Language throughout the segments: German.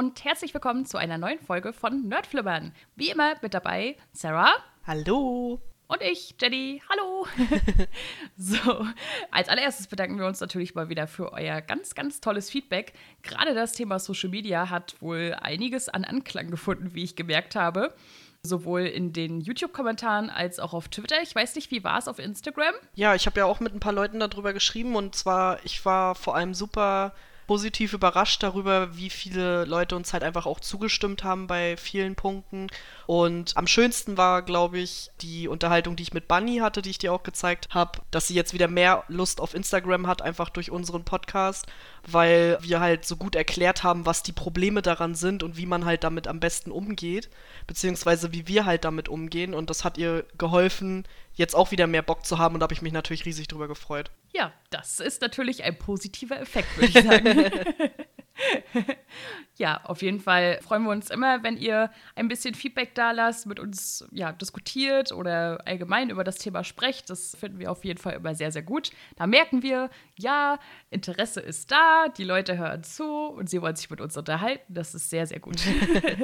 und herzlich willkommen zu einer neuen Folge von Nerdflimmern. Wie immer mit dabei Sarah. Hallo. Und ich, Jenny. Hallo. so, als allererstes bedanken wir uns natürlich mal wieder für euer ganz, ganz tolles Feedback. Gerade das Thema Social Media hat wohl einiges an Anklang gefunden, wie ich gemerkt habe. Sowohl in den YouTube-Kommentaren als auch auf Twitter. Ich weiß nicht, wie war es auf Instagram? Ja, ich habe ja auch mit ein paar Leuten darüber geschrieben und zwar, ich war vor allem super positiv überrascht darüber, wie viele Leute uns halt einfach auch zugestimmt haben bei vielen Punkten. Und am schönsten war, glaube ich, die Unterhaltung, die ich mit Bunny hatte, die ich dir auch gezeigt habe, dass sie jetzt wieder mehr Lust auf Instagram hat, einfach durch unseren Podcast, weil wir halt so gut erklärt haben, was die Probleme daran sind und wie man halt damit am besten umgeht, beziehungsweise wie wir halt damit umgehen. Und das hat ihr geholfen, jetzt auch wieder mehr Bock zu haben und da habe ich mich natürlich riesig drüber gefreut. Ja, das ist natürlich ein positiver Effekt, würde ich sagen. ja, auf jeden Fall freuen wir uns immer, wenn ihr ein bisschen Feedback da lasst, mit uns ja, diskutiert oder allgemein über das Thema sprecht. Das finden wir auf jeden Fall immer sehr, sehr gut. Da merken wir, ja, Interesse ist da, die Leute hören zu und sie wollen sich mit uns unterhalten. Das ist sehr, sehr gut.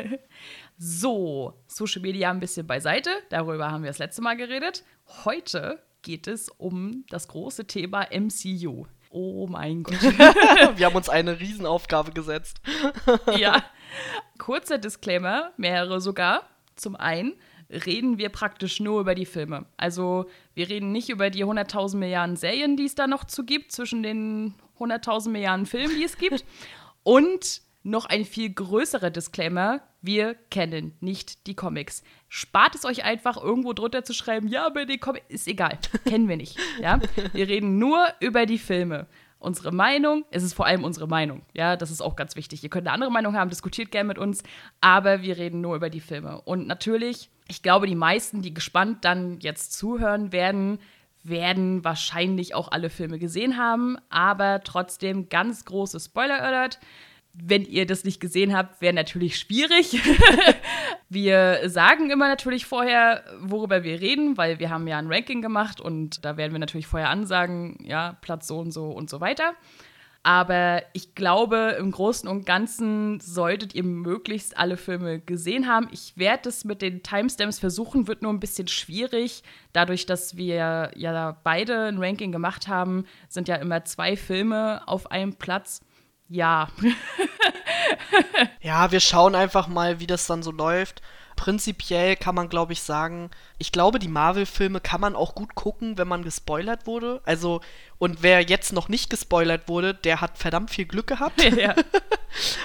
so, Social Media ein bisschen beiseite. Darüber haben wir das letzte Mal geredet. Heute geht es um das große Thema MCU. Oh mein Gott. Wir haben uns eine Riesenaufgabe gesetzt. ja. Kurzer Disclaimer, mehrere sogar. Zum einen reden wir praktisch nur über die Filme. Also wir reden nicht über die 100.000 Milliarden Serien, die es da noch zu gibt, zwischen den 100.000 Milliarden Filmen, die es gibt. Und noch ein viel größerer Disclaimer, wir kennen nicht die Comics. Spart es euch einfach, irgendwo drunter zu schreiben, ja, aber die Comics, ist egal, kennen wir nicht. Ja? Wir reden nur über die Filme. Unsere Meinung, es ist vor allem unsere Meinung, ja, das ist auch ganz wichtig. Ihr könnt eine andere Meinung haben, diskutiert gerne mit uns, aber wir reden nur über die Filme. Und natürlich, ich glaube, die meisten, die gespannt dann jetzt zuhören werden, werden wahrscheinlich auch alle Filme gesehen haben, aber trotzdem ganz große Spoiler-Alert wenn ihr das nicht gesehen habt, wäre natürlich schwierig. wir sagen immer natürlich vorher, worüber wir reden, weil wir haben ja ein Ranking gemacht und da werden wir natürlich vorher ansagen, ja, Platz so und so und so weiter. Aber ich glaube, im Großen und Ganzen solltet ihr möglichst alle Filme gesehen haben. Ich werde es mit den Timestamps versuchen, wird nur ein bisschen schwierig. Dadurch, dass wir ja beide ein Ranking gemacht haben, sind ja immer zwei Filme auf einem Platz ja. ja, wir schauen einfach mal, wie das dann so läuft. Prinzipiell kann man, glaube ich, sagen, ich glaube, die Marvel-Filme kann man auch gut gucken, wenn man gespoilert wurde. Also, und wer jetzt noch nicht gespoilert wurde, der hat verdammt viel Glück gehabt. Ja.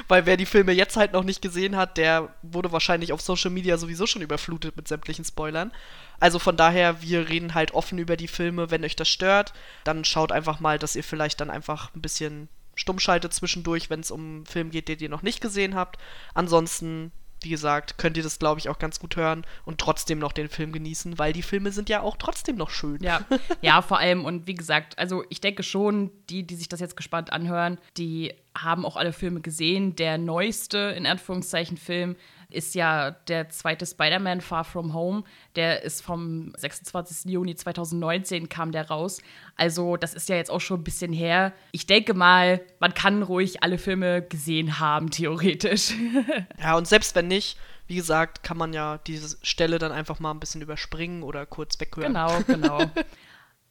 Weil wer die Filme jetzt halt noch nicht gesehen hat, der wurde wahrscheinlich auf Social Media sowieso schon überflutet mit sämtlichen Spoilern. Also von daher, wir reden halt offen über die Filme. Wenn euch das stört, dann schaut einfach mal, dass ihr vielleicht dann einfach ein bisschen stummschaltet zwischendurch, wenn es um einen Film geht, den ihr noch nicht gesehen habt. Ansonsten, wie gesagt, könnt ihr das, glaube ich, auch ganz gut hören und trotzdem noch den Film genießen, weil die Filme sind ja auch trotzdem noch schön. Ja, ja, vor allem und wie gesagt, also ich denke schon, die, die sich das jetzt gespannt anhören, die haben auch alle Filme gesehen. Der neueste, in Anführungszeichen, Film ist ja der zweite Spider-Man Far From Home. Der ist vom 26. Juni 2019 kam der raus. Also das ist ja jetzt auch schon ein bisschen her. Ich denke mal, man kann ruhig alle Filme gesehen haben, theoretisch. ja, und selbst wenn nicht, wie gesagt, kann man ja diese Stelle dann einfach mal ein bisschen überspringen oder kurz weghören. Genau, genau.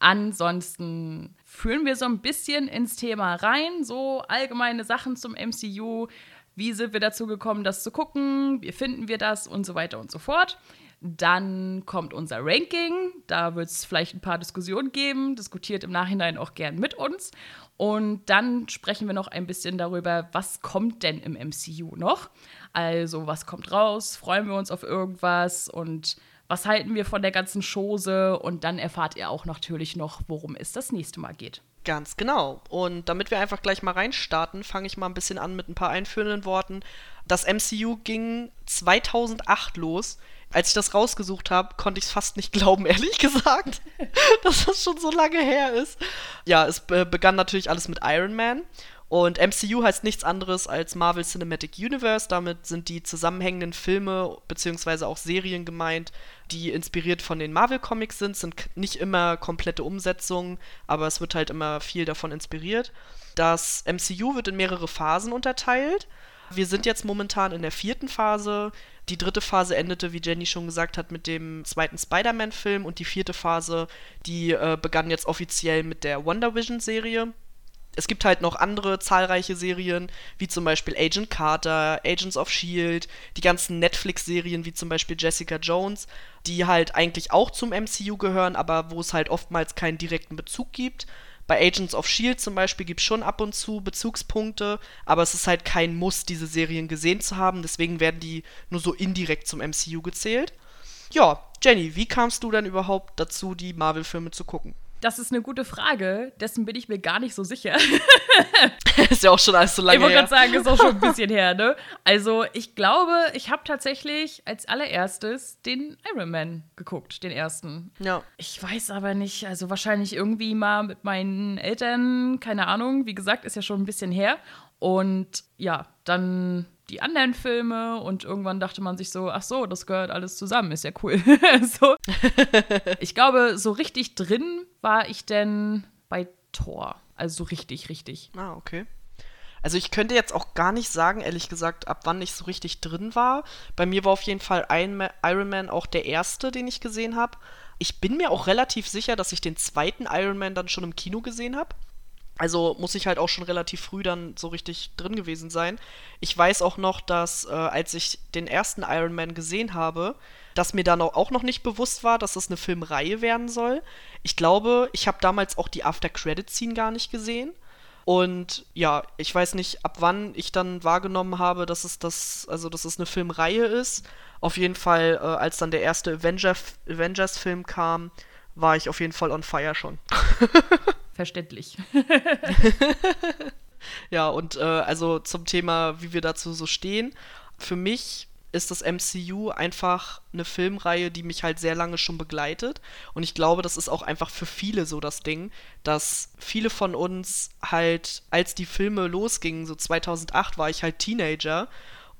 Ansonsten führen wir so ein bisschen ins Thema rein, so allgemeine Sachen zum MCU. Wie sind wir dazu gekommen, das zu gucken? Wie finden wir das? Und so weiter und so fort. Dann kommt unser Ranking. Da wird es vielleicht ein paar Diskussionen geben. Diskutiert im Nachhinein auch gern mit uns. Und dann sprechen wir noch ein bisschen darüber, was kommt denn im MCU noch? Also, was kommt raus? Freuen wir uns auf irgendwas? Und was halten wir von der ganzen Chose? Und dann erfahrt ihr auch natürlich noch, worum es das nächste Mal geht. Ganz genau. Und damit wir einfach gleich mal reinstarten, fange ich mal ein bisschen an mit ein paar einführenden Worten. Das MCU ging 2008 los. Als ich das rausgesucht habe, konnte ich es fast nicht glauben, ehrlich gesagt, dass das schon so lange her ist. Ja, es begann natürlich alles mit Iron Man. Und MCU heißt nichts anderes als Marvel Cinematic Universe. Damit sind die zusammenhängenden Filme bzw. auch Serien gemeint, die inspiriert von den Marvel Comics sind. Sind nicht immer komplette Umsetzungen, aber es wird halt immer viel davon inspiriert. Das MCU wird in mehrere Phasen unterteilt. Wir sind jetzt momentan in der vierten Phase. Die dritte Phase endete, wie Jenny schon gesagt hat, mit dem zweiten Spider-Man-Film und die vierte Phase, die äh, begann jetzt offiziell mit der Wonder Vision-Serie. Es gibt halt noch andere zahlreiche Serien, wie zum Beispiel Agent Carter, Agents of Shield, die ganzen Netflix-Serien wie zum Beispiel Jessica Jones, die halt eigentlich auch zum MCU gehören, aber wo es halt oftmals keinen direkten Bezug gibt. Bei Agents of Shield zum Beispiel gibt es schon ab und zu Bezugspunkte, aber es ist halt kein Muss, diese Serien gesehen zu haben. Deswegen werden die nur so indirekt zum MCU gezählt. Ja, Jenny, wie kamst du dann überhaupt dazu, die Marvel-Filme zu gucken? Das ist eine gute Frage. Dessen bin ich mir gar nicht so sicher. ist ja auch schon alles so lange her. Ich wollte gerade sagen, ist auch schon ein bisschen her, ne? Also, ich glaube, ich habe tatsächlich als allererstes den Iron Man geguckt, den ersten. Ja. Ich weiß aber nicht, also wahrscheinlich irgendwie mal mit meinen Eltern, keine Ahnung. Wie gesagt, ist ja schon ein bisschen her. Und ja, dann die anderen Filme und irgendwann dachte man sich so, ach so, das gehört alles zusammen, ist ja cool. so. Ich glaube, so richtig drin war ich denn bei Thor. Also so richtig, richtig. Ah, okay. Also ich könnte jetzt auch gar nicht sagen, ehrlich gesagt, ab wann ich so richtig drin war. Bei mir war auf jeden Fall Iron Man auch der erste, den ich gesehen habe. Ich bin mir auch relativ sicher, dass ich den zweiten Iron Man dann schon im Kino gesehen habe. Also muss ich halt auch schon relativ früh dann so richtig drin gewesen sein. Ich weiß auch noch, dass äh, als ich den ersten Iron Man gesehen habe, dass mir dann auch noch nicht bewusst war, dass es eine Filmreihe werden soll. Ich glaube, ich habe damals auch die After-Credit-Scene gar nicht gesehen. Und ja, ich weiß nicht, ab wann ich dann wahrgenommen habe, dass es das, also dass es eine Filmreihe ist. Auf jeden Fall, äh, als dann der erste Avenger, Avengers-Film kam, war ich auf jeden Fall on fire schon. verständlich. ja, und äh, also zum Thema, wie wir dazu so stehen. Für mich ist das MCU einfach eine Filmreihe, die mich halt sehr lange schon begleitet. Und ich glaube, das ist auch einfach für viele so das Ding, dass viele von uns halt, als die Filme losgingen, so 2008 war ich halt Teenager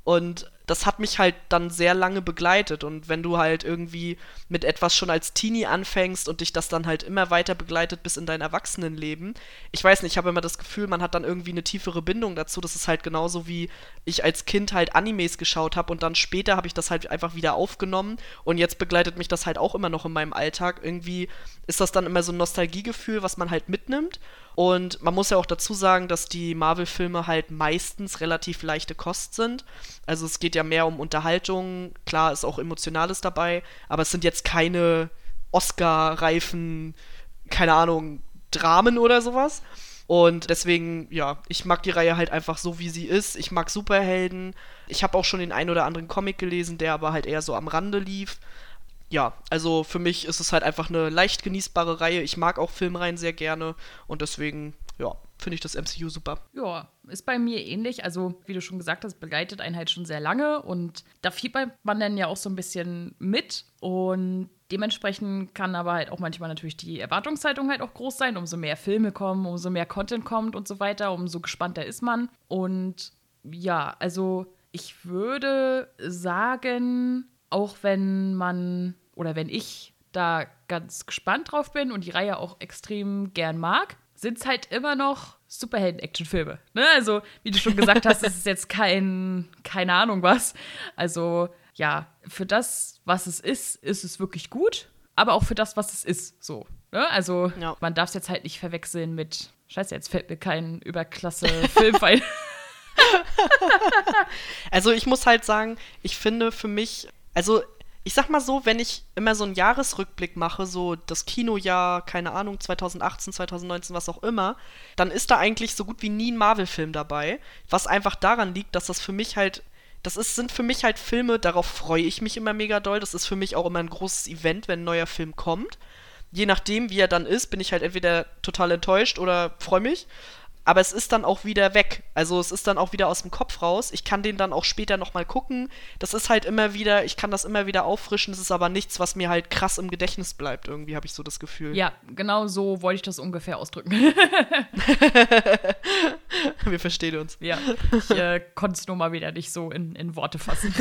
und das hat mich halt dann sehr lange begleitet. Und wenn du halt irgendwie mit etwas schon als Teenie anfängst und dich das dann halt immer weiter begleitet bis in dein Erwachsenenleben, ich weiß nicht, ich habe immer das Gefühl, man hat dann irgendwie eine tiefere Bindung dazu. Das ist halt genauso wie ich als Kind halt Animes geschaut habe und dann später habe ich das halt einfach wieder aufgenommen und jetzt begleitet mich das halt auch immer noch in meinem Alltag. Irgendwie ist das dann immer so ein Nostalgiegefühl, was man halt mitnimmt. Und man muss ja auch dazu sagen, dass die Marvel-Filme halt meistens relativ leichte Kost sind. Also es geht ja mehr um Unterhaltung, klar ist auch Emotionales dabei, aber es sind jetzt keine Oscar-reifen, keine Ahnung, Dramen oder sowas. Und deswegen, ja, ich mag die Reihe halt einfach so, wie sie ist. Ich mag Superhelden. Ich habe auch schon den einen oder anderen Comic gelesen, der aber halt eher so am Rande lief ja, also für mich ist es halt einfach eine leicht genießbare Reihe. Ich mag auch Filmreihen sehr gerne und deswegen, ja, finde ich das MCU super. Ja, ist bei mir ähnlich. Also, wie du schon gesagt hast, begleitet einen halt schon sehr lange und da fiebert man dann ja auch so ein bisschen mit und dementsprechend kann aber halt auch manchmal natürlich die Erwartungshaltung halt auch groß sein. Umso mehr Filme kommen, umso mehr Content kommt und so weiter, umso gespannter ist man. Und ja, also ich würde sagen, auch wenn man oder wenn ich da ganz gespannt drauf bin und die Reihe auch extrem gern mag, sind es halt immer noch Superhelden-Action-Filme. Ne? Also, wie du schon gesagt hast, ist es jetzt kein, keine Ahnung was. Also, ja, für das, was es ist, ist es wirklich gut, aber auch für das, was es ist, so. Ne? Also, ja. man darf es jetzt halt nicht verwechseln mit, scheiße, jetzt fällt mir kein Überklasse-Film ein. also, ich muss halt sagen, ich finde für mich, also ich sag mal so, wenn ich immer so einen Jahresrückblick mache, so das Kinojahr, keine Ahnung, 2018, 2019, was auch immer, dann ist da eigentlich so gut wie nie ein Marvel-Film dabei. Was einfach daran liegt, dass das für mich halt, das ist, sind für mich halt Filme, darauf freue ich mich immer mega doll. Das ist für mich auch immer ein großes Event, wenn ein neuer Film kommt. Je nachdem, wie er dann ist, bin ich halt entweder total enttäuscht oder freue mich aber es ist dann auch wieder weg. Also es ist dann auch wieder aus dem Kopf raus. Ich kann den dann auch später nochmal gucken. Das ist halt immer wieder, ich kann das immer wieder auffrischen. Das ist aber nichts, was mir halt krass im Gedächtnis bleibt. Irgendwie habe ich so das Gefühl. Ja, genau so wollte ich das ungefähr ausdrücken. Wir verstehen uns. Ja, ich äh, konnte es nur mal wieder nicht so in, in Worte fassen.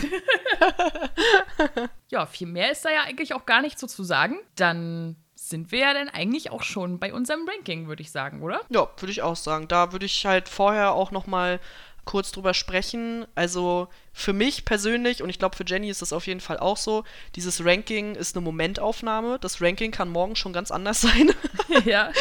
ja, viel mehr ist da ja eigentlich auch gar nicht so zu sagen. Dann sind wir ja dann eigentlich auch schon bei unserem Ranking, würde ich sagen, oder? Ja, würde ich auch sagen. Da würde ich halt vorher auch noch mal kurz drüber sprechen. Also für mich persönlich, und ich glaube für Jenny ist das auf jeden Fall auch so, dieses Ranking ist eine Momentaufnahme. Das Ranking kann morgen schon ganz anders sein. ja.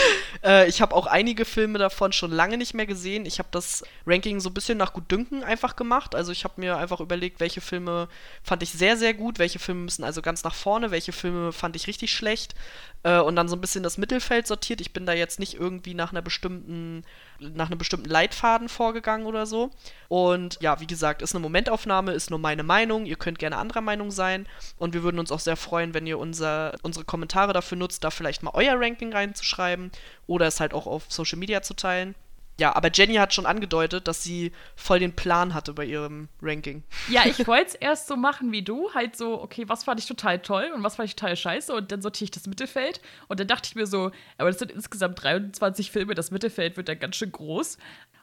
äh, ich habe auch einige Filme davon schon lange nicht mehr gesehen. Ich habe das Ranking so ein bisschen nach Gutdünken einfach gemacht. Also ich habe mir einfach überlegt, welche Filme fand ich sehr, sehr gut, welche Filme müssen also ganz nach vorne, welche Filme fand ich richtig schlecht. Äh, und dann so ein bisschen das Mittelfeld sortiert. Ich bin da jetzt nicht irgendwie nach einer bestimmten nach einem bestimmten Leitfaden vorgegangen oder so. Und ja, wie gesagt, ist eine Momentaufnahme, ist nur meine Meinung. Ihr könnt gerne anderer Meinung sein. Und wir würden uns auch sehr freuen, wenn ihr unser, unsere Kommentare dafür nutzt, da vielleicht mal euer Ranking reinzuschreiben oder es halt auch auf Social Media zu teilen. Ja, aber Jenny hat schon angedeutet, dass sie voll den Plan hatte bei ihrem Ranking. Ja, ich wollte es erst so machen wie du, halt so, okay, was fand ich total toll und was fand ich total scheiße und dann sortiere ich das Mittelfeld und dann dachte ich mir so, aber das sind insgesamt 23 Filme, das Mittelfeld wird dann ganz schön groß.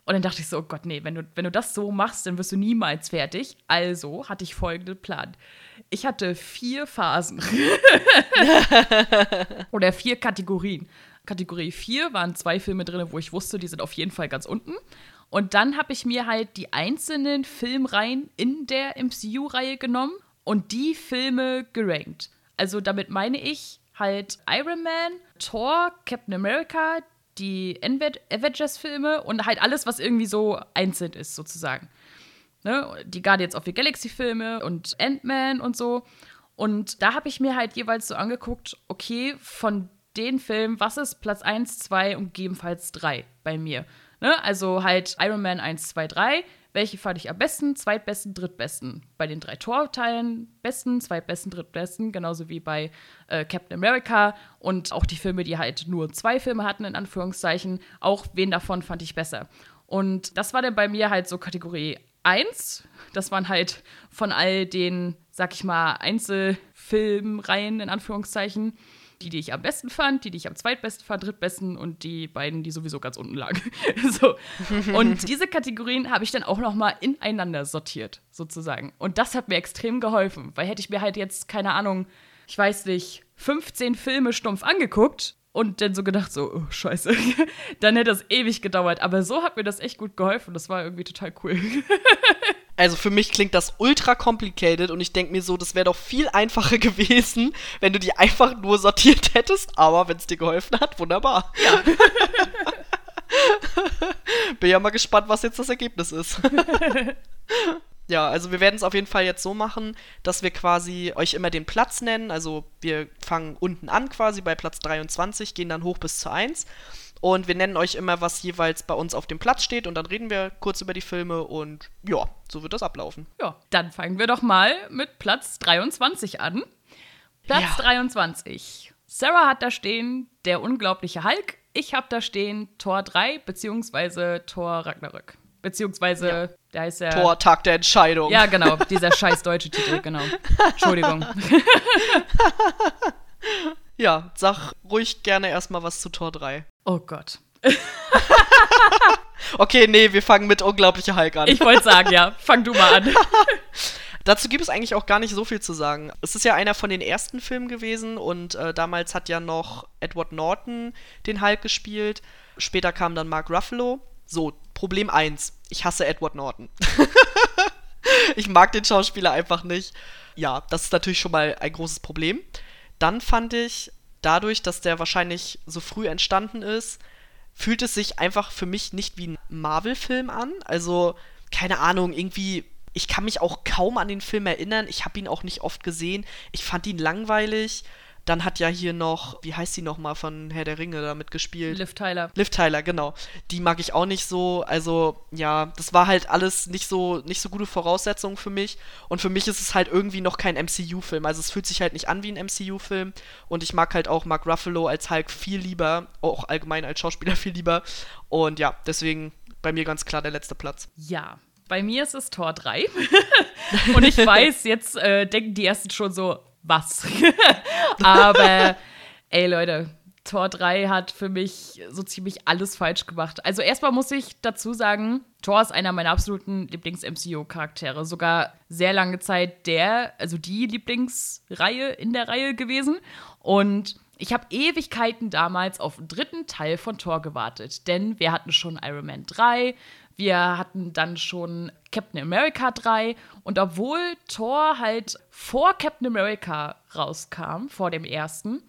Und dann dachte ich so, oh Gott, nee, wenn du, wenn du das so machst, dann wirst du niemals fertig. Also hatte ich folgenden Plan. Ich hatte vier Phasen. Oder vier Kategorien. Kategorie 4 waren zwei Filme drin, wo ich wusste, die sind auf jeden Fall ganz unten. Und dann habe ich mir halt die einzelnen Filmreihen in der MCU-Reihe genommen und die Filme gerankt. Also damit meine ich halt Iron Man, Thor, Captain America, die Avengers-Filme und halt alles, was irgendwie so einzeln ist, sozusagen. Ne? Die Guardians of the Galaxy-Filme und Ant-Man und so. Und da habe ich mir halt jeweils so angeguckt, okay, von den Film, was ist Platz 1, 2 und gegebenenfalls 3 bei mir. Ne? Also halt Iron Man 1, 2, 3. Welche fand ich am besten, zweitbesten, drittbesten? Bei den drei Torteilen besten, zweitbesten, drittbesten, genauso wie bei äh, Captain America und auch die Filme, die halt nur zwei Filme hatten, in Anführungszeichen. Auch wen davon fand ich besser. Und das war dann bei mir halt so Kategorie 1. Das waren halt von all den, sag ich mal, Einzelfilmreihen in Anführungszeichen die, die ich am besten fand, die, die ich am zweitbesten fand, drittbesten und die beiden, die sowieso ganz unten lagen. so. Und diese Kategorien habe ich dann auch noch mal ineinander sortiert, sozusagen. Und das hat mir extrem geholfen, weil hätte ich mir halt jetzt, keine Ahnung, ich weiß nicht, 15 Filme stumpf angeguckt und dann so gedacht, so, oh, scheiße, dann hätte das ewig gedauert. Aber so hat mir das echt gut geholfen. Das war irgendwie total cool. Also für mich klingt das ultra complicated und ich denke mir so, das wäre doch viel einfacher gewesen, wenn du die einfach nur sortiert hättest. Aber wenn es dir geholfen hat, wunderbar. Ja. Bin ja mal gespannt, was jetzt das Ergebnis ist. ja, also wir werden es auf jeden Fall jetzt so machen, dass wir quasi euch immer den Platz nennen. Also wir fangen unten an quasi bei Platz 23, gehen dann hoch bis zu 1 und wir nennen euch immer, was jeweils bei uns auf dem Platz steht und dann reden wir kurz über die Filme und ja, so wird das ablaufen. Ja, dann fangen wir doch mal mit Platz 23 an. Platz ja. 23. Sarah hat da stehen Der unglaubliche Hulk. Ich habe da stehen Tor 3 beziehungsweise Tor Ragnarök. Beziehungsweise, ja. der heißt ja. Tor Tag der Entscheidung. Ja, genau. Dieser scheiß deutsche Titel, genau. Entschuldigung. Ja, sag ruhig gerne erstmal was zu Tor 3. Oh Gott. okay, nee, wir fangen mit Unglaubliche Hulk an. Ich wollte sagen, ja, fang du mal an. Dazu gibt es eigentlich auch gar nicht so viel zu sagen. Es ist ja einer von den ersten Filmen gewesen und äh, damals hat ja noch Edward Norton den Hulk gespielt. Später kam dann Mark Ruffalo. So, Problem 1. Ich hasse Edward Norton. ich mag den Schauspieler einfach nicht. Ja, das ist natürlich schon mal ein großes Problem. Dann fand ich, dadurch, dass der wahrscheinlich so früh entstanden ist, fühlt es sich einfach für mich nicht wie ein Marvel-Film an. Also, keine Ahnung, irgendwie, ich kann mich auch kaum an den Film erinnern. Ich habe ihn auch nicht oft gesehen. Ich fand ihn langweilig. Dann hat ja hier noch, wie heißt sie nochmal von Herr der Ringe da mitgespielt? Liv Tyler. Liv Tyler, genau. Die mag ich auch nicht so. Also, ja, das war halt alles nicht so, nicht so gute Voraussetzungen für mich. Und für mich ist es halt irgendwie noch kein MCU-Film. Also, es fühlt sich halt nicht an wie ein MCU-Film. Und ich mag halt auch Mark Ruffalo als Hulk viel lieber. Auch allgemein als Schauspieler viel lieber. Und ja, deswegen bei mir ganz klar der letzte Platz. Ja, bei mir ist es Tor 3. und ich weiß, jetzt äh, denken die ersten schon so, was. Aber ey Leute, Tor 3 hat für mich so ziemlich alles falsch gemacht. Also erstmal muss ich dazu sagen, Thor ist einer meiner absoluten Lieblings-MCU-Charaktere. Sogar sehr lange Zeit der, also die Lieblingsreihe in der Reihe gewesen. Und ich habe Ewigkeiten damals auf den dritten Teil von Thor gewartet. Denn wir hatten schon Iron Man 3, Wir hatten dann schon Captain America 3 und obwohl Thor halt vor Captain America rauskam, vor dem ersten,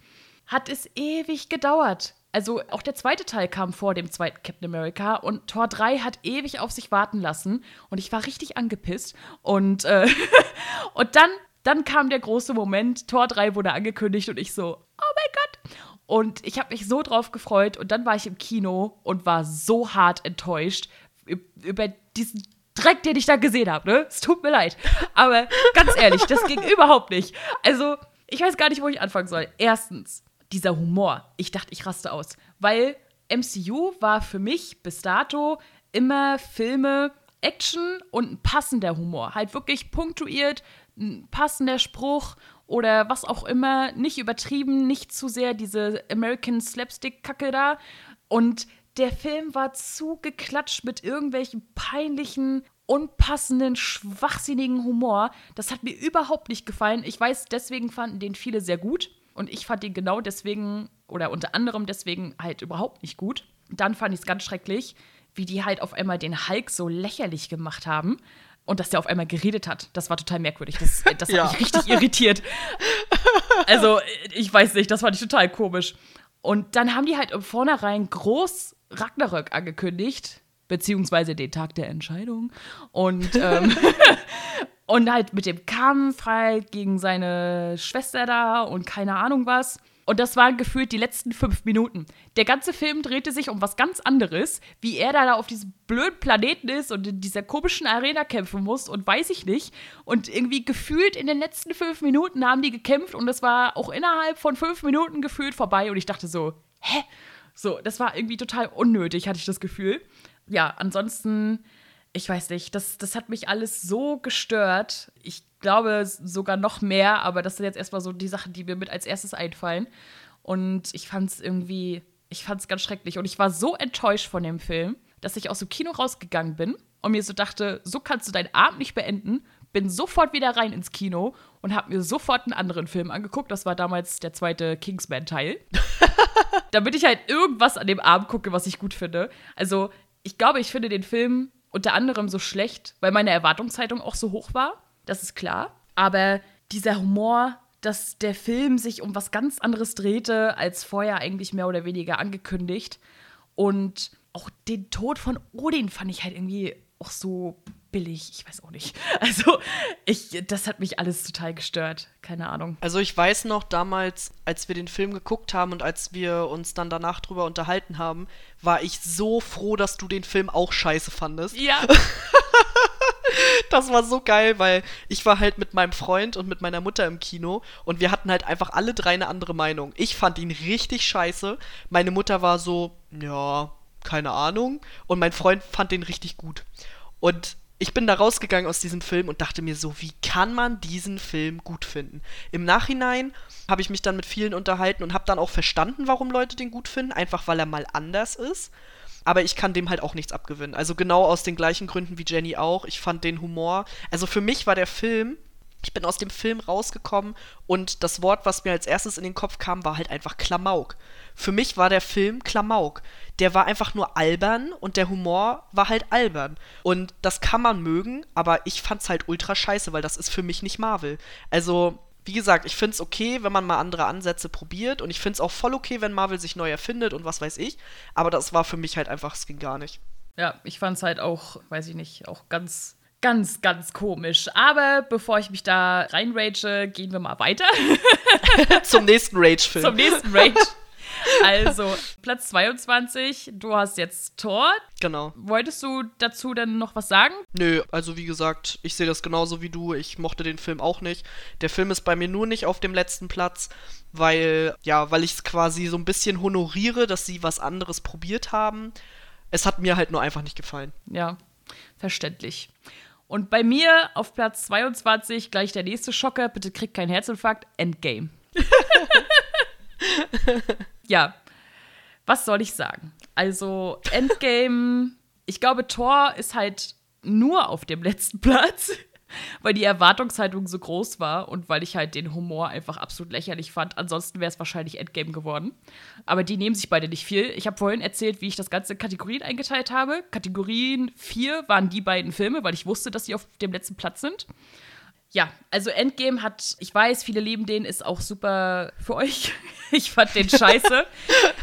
hat es ewig gedauert. Also auch der zweite Teil kam vor dem zweiten Captain America und Tor 3 hat ewig auf sich warten lassen und ich war richtig angepisst. Und, äh, und dann, dann kam der große Moment, Tor 3 wurde angekündigt und ich so, oh mein Gott. Und ich habe mich so drauf gefreut und dann war ich im Kino und war so hart enttäuscht über diesen Dreck, den ich da gesehen habe. Ne? Es tut mir leid. Aber ganz ehrlich, das ging überhaupt nicht. Also, ich weiß gar nicht, wo ich anfangen soll. Erstens, dieser Humor. Ich dachte, ich raste aus. Weil MCU war für mich bis dato immer Filme, Action und ein passender Humor. Halt wirklich punktuiert, ein passender Spruch oder was auch immer. Nicht übertrieben, nicht zu sehr diese American Slapstick-Kacke da. Und der Film war zugeklatscht mit irgendwelchen peinlichen, unpassenden, schwachsinnigen Humor. Das hat mir überhaupt nicht gefallen. Ich weiß, deswegen fanden den viele sehr gut. Und ich fand ihn genau deswegen oder unter anderem deswegen halt überhaupt nicht gut. Dann fand ich es ganz schrecklich, wie die halt auf einmal den Hulk so lächerlich gemacht haben und dass der auf einmal geredet hat. Das war total merkwürdig. Das, das hat ja. mich richtig irritiert. Also, ich weiß nicht, das fand ich total komisch. Und dann haben die halt im Vornherein groß Ragnarök angekündigt, beziehungsweise den Tag der Entscheidung. Und ähm, Und halt mit dem Kampf halt gegen seine Schwester da und keine Ahnung was. Und das waren gefühlt die letzten fünf Minuten. Der ganze Film drehte sich um was ganz anderes, wie er da auf diesem blöden Planeten ist und in dieser komischen Arena kämpfen muss und weiß ich nicht. Und irgendwie gefühlt in den letzten fünf Minuten haben die gekämpft und es war auch innerhalb von fünf Minuten gefühlt vorbei. Und ich dachte so, hä? So, das war irgendwie total unnötig, hatte ich das Gefühl. Ja, ansonsten ich weiß nicht, das, das hat mich alles so gestört. Ich glaube sogar noch mehr, aber das sind jetzt erstmal so die Sachen, die mir mit als erstes einfallen. Und ich fand es irgendwie, ich fand es ganz schrecklich. Und ich war so enttäuscht von dem Film, dass ich aus dem Kino rausgegangen bin und mir so dachte, so kannst du deinen Abend nicht beenden. Bin sofort wieder rein ins Kino und habe mir sofort einen anderen Film angeguckt. Das war damals der zweite Kingsman-Teil. Damit ich halt irgendwas an dem Abend gucke, was ich gut finde. Also, ich glaube, ich finde den Film unter anderem so schlecht, weil meine Erwartungshaltung auch so hoch war. Das ist klar. Aber dieser Humor, dass der Film sich um was ganz anderes drehte, als vorher eigentlich mehr oder weniger angekündigt. Und auch den Tod von Odin fand ich halt irgendwie auch so billig. Ich weiß auch nicht. Also, ich, das hat mich alles total gestört. Keine Ahnung. Also, ich weiß noch damals, als wir den Film geguckt haben und als wir uns dann danach drüber unterhalten haben, war ich so froh, dass du den Film auch scheiße fandest. Ja. das war so geil, weil ich war halt mit meinem Freund und mit meiner Mutter im Kino und wir hatten halt einfach alle drei eine andere Meinung. Ich fand ihn richtig scheiße. Meine Mutter war so, ja, keine Ahnung. Und mein Freund fand den richtig gut. Und ich bin da rausgegangen aus diesem Film und dachte mir so, wie kann man diesen Film gut finden? Im Nachhinein habe ich mich dann mit vielen unterhalten und habe dann auch verstanden, warum Leute den gut finden, einfach weil er mal anders ist. Aber ich kann dem halt auch nichts abgewinnen. Also genau aus den gleichen Gründen wie Jenny auch. Ich fand den Humor. Also für mich war der Film ich bin aus dem Film rausgekommen und das Wort, was mir als erstes in den Kopf kam, war halt einfach Klamauk. Für mich war der Film Klamauk. Der war einfach nur albern und der Humor war halt albern. Und das kann man mögen, aber ich fand's halt ultra scheiße, weil das ist für mich nicht Marvel. Also, wie gesagt, ich find's okay, wenn man mal andere Ansätze probiert und ich find's auch voll okay, wenn Marvel sich neu erfindet und was weiß ich. Aber das war für mich halt einfach, es ging gar nicht. Ja, ich fand's halt auch, weiß ich nicht, auch ganz Ganz, ganz komisch. Aber bevor ich mich da reinrage, gehen wir mal weiter. Zum nächsten Rage-Film. Zum nächsten Rage. Also, Platz 22, du hast jetzt Tor. Genau. Wolltest du dazu denn noch was sagen? Nö, also wie gesagt, ich sehe das genauso wie du. Ich mochte den Film auch nicht. Der Film ist bei mir nur nicht auf dem letzten Platz, weil, ja, weil ich es quasi so ein bisschen honoriere, dass sie was anderes probiert haben. Es hat mir halt nur einfach nicht gefallen. Ja, verständlich. Und bei mir auf Platz 22 gleich der nächste Schocker. Bitte kriegt keinen Herzinfarkt. Endgame. ja. Was soll ich sagen? Also, Endgame. Ich glaube, Thor ist halt nur auf dem letzten Platz. weil die Erwartungshaltung so groß war und weil ich halt den Humor einfach absolut lächerlich fand. Ansonsten wäre es wahrscheinlich Endgame geworden. Aber die nehmen sich beide nicht viel. Ich habe vorhin erzählt, wie ich das ganze Kategorien eingeteilt habe. Kategorien 4 waren die beiden Filme, weil ich wusste, dass sie auf dem letzten Platz sind. Ja, also Endgame hat, ich weiß, viele lieben den, ist auch super für euch. Ich fand den scheiße.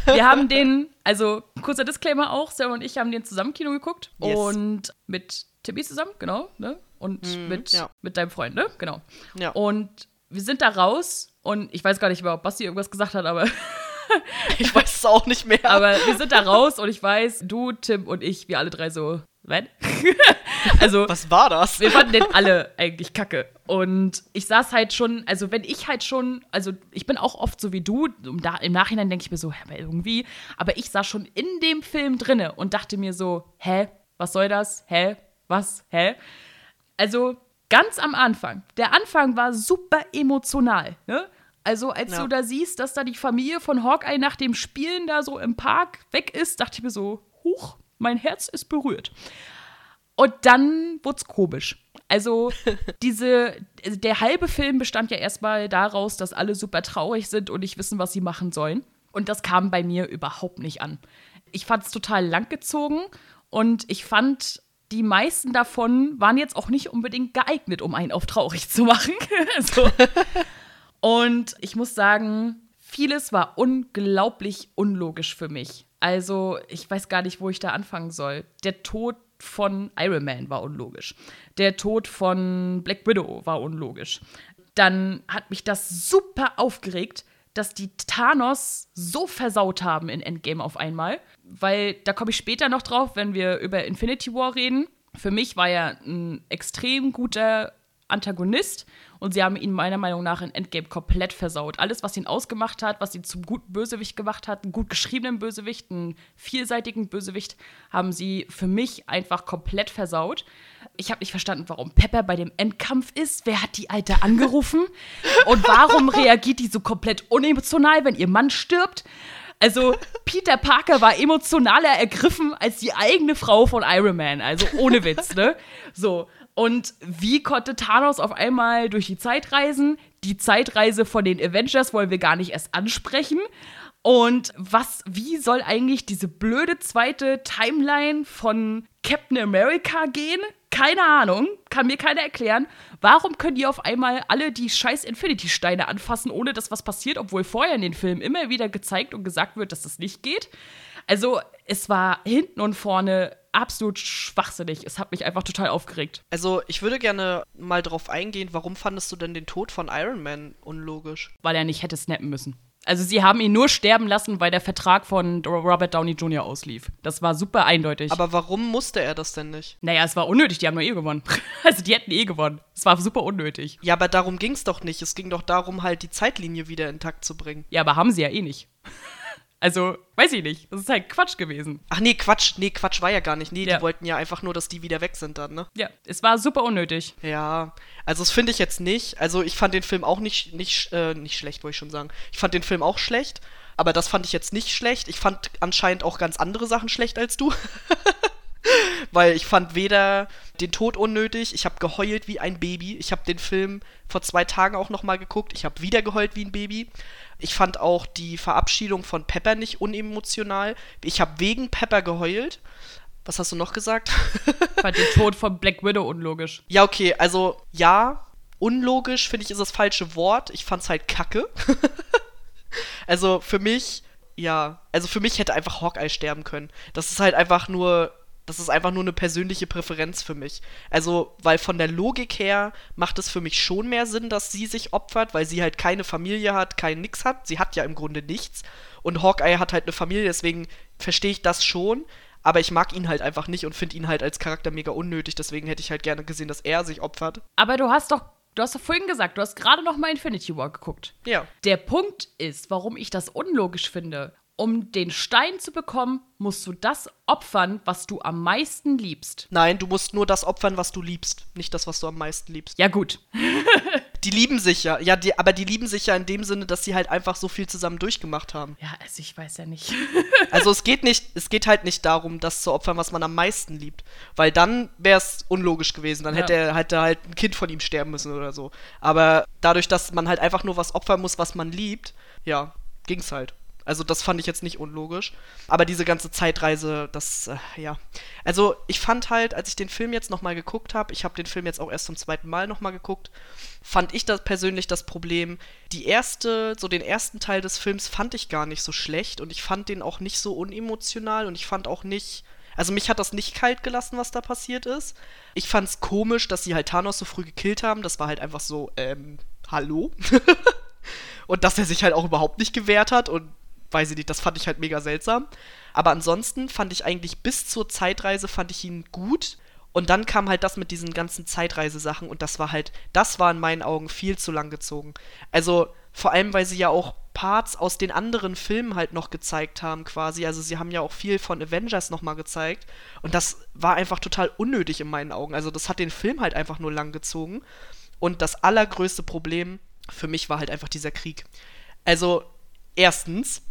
Wir haben den, also kurzer Disclaimer auch, Sarah und ich haben den zusammen Kino geguckt Yes. und mit Timmy zusammen, genau, ne? Und Mhm, mit, ja. mit deinem Freund, ne? Genau. Ja. Und wir sind da raus und ich weiß gar nicht mehr, ob Basti irgendwas gesagt hat, aber, Ich weiß es auch nicht mehr. aber wir sind da raus und ich weiß, du, Tim und ich, wir alle drei so, was? also, Was war das? wir fanden den alle eigentlich kacke. Und ich saß halt schon, also wenn ich halt schon, also ich bin auch oft so wie du, im Da- im Nachhinein denke ich mir so, hä, aber irgendwie, aber ich saß schon in dem Film drinne und dachte mir so, hä, was soll das? Hä, was, hä? Also ganz am Anfang, der Anfang war super emotional, ne? Also als Ja. du da siehst, dass da die Familie von Hawkeye nach dem Spielen da so im Park weg ist, dachte ich mir so, huch, mein Herz ist berührt. Und dann wurde es komisch. Also, diese, also der halbe Film bestand ja erstmal daraus, dass alle super traurig sind und nicht wissen, was sie machen sollen. Und das kam bei mir überhaupt nicht an. Ich fand es total langgezogen und ich fand, die meisten davon waren jetzt auch nicht unbedingt geeignet, um einen auf traurig zu machen. so. Und ich muss sagen, vieles war unglaublich unlogisch für mich. Also, ich weiß gar nicht, wo ich da anfangen soll. Der Tod von Iron Man war unlogisch. Der Tod von Black Widow war unlogisch. Dann hat mich das super aufgeregt, dass die Thanos so versaut haben in Endgame auf einmal. Weil da komme ich später noch drauf, wenn wir über Infinity War reden. Für mich war er ein extrem guter Antagonist und sie haben ihn meiner Meinung nach in Endgame komplett versaut. Alles, was ihn ausgemacht hat, was ihn zum guten Bösewicht gemacht hat, einen gut geschriebenen Bösewicht, einen vielseitigen Bösewicht, haben sie für mich einfach komplett versaut. Ich habe nicht verstanden, warum Pepper bei dem Endkampf ist. Wer hat die Alte angerufen? Und warum reagiert die so komplett unemotional, wenn ihr Mann stirbt? Also, Peter Parker war emotionaler ergriffen als die eigene Frau von Iron Man. Also, ohne Witz, ne? So. Und wie konnte Thanos auf einmal durch die Zeit reisen? Die Zeitreise von den Avengers wollen wir gar nicht erst ansprechen. Und was, wie soll eigentlich diese blöde zweite Timeline von Captain America gehen? Keine Ahnung, kann mir keiner erklären. Warum können die auf einmal alle die scheiß Infinity-Steine anfassen, ohne dass was passiert, obwohl vorher in den Filmen immer wieder gezeigt und gesagt wird, dass das nicht geht? Also, es war hinten und vorne absolut schwachsinnig. Es hat mich einfach total aufgeregt. Also, ich würde gerne mal drauf eingehen, warum fandest du denn den Tod von Iron Man unlogisch? weil er nicht hätte snappen müssen. Also sie haben ihn nur sterben lassen, weil der Vertrag von Robert Downey Jr. auslief. Das war super eindeutig. Aber warum musste er das denn nicht? naja, es war unnötig, die haben nur eh gewonnen. Also die hätten eh gewonnen. Es war super unnötig. Ja, aber darum ging es doch nicht. Es ging doch darum, halt die Zeitlinie wieder intakt zu bringen. Ja, aber haben sie ja eh nicht. Also, weiß ich nicht. Das ist halt Quatsch gewesen. Ach nee, Quatsch. Nee, Quatsch war ja gar nicht. Nee, Ja. die wollten ja einfach nur, dass die wieder weg sind dann, ne? Ja, es war super unnötig. Ja, also das finde ich jetzt nicht. Also ich fand den Film auch nicht, nicht, äh, nicht schlecht, wollte ich schon sagen. Ich fand den Film auch schlecht, aber das fand ich jetzt nicht schlecht. Ich fand anscheinend auch ganz andere Sachen schlecht als du. Weil ich fand weder den Tod unnötig, ich habe geheult wie ein Baby. Ich habe den Film vor zwei Tagen auch nochmal geguckt. Ich habe wieder geheult wie ein Baby. Ich fand auch die Verabschiedung von Pepper nicht unemotional. Ich habe wegen Pepper geheult. Was hast du noch gesagt? Ich fand den Tod von Black Widow unlogisch. Ja, okay, also ja, unlogisch finde ich ist das falsche Wort. Ich fand's halt kacke. also für mich, ja, also für mich hätte einfach Hawkeye sterben können. Das ist halt einfach nur, das ist einfach nur eine persönliche Präferenz für mich. Also, weil von der Logik her macht es für mich schon mehr Sinn, dass sie sich opfert, weil sie halt keine Familie hat, kein Nix hat. Sie hat ja im Grunde nichts. Und Hawkeye hat halt eine Familie, deswegen verstehe ich das schon. Aber ich mag ihn halt einfach nicht und finde ihn halt als Charakter mega unnötig. Deswegen hätte ich halt gerne gesehen, dass er sich opfert. Aber du hast doch, du hast doch vorhin gesagt, du hast gerade noch mal Infinity War geguckt. Ja. Der Punkt ist, warum ich das unlogisch finde. Um den Stein zu bekommen, musst du das opfern, was du am meisten liebst. Nein, du musst nur das opfern, was du liebst. Nicht das, was du am meisten liebst. Ja, gut. die lieben sich ja. Ja, die, aber die lieben sich ja in dem Sinne, dass sie halt einfach so viel zusammen durchgemacht haben. Ja, also ich weiß ja nicht. also es geht nicht, es geht halt nicht darum, das zu opfern, was man am meisten liebt. Weil dann wäre es unlogisch gewesen. Dann ja. hätte, er, hätte halt ein Kind von ihm sterben müssen oder so. Aber dadurch, dass man halt einfach nur was opfern muss, was man liebt, ja, ging's halt. Also das fand ich jetzt nicht unlogisch. Aber diese ganze Zeitreise, das, äh, ja. Also ich fand halt, als ich den Film jetzt nochmal geguckt habe, ich habe den Film jetzt auch erst zum zweiten Mal nochmal geguckt, fand ich das persönlich das Problem. Die erste, so den ersten Teil des Films fand ich gar nicht so schlecht und ich fand den auch nicht so unemotional und ich fand auch nicht, also mich hat das nicht kalt gelassen, was da passiert ist. Ich fand's komisch, dass sie halt Thanos so früh gekillt haben. Das war halt einfach so, ähm, hallo? und dass er sich halt auch überhaupt nicht gewehrt hat und weiß ich nicht, das fand ich halt mega seltsam. Aber ansonsten fand ich eigentlich bis zur Zeitreise fand ich ihn gut. Und dann kam halt das mit diesen ganzen Zeitreisesachen und das war halt, das war in meinen Augen viel zu lang gezogen. Also vor allem, weil sie ja auch Parts aus den anderen Filmen halt noch gezeigt haben quasi. Also sie haben ja auch viel von Avengers nochmal gezeigt und das war einfach total unnötig in meinen Augen. Also das hat den Film halt einfach nur lang gezogen. Und das allergrößte Problem für mich war halt einfach dieser Krieg. Also erstens,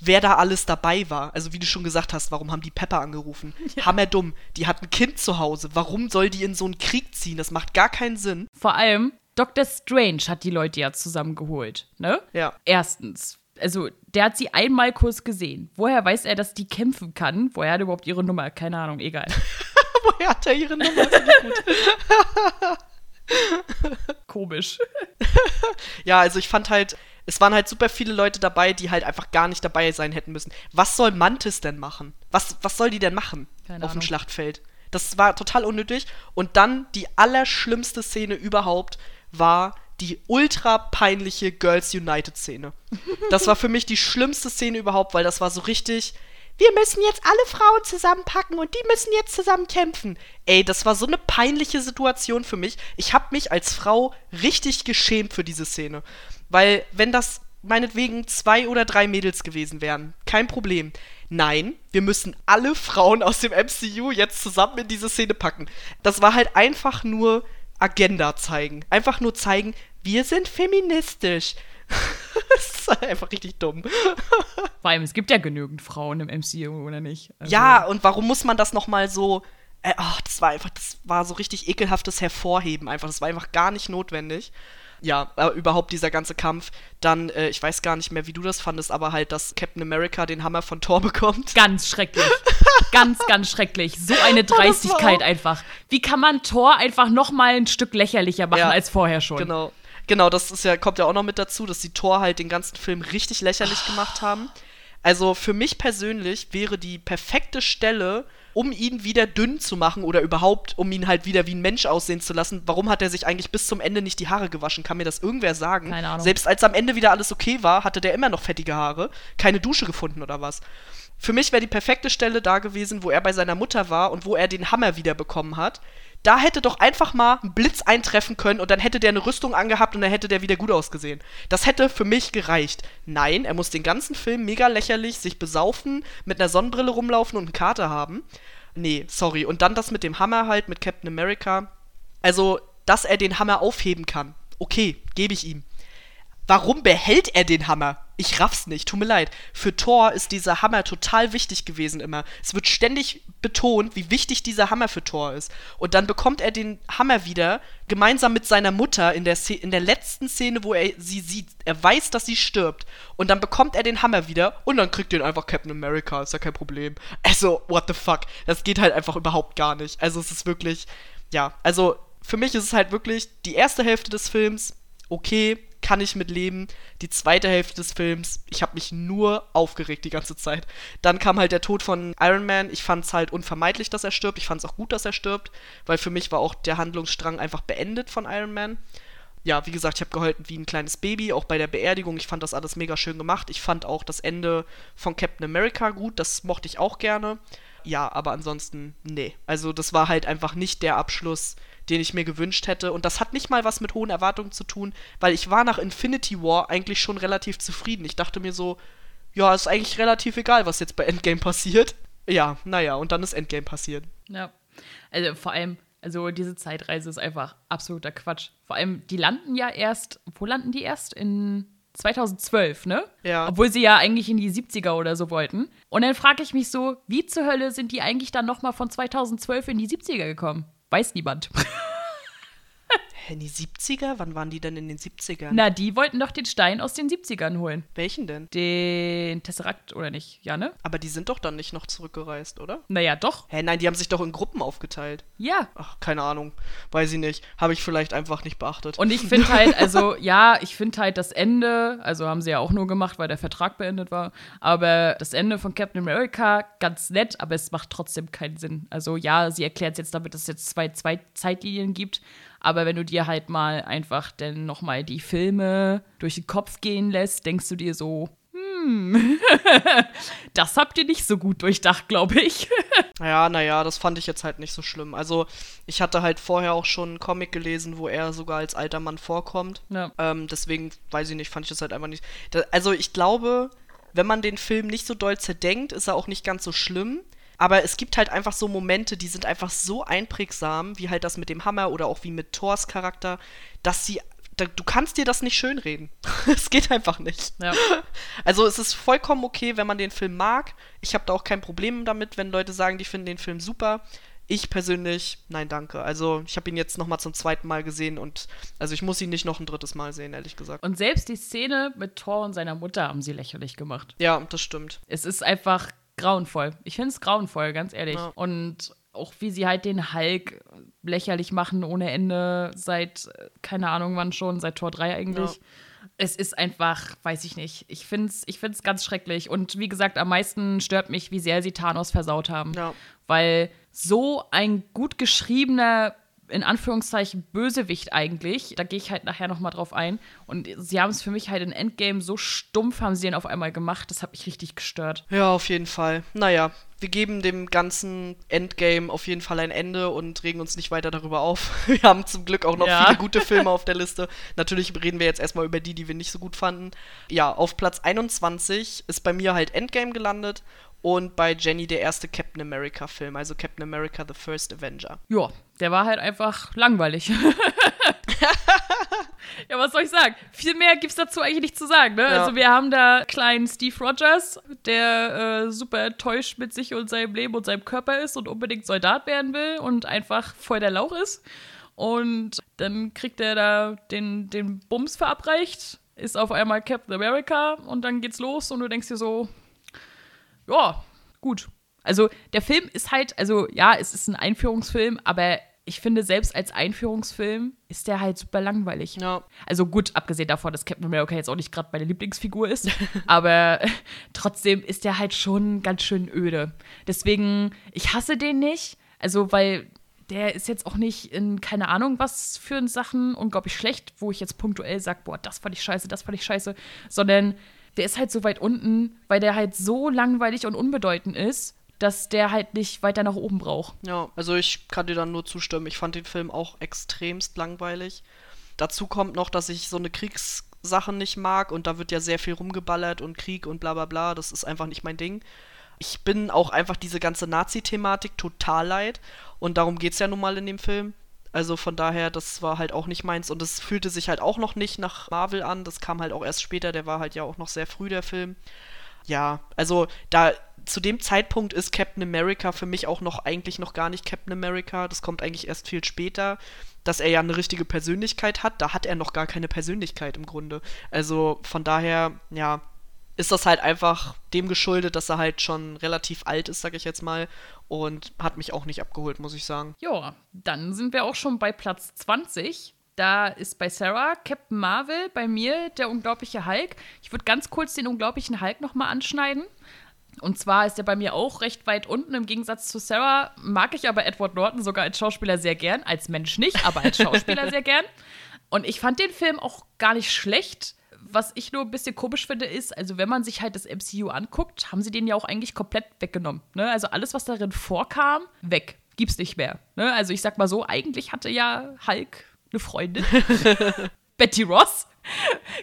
wer da alles dabei war. Also wie du schon gesagt hast, warum haben die Pepper angerufen? Ja. Hammerdumm. Die hat ein Kind zu Hause. Warum soll die in so einen Krieg ziehen? Das macht gar keinen Sinn. Vor allem, Dr. Strange hat die Leute ja zusammengeholt, ne? Ja. Erstens. Also, der hat sie einmal kurz gesehen. Woher weiß er, dass die kämpfen kann? Woher hat er überhaupt ihre Nummer? Keine Ahnung, egal. Woher hat er ihre Nummer? Komisch. ja, also ich fand halt, es waren halt super viele Leute dabei, die halt einfach gar nicht dabei sein hätten müssen. Was soll Mantis denn machen? Was, was soll die denn machen Keine auf Ahnung. dem Schlachtfeld? Das war total unnötig. Und dann die allerschlimmste Szene überhaupt war die ultra peinliche Girls United Szene. Das war für mich die schlimmste Szene überhaupt, weil das war so richtig. Wir müssen jetzt alle Frauen zusammenpacken und die müssen jetzt zusammen kämpfen. Ey, das war so eine peinliche Situation für mich. Ich habe mich als Frau richtig geschämt für diese Szene. Weil, wenn das meinetwegen zwei oder drei Mädels gewesen wären, kein Problem. Nein, wir müssen alle Frauen aus dem MCU jetzt zusammen in diese Szene packen. Das war halt einfach nur Agenda zeigen. Einfach nur zeigen, wir sind feministisch. das ist einfach richtig dumm. Vor allem, es gibt ja genügend Frauen im MCU, oder nicht? Also ja, und warum muss man das nochmal so. Äh, oh, das war einfach, das war so richtig ekelhaftes Hervorheben einfach. Das war einfach gar nicht notwendig ja, äh, überhaupt dieser ganze Kampf. Dann, äh, ich weiß gar nicht mehr, wie du das fandest, aber halt, dass Captain America den Hammer von Thor bekommt. Ganz schrecklich. ganz, ganz schrecklich. So eine Dreistigkeit einfach. Wie kann man Thor einfach noch mal ein Stück lächerlicher machen ja, als vorher schon? Genau. Genau, das ist ja, kommt ja auch noch mit dazu, dass die Thor halt den ganzen Film richtig lächerlich gemacht haben. Also für mich persönlich wäre die perfekte Stelle, um ihn wieder dünn zu machen oder überhaupt, um ihn halt wieder wie ein Mensch aussehen zu lassen. Warum hat er sich eigentlich bis zum Ende nicht die Haare gewaschen? Kann mir das irgendwer sagen? Keine Ahnung. Selbst als am Ende wieder alles okay war, hatte der immer noch fettige Haare. Keine Dusche gefunden oder was. Für mich wäre die perfekte Stelle da gewesen, wo er bei seiner Mutter war und wo er den Hammer wieder bekommen hat da hätte doch einfach mal ein Blitz eintreffen können und dann hätte der eine Rüstung angehabt und dann hätte der wieder gut ausgesehen. Das hätte für mich gereicht. Nein, er muss den ganzen Film mega lächerlich sich besaufen, mit einer Sonnenbrille rumlaufen und einen Kater haben. Nee, sorry. Und dann das mit dem Hammer halt, mit Captain America. Also, dass er den Hammer aufheben kann. Okay, gebe ich ihm. Warum behält er den Hammer? Ich raff's nicht, tut mir leid. Für Thor ist dieser Hammer total wichtig gewesen immer. Es wird ständig betont, wie wichtig dieser Hammer für Thor ist. Und dann bekommt er den Hammer wieder, gemeinsam mit seiner Mutter in der, in der letzten Szene, wo er sie sieht. Er weiß, dass sie stirbt. Und dann bekommt er den Hammer wieder und dann kriegt er einfach Captain America. Ist ja kein Problem. Also, what the fuck? Das geht halt einfach überhaupt gar nicht. Also, es ist wirklich, ja, also für mich ist es halt wirklich die erste Hälfte des Films okay, kann ich mit leben. Die zweite Hälfte des Films, ich habe mich nur aufgeregt die ganze Zeit. Dann kam halt der Tod von Iron Man. Ich fand es halt unvermeidlich, dass er stirbt. Ich fand es auch gut, dass er stirbt, weil für mich war auch der Handlungsstrang einfach beendet von Iron Man. Ja, wie gesagt, ich habe geholfen wie ein kleines Baby, auch bei der Beerdigung. Ich fand das alles mega schön gemacht. Ich fand auch das Ende von Captain America gut, das mochte ich auch gerne. Ja, aber ansonsten, nee. Also, das war halt einfach nicht der Abschluss, den ich mir gewünscht hätte. Und das hat nicht mal was mit hohen Erwartungen zu tun, weil ich war nach Infinity War eigentlich schon relativ zufrieden. Ich dachte mir so, ja, ist eigentlich relativ egal, was jetzt bei Endgame passiert. Ja, naja, und dann ist Endgame passiert. Ja. Also vor allem, Also diese Zeitreise ist einfach absoluter Quatsch. Vor allem, die landen ja erst, wo landen die erst? In 2012, ne? Ja. Obwohl sie ja eigentlich in die 70er oder so wollten. Und dann frage ich mich so, wie zur Hölle sind die eigentlich dann nochmal von 2012 in die 70er gekommen? Weiß niemand. Hä, in die 70er? Wann waren die denn in den 70ern? Na, die wollten doch den Stein aus den 70ern holen. Welchen denn? Den Tesseract oder nicht? Ja, ne? Aber die sind doch dann nicht noch zurückgereist, oder? Naja, doch. Hä, nein, die haben sich doch in Gruppen aufgeteilt. Ja. Ach, keine Ahnung. Weiß ich nicht. Habe ich vielleicht einfach nicht beachtet. Und ich finde halt, also ja, ich finde halt das Ende, also haben sie ja auch nur gemacht, weil der Vertrag beendet war, aber das Ende von Captain America ganz nett, aber es macht trotzdem keinen Sinn. Also ja, sie erklärt es jetzt damit, dass es jetzt zwei, zwei Zeitlinien gibt, aber wenn du dir halt mal einfach dann nochmal die Filme durch den Kopf gehen lässt, denkst du dir so, hm, das habt ihr nicht so gut durchdacht, glaube ich. Ja, naja, das fand ich jetzt halt nicht so schlimm. Also, ich hatte halt vorher auch schon einen Comic gelesen, wo er sogar als alter Mann vorkommt. Ja. Ähm, deswegen, weiß ich nicht, fand ich das halt einfach nicht. Da, also, ich glaube, wenn man den Film nicht so doll zerdenkt, ist er auch nicht ganz so schlimm. Aber es gibt halt einfach so Momente, die sind einfach so einprägsam, wie halt das mit dem Hammer oder auch wie mit Thors Charakter, dass sie. Da, du kannst dir das nicht schönreden. Es geht einfach nicht. Ja. Also es ist vollkommen okay, wenn man den Film mag. Ich habe da auch kein Problem damit, wenn Leute sagen, die finden den Film super. Ich persönlich, nein, danke. Also ich habe ihn jetzt noch mal zum zweiten Mal gesehen und also ich muss ihn nicht noch ein drittes Mal sehen, ehrlich gesagt. Und selbst die Szene mit Thor und seiner Mutter haben sie lächerlich gemacht. Ja, das stimmt. Es ist einfach grauenvoll. Ich finde es grauenvoll, ganz ehrlich. Ja. Und auch wie sie halt den Hulk lächerlich machen ohne Ende seit, äh, keine Ahnung wann schon, seit Tor 3 eigentlich. Ja. Es ist einfach, weiß ich nicht. Ich finde es ich find's ganz schrecklich. Und wie gesagt, am meisten stört mich, wie sehr sie Thanos versaut haben. Ja. Weil so ein gut geschriebener, in Anführungszeichen, Bösewicht eigentlich, da gehe ich halt nachher nochmal drauf ein. Und sie haben es für mich halt in Endgame so stumpf, haben sie ihn auf einmal gemacht. Das hat mich richtig gestört. Ja, auf jeden Fall. Naja, wir geben dem ganzen Endgame auf jeden Fall ein Ende und regen uns nicht weiter darüber auf. Wir haben zum Glück auch noch Ja. viele gute Filme auf der Liste. Natürlich reden wir jetzt erstmal über die, die wir nicht so gut fanden. Ja, auf Platz 21 ist bei mir halt Endgame gelandet und bei Jenny der erste Captain America Film, also Captain America The First Avenger. Ja, der war halt einfach langweilig. ja, was soll ich sagen? Viel mehr gibt's dazu eigentlich nicht zu sagen, ne? Ja. Also wir haben da kleinen Steve Rogers, der äh, super enttäuscht mit sich und seinem Leben und seinem Körper ist und unbedingt Soldat werden will und einfach voll der Lauch ist. Und dann kriegt er da den, den Bums verabreicht, ist auf einmal Captain America und dann geht's los und du denkst dir so, ja, gut. Also der Film ist halt, also ja, es ist ein Einführungsfilm, aber ich finde, selbst als Einführungsfilm ist der halt super langweilig. Ja. Also gut, abgesehen davon, dass Captain America jetzt auch nicht gerade meine Lieblingsfigur ist, aber trotzdem ist der halt schon ganz schön öde. Deswegen, ich hasse den nicht, also weil der ist jetzt auch nicht in keine Ahnung was für Sachen unglaublich schlecht, wo ich jetzt punktuell sage, boah, das fand ich scheiße, das fand ich scheiße, sondern der ist halt so weit unten, weil der halt so langweilig und unbedeutend ist, dass der halt nicht weiter nach oben braucht. Ja, also ich kann dir dann nur zustimmen. Ich fand den Film auch extremst langweilig. Dazu kommt noch, dass ich so eine Kriegssache nicht mag und da wird ja sehr viel rumgeballert und Krieg und bla bla bla. Das ist einfach nicht mein Ding. Ich bin auch einfach diese ganze Nazi-Thematik total leid und darum geht es ja nun mal in dem Film. Also von daher, das war halt auch nicht meins und es fühlte sich halt auch noch nicht nach Marvel an. Das kam halt auch erst später, der war halt ja auch noch sehr früh, der Film. Ja, also da zu dem Zeitpunkt ist Captain America für mich auch noch eigentlich noch gar nicht Captain America. Das kommt eigentlich erst viel später, dass er ja eine richtige Persönlichkeit hat. Da hat er noch gar keine Persönlichkeit im Grunde. Also von daher, ja, ist das halt einfach dem geschuldet, dass er halt schon relativ alt ist, sag ich jetzt mal. Und hat mich auch nicht abgeholt, muss ich sagen. Ja, dann sind wir auch schon bei Platz 20. Da ist bei Sarah Captain Marvel, bei mir der unglaubliche Hulk. Ich würde ganz kurz den unglaublichen Hulk nochmal anschneiden. Und zwar ist er bei mir auch recht weit unten. Im Gegensatz zu Sarah mag ich aber Edward Norton sogar als Schauspieler sehr gern. Als Mensch nicht, aber als Schauspieler sehr gern. Und ich fand den Film auch gar nicht schlecht. Was ich nur ein bisschen komisch finde, ist, also wenn man sich halt das MCU anguckt, haben sie den ja auch eigentlich komplett weggenommen. Ne? Also alles, was darin vorkam, weg. Gibt's nicht mehr. Ne? Also ich sag mal so, eigentlich hatte ja Hulk eine Freundin. Betty Ross,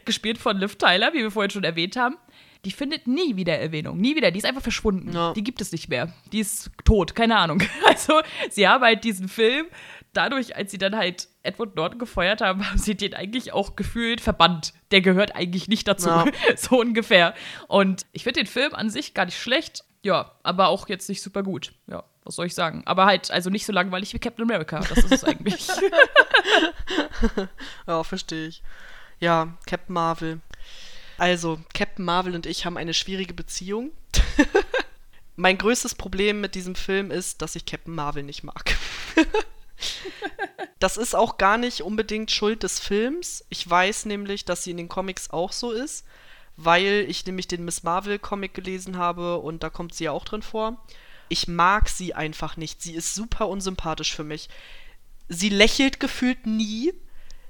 gespielt von Liv Tyler, wie wir vorhin schon erwähnt haben. Die findet nie wieder Erwähnung. Nie wieder. Die ist einfach verschwunden. Ja. Die gibt es nicht mehr. Die ist tot. Keine Ahnung. Also, sie haben halt diesen Film dadurch, als sie dann halt Edward Norton gefeuert haben, haben sie den eigentlich auch gefühlt verbannt. Der gehört eigentlich nicht dazu. Ja. so ungefähr. Und ich finde den Film an sich gar nicht schlecht. Ja, aber auch jetzt nicht super gut. Ja, was soll ich sagen? Aber halt, also nicht so langweilig wie Captain America. Das ist es eigentlich. ja, verstehe ich. Ja, Captain Marvel. Also, Captain Marvel und ich haben eine schwierige Beziehung. mein größtes Problem mit diesem Film ist, dass ich Captain Marvel nicht mag. das ist auch gar nicht unbedingt Schuld des Films. Ich weiß nämlich, dass sie in den Comics auch so ist, weil ich nämlich den Miss Marvel Comic gelesen habe und da kommt sie ja auch drin vor. Ich mag sie einfach nicht. Sie ist super unsympathisch für mich. Sie lächelt gefühlt nie.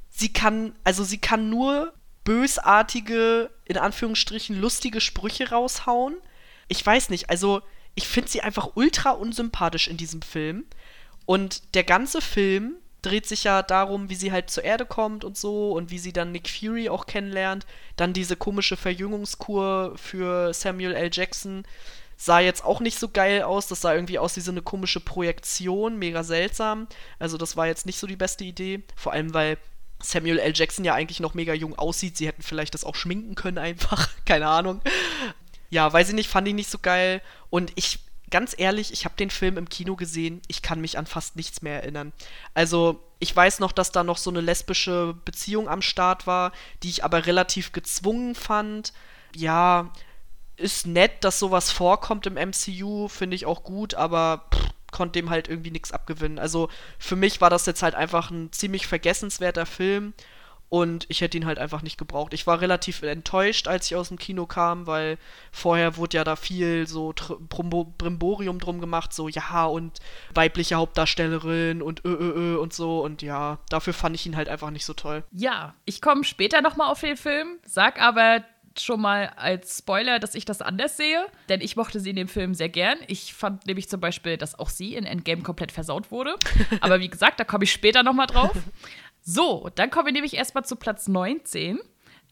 Sie kann, also sie kann nur bösartige, in Anführungsstrichen, lustige Sprüche raushauen. Ich weiß nicht, also ich finde sie einfach ultra unsympathisch in diesem Film. Und der ganze Film dreht sich ja darum, wie sie halt zur Erde kommt und so und wie sie dann Nick Fury auch kennenlernt. Dann diese komische Verjüngungskur für Samuel L. Jackson sah jetzt auch nicht so geil aus. Das sah irgendwie aus wie so eine komische Projektion, mega seltsam. Also das war jetzt nicht so die beste Idee. Vor allem, weil Samuel L. Jackson ja eigentlich noch mega jung aussieht. Sie hätten vielleicht das auch schminken können einfach. Keine Ahnung. Ja, weiß ich nicht, fand ich nicht so geil. Und ich, ganz ehrlich, ich habe den Film im Kino gesehen. Ich kann mich an fast nichts mehr erinnern. Also, ich weiß noch, dass da noch so eine lesbische Beziehung am Start war, die ich aber relativ gezwungen fand. Ja, ist nett, dass sowas vorkommt im MCU, finde ich auch gut, aber pff, konnte dem halt irgendwie nichts abgewinnen. Also für mich war das jetzt halt einfach ein ziemlich vergessenswerter Film und ich hätte ihn halt einfach nicht gebraucht. Ich war relativ enttäuscht, als ich aus dem Kino kam, weil vorher wurde ja da viel so Brimborium drum gemacht, so ja und weibliche Hauptdarstellerin und ö, ö, ö und so und ja, dafür fand ich ihn halt einfach nicht so toll. Ja, ich komme später nochmal auf den Film, sag aber schon mal als Spoiler, dass ich das anders sehe, denn ich mochte sie in dem Film sehr gern. Ich fand nämlich zum Beispiel, dass auch sie in Endgame komplett versaut wurde. Aber wie gesagt, da komme ich später nochmal drauf. So, dann kommen wir nämlich erstmal zu Platz 19.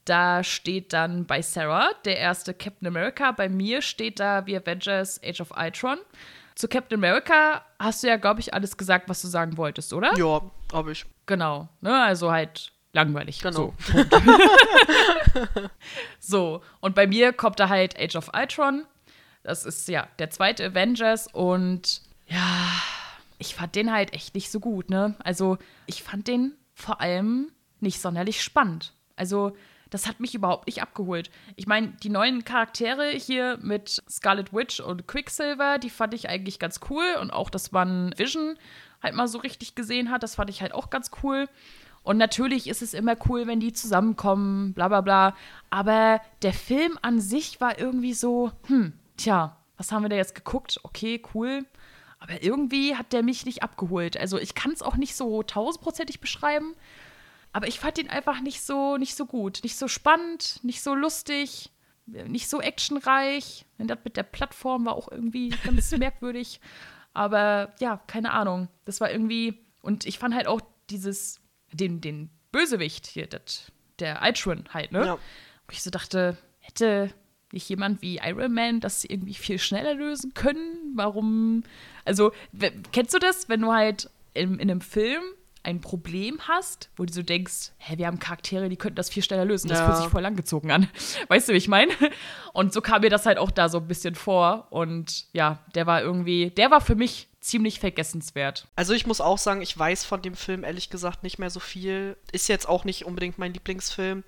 Da steht dann bei Sarah der erste Captain America. Bei mir steht da The Avengers Age of Ultron. Zu Captain America hast du ja, glaube ich, alles gesagt, was du sagen wolltest, oder? Ja, habe ich. Genau. Ne? Also halt langweilig. Genau. So. so, und bei mir kommt da halt Age of Ultron. Das ist ja der zweite Avengers und ja, ich fand den halt echt nicht so gut, ne? Also, ich fand den vor allem nicht sonderlich spannend. Also, das hat mich überhaupt nicht abgeholt. Ich meine, die neuen Charaktere hier mit Scarlet Witch und Quicksilver, die fand ich eigentlich ganz cool. Und auch, dass man Vision halt mal so richtig gesehen hat, das fand ich halt auch ganz cool. Und natürlich ist es immer cool, wenn die zusammenkommen, bla bla bla. Aber der Film an sich war irgendwie so, hm, tja, was haben wir da jetzt geguckt? Okay, cool. Aber irgendwie hat der mich nicht abgeholt. Also ich kann es auch nicht so tausendprozentig beschreiben. Aber ich fand ihn einfach nicht so, nicht so gut. Nicht so spannend, nicht so lustig, nicht so actionreich. Und das mit der Plattform war auch irgendwie ganz merkwürdig. Aber ja, keine Ahnung. Das war irgendwie. Und ich fand halt auch dieses den, den Bösewicht hier, das, der Ultron halt, ne? Ja. Wo ich so dachte, hätte nicht jemand wie Iron Man das irgendwie viel schneller lösen können? Warum? Also, kennst du das, wenn du halt in, in einem Film ein Problem hast, wo du so denkst, hä, wir haben Charaktere, die könnten das viel schneller lösen. Das ja. fühlt sich voll langgezogen an. Weißt du, wie ich meine? Und so kam mir das halt auch da so ein bisschen vor. Und ja, der war irgendwie, der war für mich ziemlich vergessenswert. Also ich muss auch sagen, ich weiß von dem Film ehrlich gesagt nicht mehr so viel. Ist jetzt auch nicht unbedingt mein Lieblingsfilm.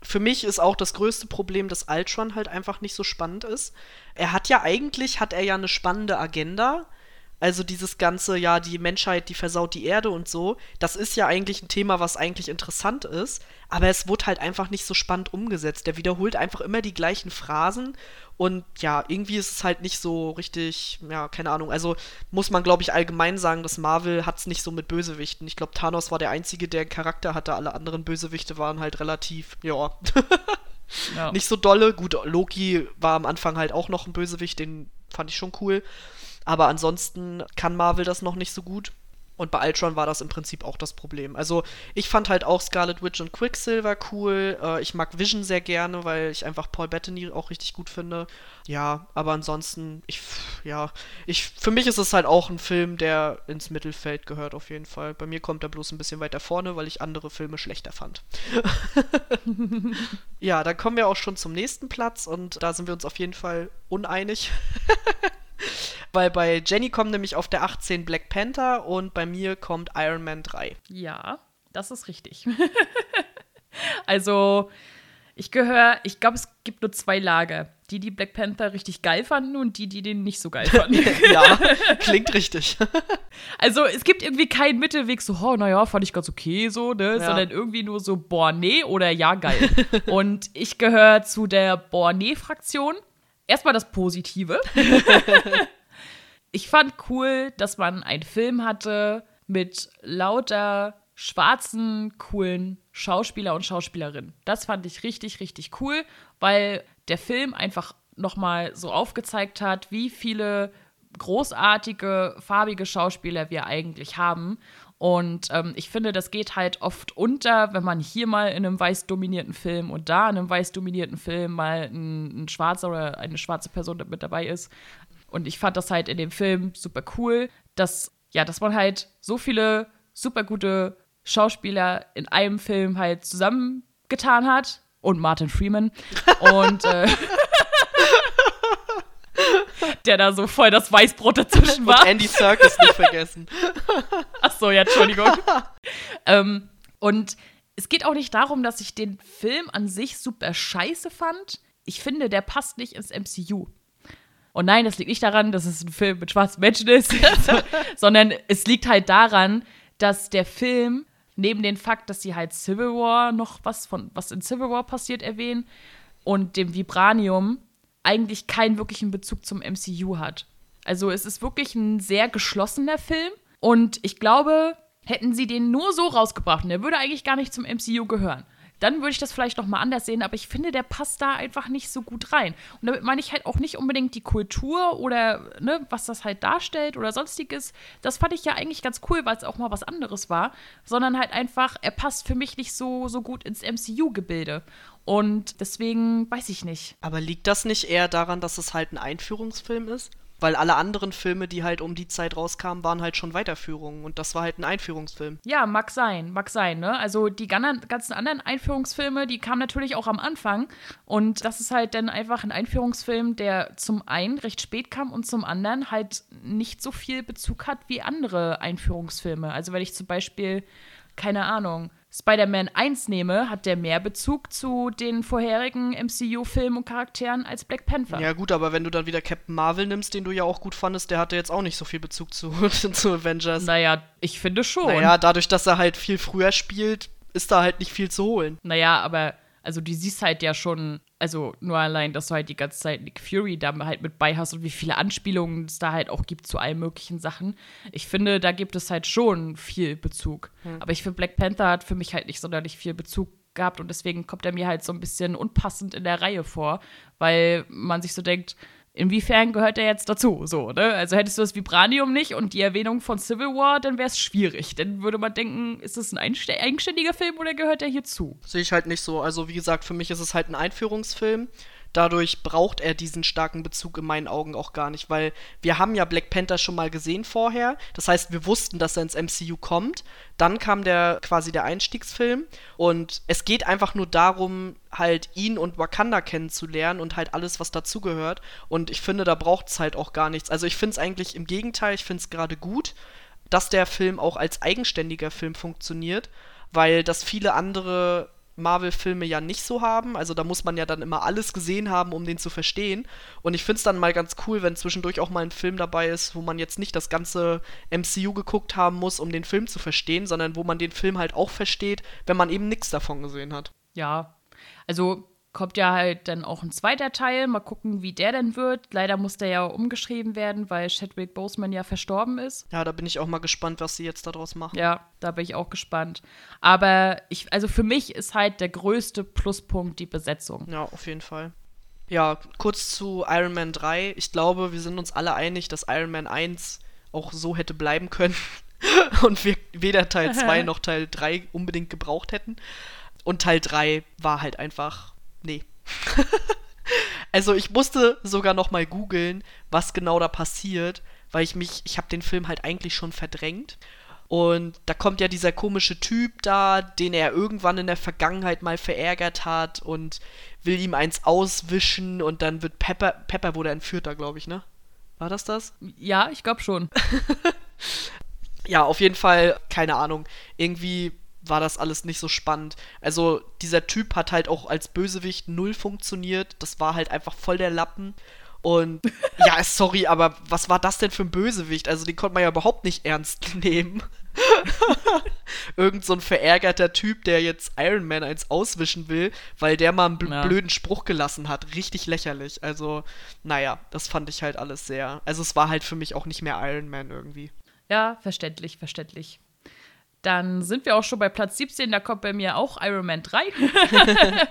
Für mich ist auch das größte Problem, dass Ultron halt einfach nicht so spannend ist. Er hat ja eigentlich, hat er ja eine spannende Agenda, also dieses ganze, ja, die Menschheit, die versaut die Erde und so, das ist ja eigentlich ein Thema, was eigentlich interessant ist, aber es wurde halt einfach nicht so spannend umgesetzt. Der wiederholt einfach immer die gleichen Phrasen und ja, irgendwie ist es halt nicht so richtig, ja, keine Ahnung. Also muss man, glaube ich, allgemein sagen, dass Marvel hat es nicht so mit Bösewichten. Ich glaube, Thanos war der Einzige, der einen Charakter hatte. Alle anderen Bösewichte waren halt relativ, ja. ja. Nicht so dolle. Gut, Loki war am Anfang halt auch noch ein Bösewicht, den fand ich schon cool. Aber ansonsten kann Marvel das noch nicht so gut. Und bei Ultron war das im Prinzip auch das Problem. Also ich fand halt auch Scarlet Witch und Quicksilver cool. Äh, ich mag Vision sehr gerne, weil ich einfach Paul Bettany auch richtig gut finde. Ja, aber ansonsten, ich, ja, ich, für mich ist es halt auch ein Film, der ins Mittelfeld gehört auf jeden Fall. Bei mir kommt er bloß ein bisschen weiter vorne, weil ich andere Filme schlechter fand. ja, dann kommen wir auch schon zum nächsten Platz und da sind wir uns auf jeden Fall uneinig. Weil bei Jenny kommt nämlich auf der 18 Black Panther und bei mir kommt Iron Man 3. Ja, das ist richtig. also, ich gehöre, ich glaube, es gibt nur zwei Lager. Die, die Black Panther richtig geil fanden und die, die den nicht so geil fanden. ja, klingt richtig. also, es gibt irgendwie keinen Mittelweg, so, oh, naja, fand ich ganz okay, so, ne? Ja. Sondern irgendwie nur so, boah, nee oder ja, geil. und ich gehöre zu der boah, nee Fraktion. Erstmal das Positive. ich fand cool, dass man einen Film hatte mit lauter schwarzen, coolen Schauspieler und Schauspielerinnen. Das fand ich richtig, richtig cool, weil der Film einfach nochmal so aufgezeigt hat, wie viele großartige, farbige Schauspieler wir eigentlich haben. Und ähm, ich finde, das geht halt oft unter, wenn man hier mal in einem weiß dominierten Film und da in einem weiß dominierten Film mal ein, ein schwarzer oder eine schwarze Person mit dabei ist. Und ich fand das halt in dem Film super cool, dass, ja, dass man halt so viele super gute Schauspieler in einem Film halt zusammengetan hat. Und Martin Freeman. Und äh, der da so voll das Weißbrot dazwischen war. Und Andy Serkis nicht vergessen. So, ja, Entschuldigung. ähm, und es geht auch nicht darum, dass ich den Film an sich super scheiße fand. Ich finde, der passt nicht ins MCU. Und nein, das liegt nicht daran, dass es ein Film mit schwarzen Menschen ist, sondern es liegt halt daran, dass der Film neben dem Fakt, dass sie halt Civil War noch was von was in Civil War passiert erwähnen und dem Vibranium eigentlich keinen wirklichen Bezug zum MCU hat. Also es ist wirklich ein sehr geschlossener Film und ich glaube, hätten sie den nur so rausgebracht, der würde eigentlich gar nicht zum MCU gehören dann würde ich das vielleicht noch mal anders sehen, aber ich finde, der passt da einfach nicht so gut rein. Und damit meine ich halt auch nicht unbedingt die Kultur oder ne, was das halt darstellt oder sonstiges. Das fand ich ja eigentlich ganz cool, weil es auch mal was anderes war, sondern halt einfach, er passt für mich nicht so, so gut ins MCU-Gebilde. Und deswegen weiß ich nicht. Aber liegt das nicht eher daran, dass es halt ein Einführungsfilm ist? Weil alle anderen Filme, die halt um die Zeit rauskamen, waren halt schon Weiterführungen und das war halt ein Einführungsfilm. Ja, mag sein, mag sein, ne? Also die ganzen anderen Einführungsfilme, die kamen natürlich auch am Anfang und das ist halt dann einfach ein Einführungsfilm, der zum einen recht spät kam und zum anderen halt nicht so viel Bezug hat wie andere Einführungsfilme. Also wenn ich zum Beispiel, keine Ahnung, Spider-Man 1 nehme, hat der mehr Bezug zu den vorherigen MCU-Filmen und Charakteren als Black Panther. Ja, gut, aber wenn du dann wieder Captain Marvel nimmst, den du ja auch gut fandest, der hatte jetzt auch nicht so viel Bezug zu, zu Avengers. Naja, ich finde schon. Naja, dadurch, dass er halt viel früher spielt, ist da halt nicht viel zu holen. Naja, aber also du siehst halt ja schon, also nur allein, dass du halt die ganze Zeit Nick Fury da halt mit bei hast und wie viele Anspielungen es da halt auch gibt zu allen möglichen Sachen. Ich finde, da gibt es halt schon viel Bezug. Hm. Aber ich finde, Black Panther hat für mich halt nicht sonderlich viel Bezug gehabt und deswegen kommt er mir halt so ein bisschen unpassend in der Reihe vor, weil man sich so denkt, inwiefern gehört er jetzt dazu? So, ne? Also hättest du das Vibranium nicht und die Erwähnung von Civil War, dann wäre es schwierig. Dann würde man denken, ist das ein eigenständiger Film oder gehört er hier zu? Sehe ich halt nicht so. Also wie gesagt, für mich ist es halt ein Einführungsfilm. Dadurch braucht er diesen starken Bezug in meinen Augen auch gar nicht, weil wir haben ja Black Panther schon mal gesehen vorher. Das heißt, wir wussten, dass er ins MCU kommt. Dann kam der quasi der Einstiegsfilm und es geht einfach nur darum, halt ihn und Wakanda kennenzulernen und halt alles, was dazugehört. Und ich finde, da braucht es halt auch gar nichts. Also ich finde es eigentlich im Gegenteil, ich finde es gerade gut, dass der Film auch als eigenständiger Film funktioniert, weil das viele andere Marvel-Filme ja nicht so haben. Also da muss man ja dann immer alles gesehen haben, um den zu verstehen. Und ich finde es dann mal ganz cool, wenn zwischendurch auch mal ein Film dabei ist, wo man jetzt nicht das ganze MCU geguckt haben muss, um den Film zu verstehen, sondern wo man den Film halt auch versteht, wenn man eben nichts davon gesehen hat. Ja, also kommt ja halt dann auch ein zweiter Teil. Mal gucken, wie der denn wird. Leider muss der ja umgeschrieben werden, weil Chadwick Boseman ja verstorben ist. Ja, da bin ich auch mal gespannt, was sie jetzt daraus machen. Ja, da bin ich auch gespannt. Aber ich, also für mich ist halt der größte Pluspunkt die Besetzung. Ja, auf jeden Fall. Ja, kurz zu Iron Man 3. Ich glaube, wir sind uns alle einig, dass Iron Man 1 auch so hätte bleiben können. und wir weder Teil 2 noch Teil 3 unbedingt gebraucht hätten. Und Teil 3 war halt einfach, nee. also ich musste sogar noch mal googeln, was genau da passiert, weil ich mich, ich habe den Film halt eigentlich schon verdrängt. Und da kommt ja dieser komische Typ da, den er irgendwann in der Vergangenheit mal verärgert hat und will ihm eins auswischen und dann wird Pepper, Pepper wurde entführt da, glaube ich, ne? War das das? Ja, ich glaube schon. ja, auf jeden Fall, keine Ahnung. Irgendwie war das alles nicht so spannend. Also dieser Typ hat halt auch als Bösewicht null funktioniert. Das war halt einfach voll der Lappen. Und ja, sorry, aber was war das denn für ein Bösewicht? Also den konnte man ja überhaupt nicht ernst nehmen. Irgend so ein verärgerter Typ, der jetzt Iron Man eins auswischen will, weil der mal einen bl ja. blöden Spruch gelassen hat. Richtig lächerlich. Also, naja, das fand ich halt alles sehr. Also es war halt für mich auch nicht mehr Iron Man irgendwie. Ja, verständlich, verständlich. Dann sind wir auch schon bei Platz 17, da kommt bei mir auch Iron Man 3.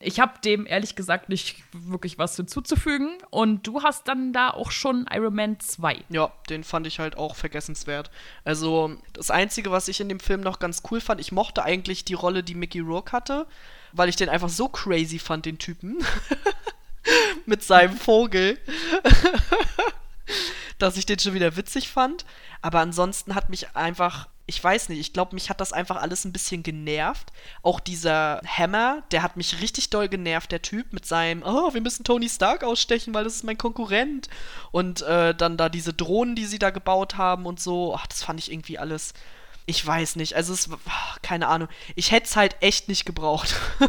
ich habe dem ehrlich gesagt nicht wirklich was hinzuzufügen. Und du hast dann da auch schon Iron Man 2. Ja, den fand ich halt auch vergessenswert. Also, das Einzige, was ich in dem Film noch ganz cool fand, ich mochte eigentlich die Rolle, die Mickey Rourke hatte, weil ich den einfach so crazy fand, den Typen. Mit seinem Vogel. dass ich den schon wieder witzig fand. Aber ansonsten hat mich einfach ich weiß nicht, ich glaube, mich hat das einfach alles ein bisschen genervt. Auch dieser Hammer, der hat mich richtig doll genervt, der Typ mit seinem, oh, wir müssen Tony Stark ausstechen, weil das ist mein Konkurrent. Und äh, dann da diese Drohnen, die sie da gebaut haben und so, ach, das fand ich irgendwie alles, ich weiß nicht, also es, ach, keine Ahnung, ich hätte es halt echt nicht gebraucht.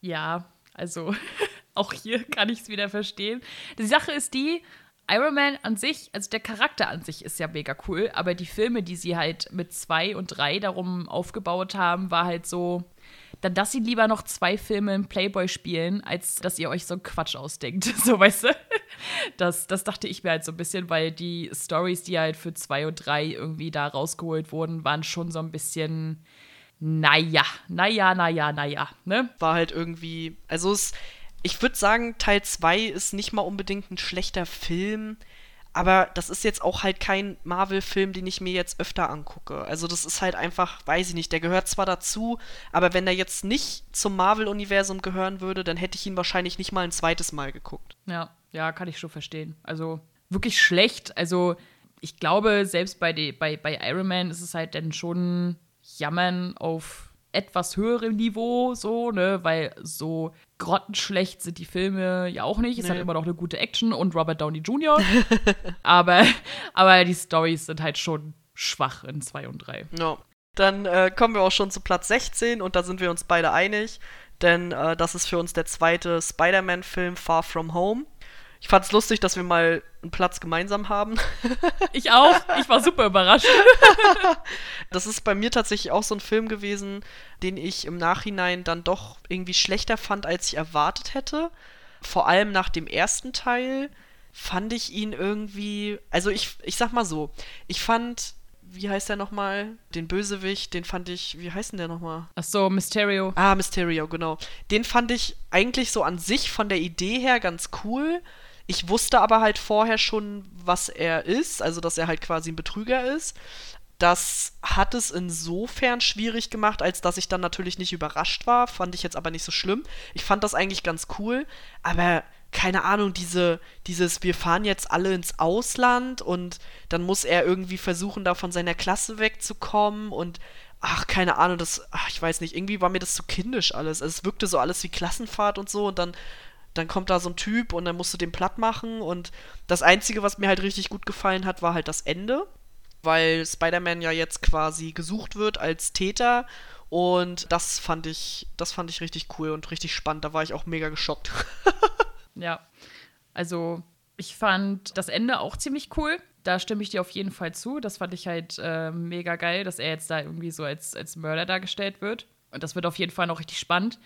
ja, also auch hier kann ich es wieder verstehen. Die Sache ist die, Iron Man an sich, also der Charakter an sich ist ja mega cool, aber die Filme, die sie halt mit zwei und drei darum aufgebaut haben, war halt so, dann dass sie lieber noch zwei Filme im Playboy spielen, als dass ihr euch so einen Quatsch ausdenkt. So, weißt du? Das, das dachte ich mir halt so ein bisschen, weil die Stories, die halt für zwei und drei irgendwie da rausgeholt wurden, waren schon so ein bisschen, naja, naja, naja, naja, ne? War halt irgendwie, also es ich würde sagen, Teil 2 ist nicht mal unbedingt ein schlechter Film, aber das ist jetzt auch halt kein Marvel-Film, den ich mir jetzt öfter angucke. Also das ist halt einfach, weiß ich nicht, der gehört zwar dazu, aber wenn er jetzt nicht zum Marvel-Universum gehören würde, dann hätte ich ihn wahrscheinlich nicht mal ein zweites Mal geguckt. Ja, ja, kann ich schon verstehen. Also wirklich schlecht. Also ich glaube, selbst bei, die, bei, bei Iron Man ist es halt dann schon Jammern auf etwas höherem Niveau, so, ne, weil so grottenschlecht sind die Filme ja auch nicht. Es nee. hat immer noch eine gute Action und Robert Downey Jr. aber, aber die Stories sind halt schon schwach in 2 und 3. No. Dann äh, kommen wir auch schon zu Platz 16 und da sind wir uns beide einig, denn äh, das ist für uns der zweite Spider-Man-Film Far From Home. Ich fand es lustig, dass wir mal einen Platz gemeinsam haben. Ich auch. Ich war super überrascht. Das ist bei mir tatsächlich auch so ein Film gewesen, den ich im Nachhinein dann doch irgendwie schlechter fand, als ich erwartet hätte. Vor allem nach dem ersten Teil fand ich ihn irgendwie. Also ich, ich sag mal so, ich fand wie heißt der nochmal? Den Bösewicht, den fand ich, wie heißt denn der nochmal? Ach so, Mysterio. Ah, Mysterio, genau. Den fand ich eigentlich so an sich von der Idee her ganz cool. Ich wusste aber halt vorher schon, was er ist, also dass er halt quasi ein Betrüger ist. Das hat es insofern schwierig gemacht, als dass ich dann natürlich nicht überrascht war. Fand ich jetzt aber nicht so schlimm. Ich fand das eigentlich ganz cool, aber keine Ahnung, diese, dieses, wir fahren jetzt alle ins Ausland und dann muss er irgendwie versuchen, da von seiner Klasse wegzukommen und ach, keine Ahnung, das, ach, ich weiß nicht, irgendwie war mir das zu kindisch alles. Also es wirkte so alles wie Klassenfahrt und so und dann dann kommt da so ein Typ und dann musst du den platt machen. Und das Einzige, was mir halt richtig gut gefallen hat, war halt das Ende. Weil Spider-Man ja jetzt quasi gesucht wird als Täter. Und das fand ich, das fand ich richtig cool und richtig spannend. Da war ich auch mega geschockt. ja. Also, ich fand das Ende auch ziemlich cool. Da stimme ich dir auf jeden Fall zu. Das fand ich halt äh, mega geil, dass er jetzt da irgendwie so als, als Mörder dargestellt wird. Und das wird auf jeden Fall noch richtig spannend.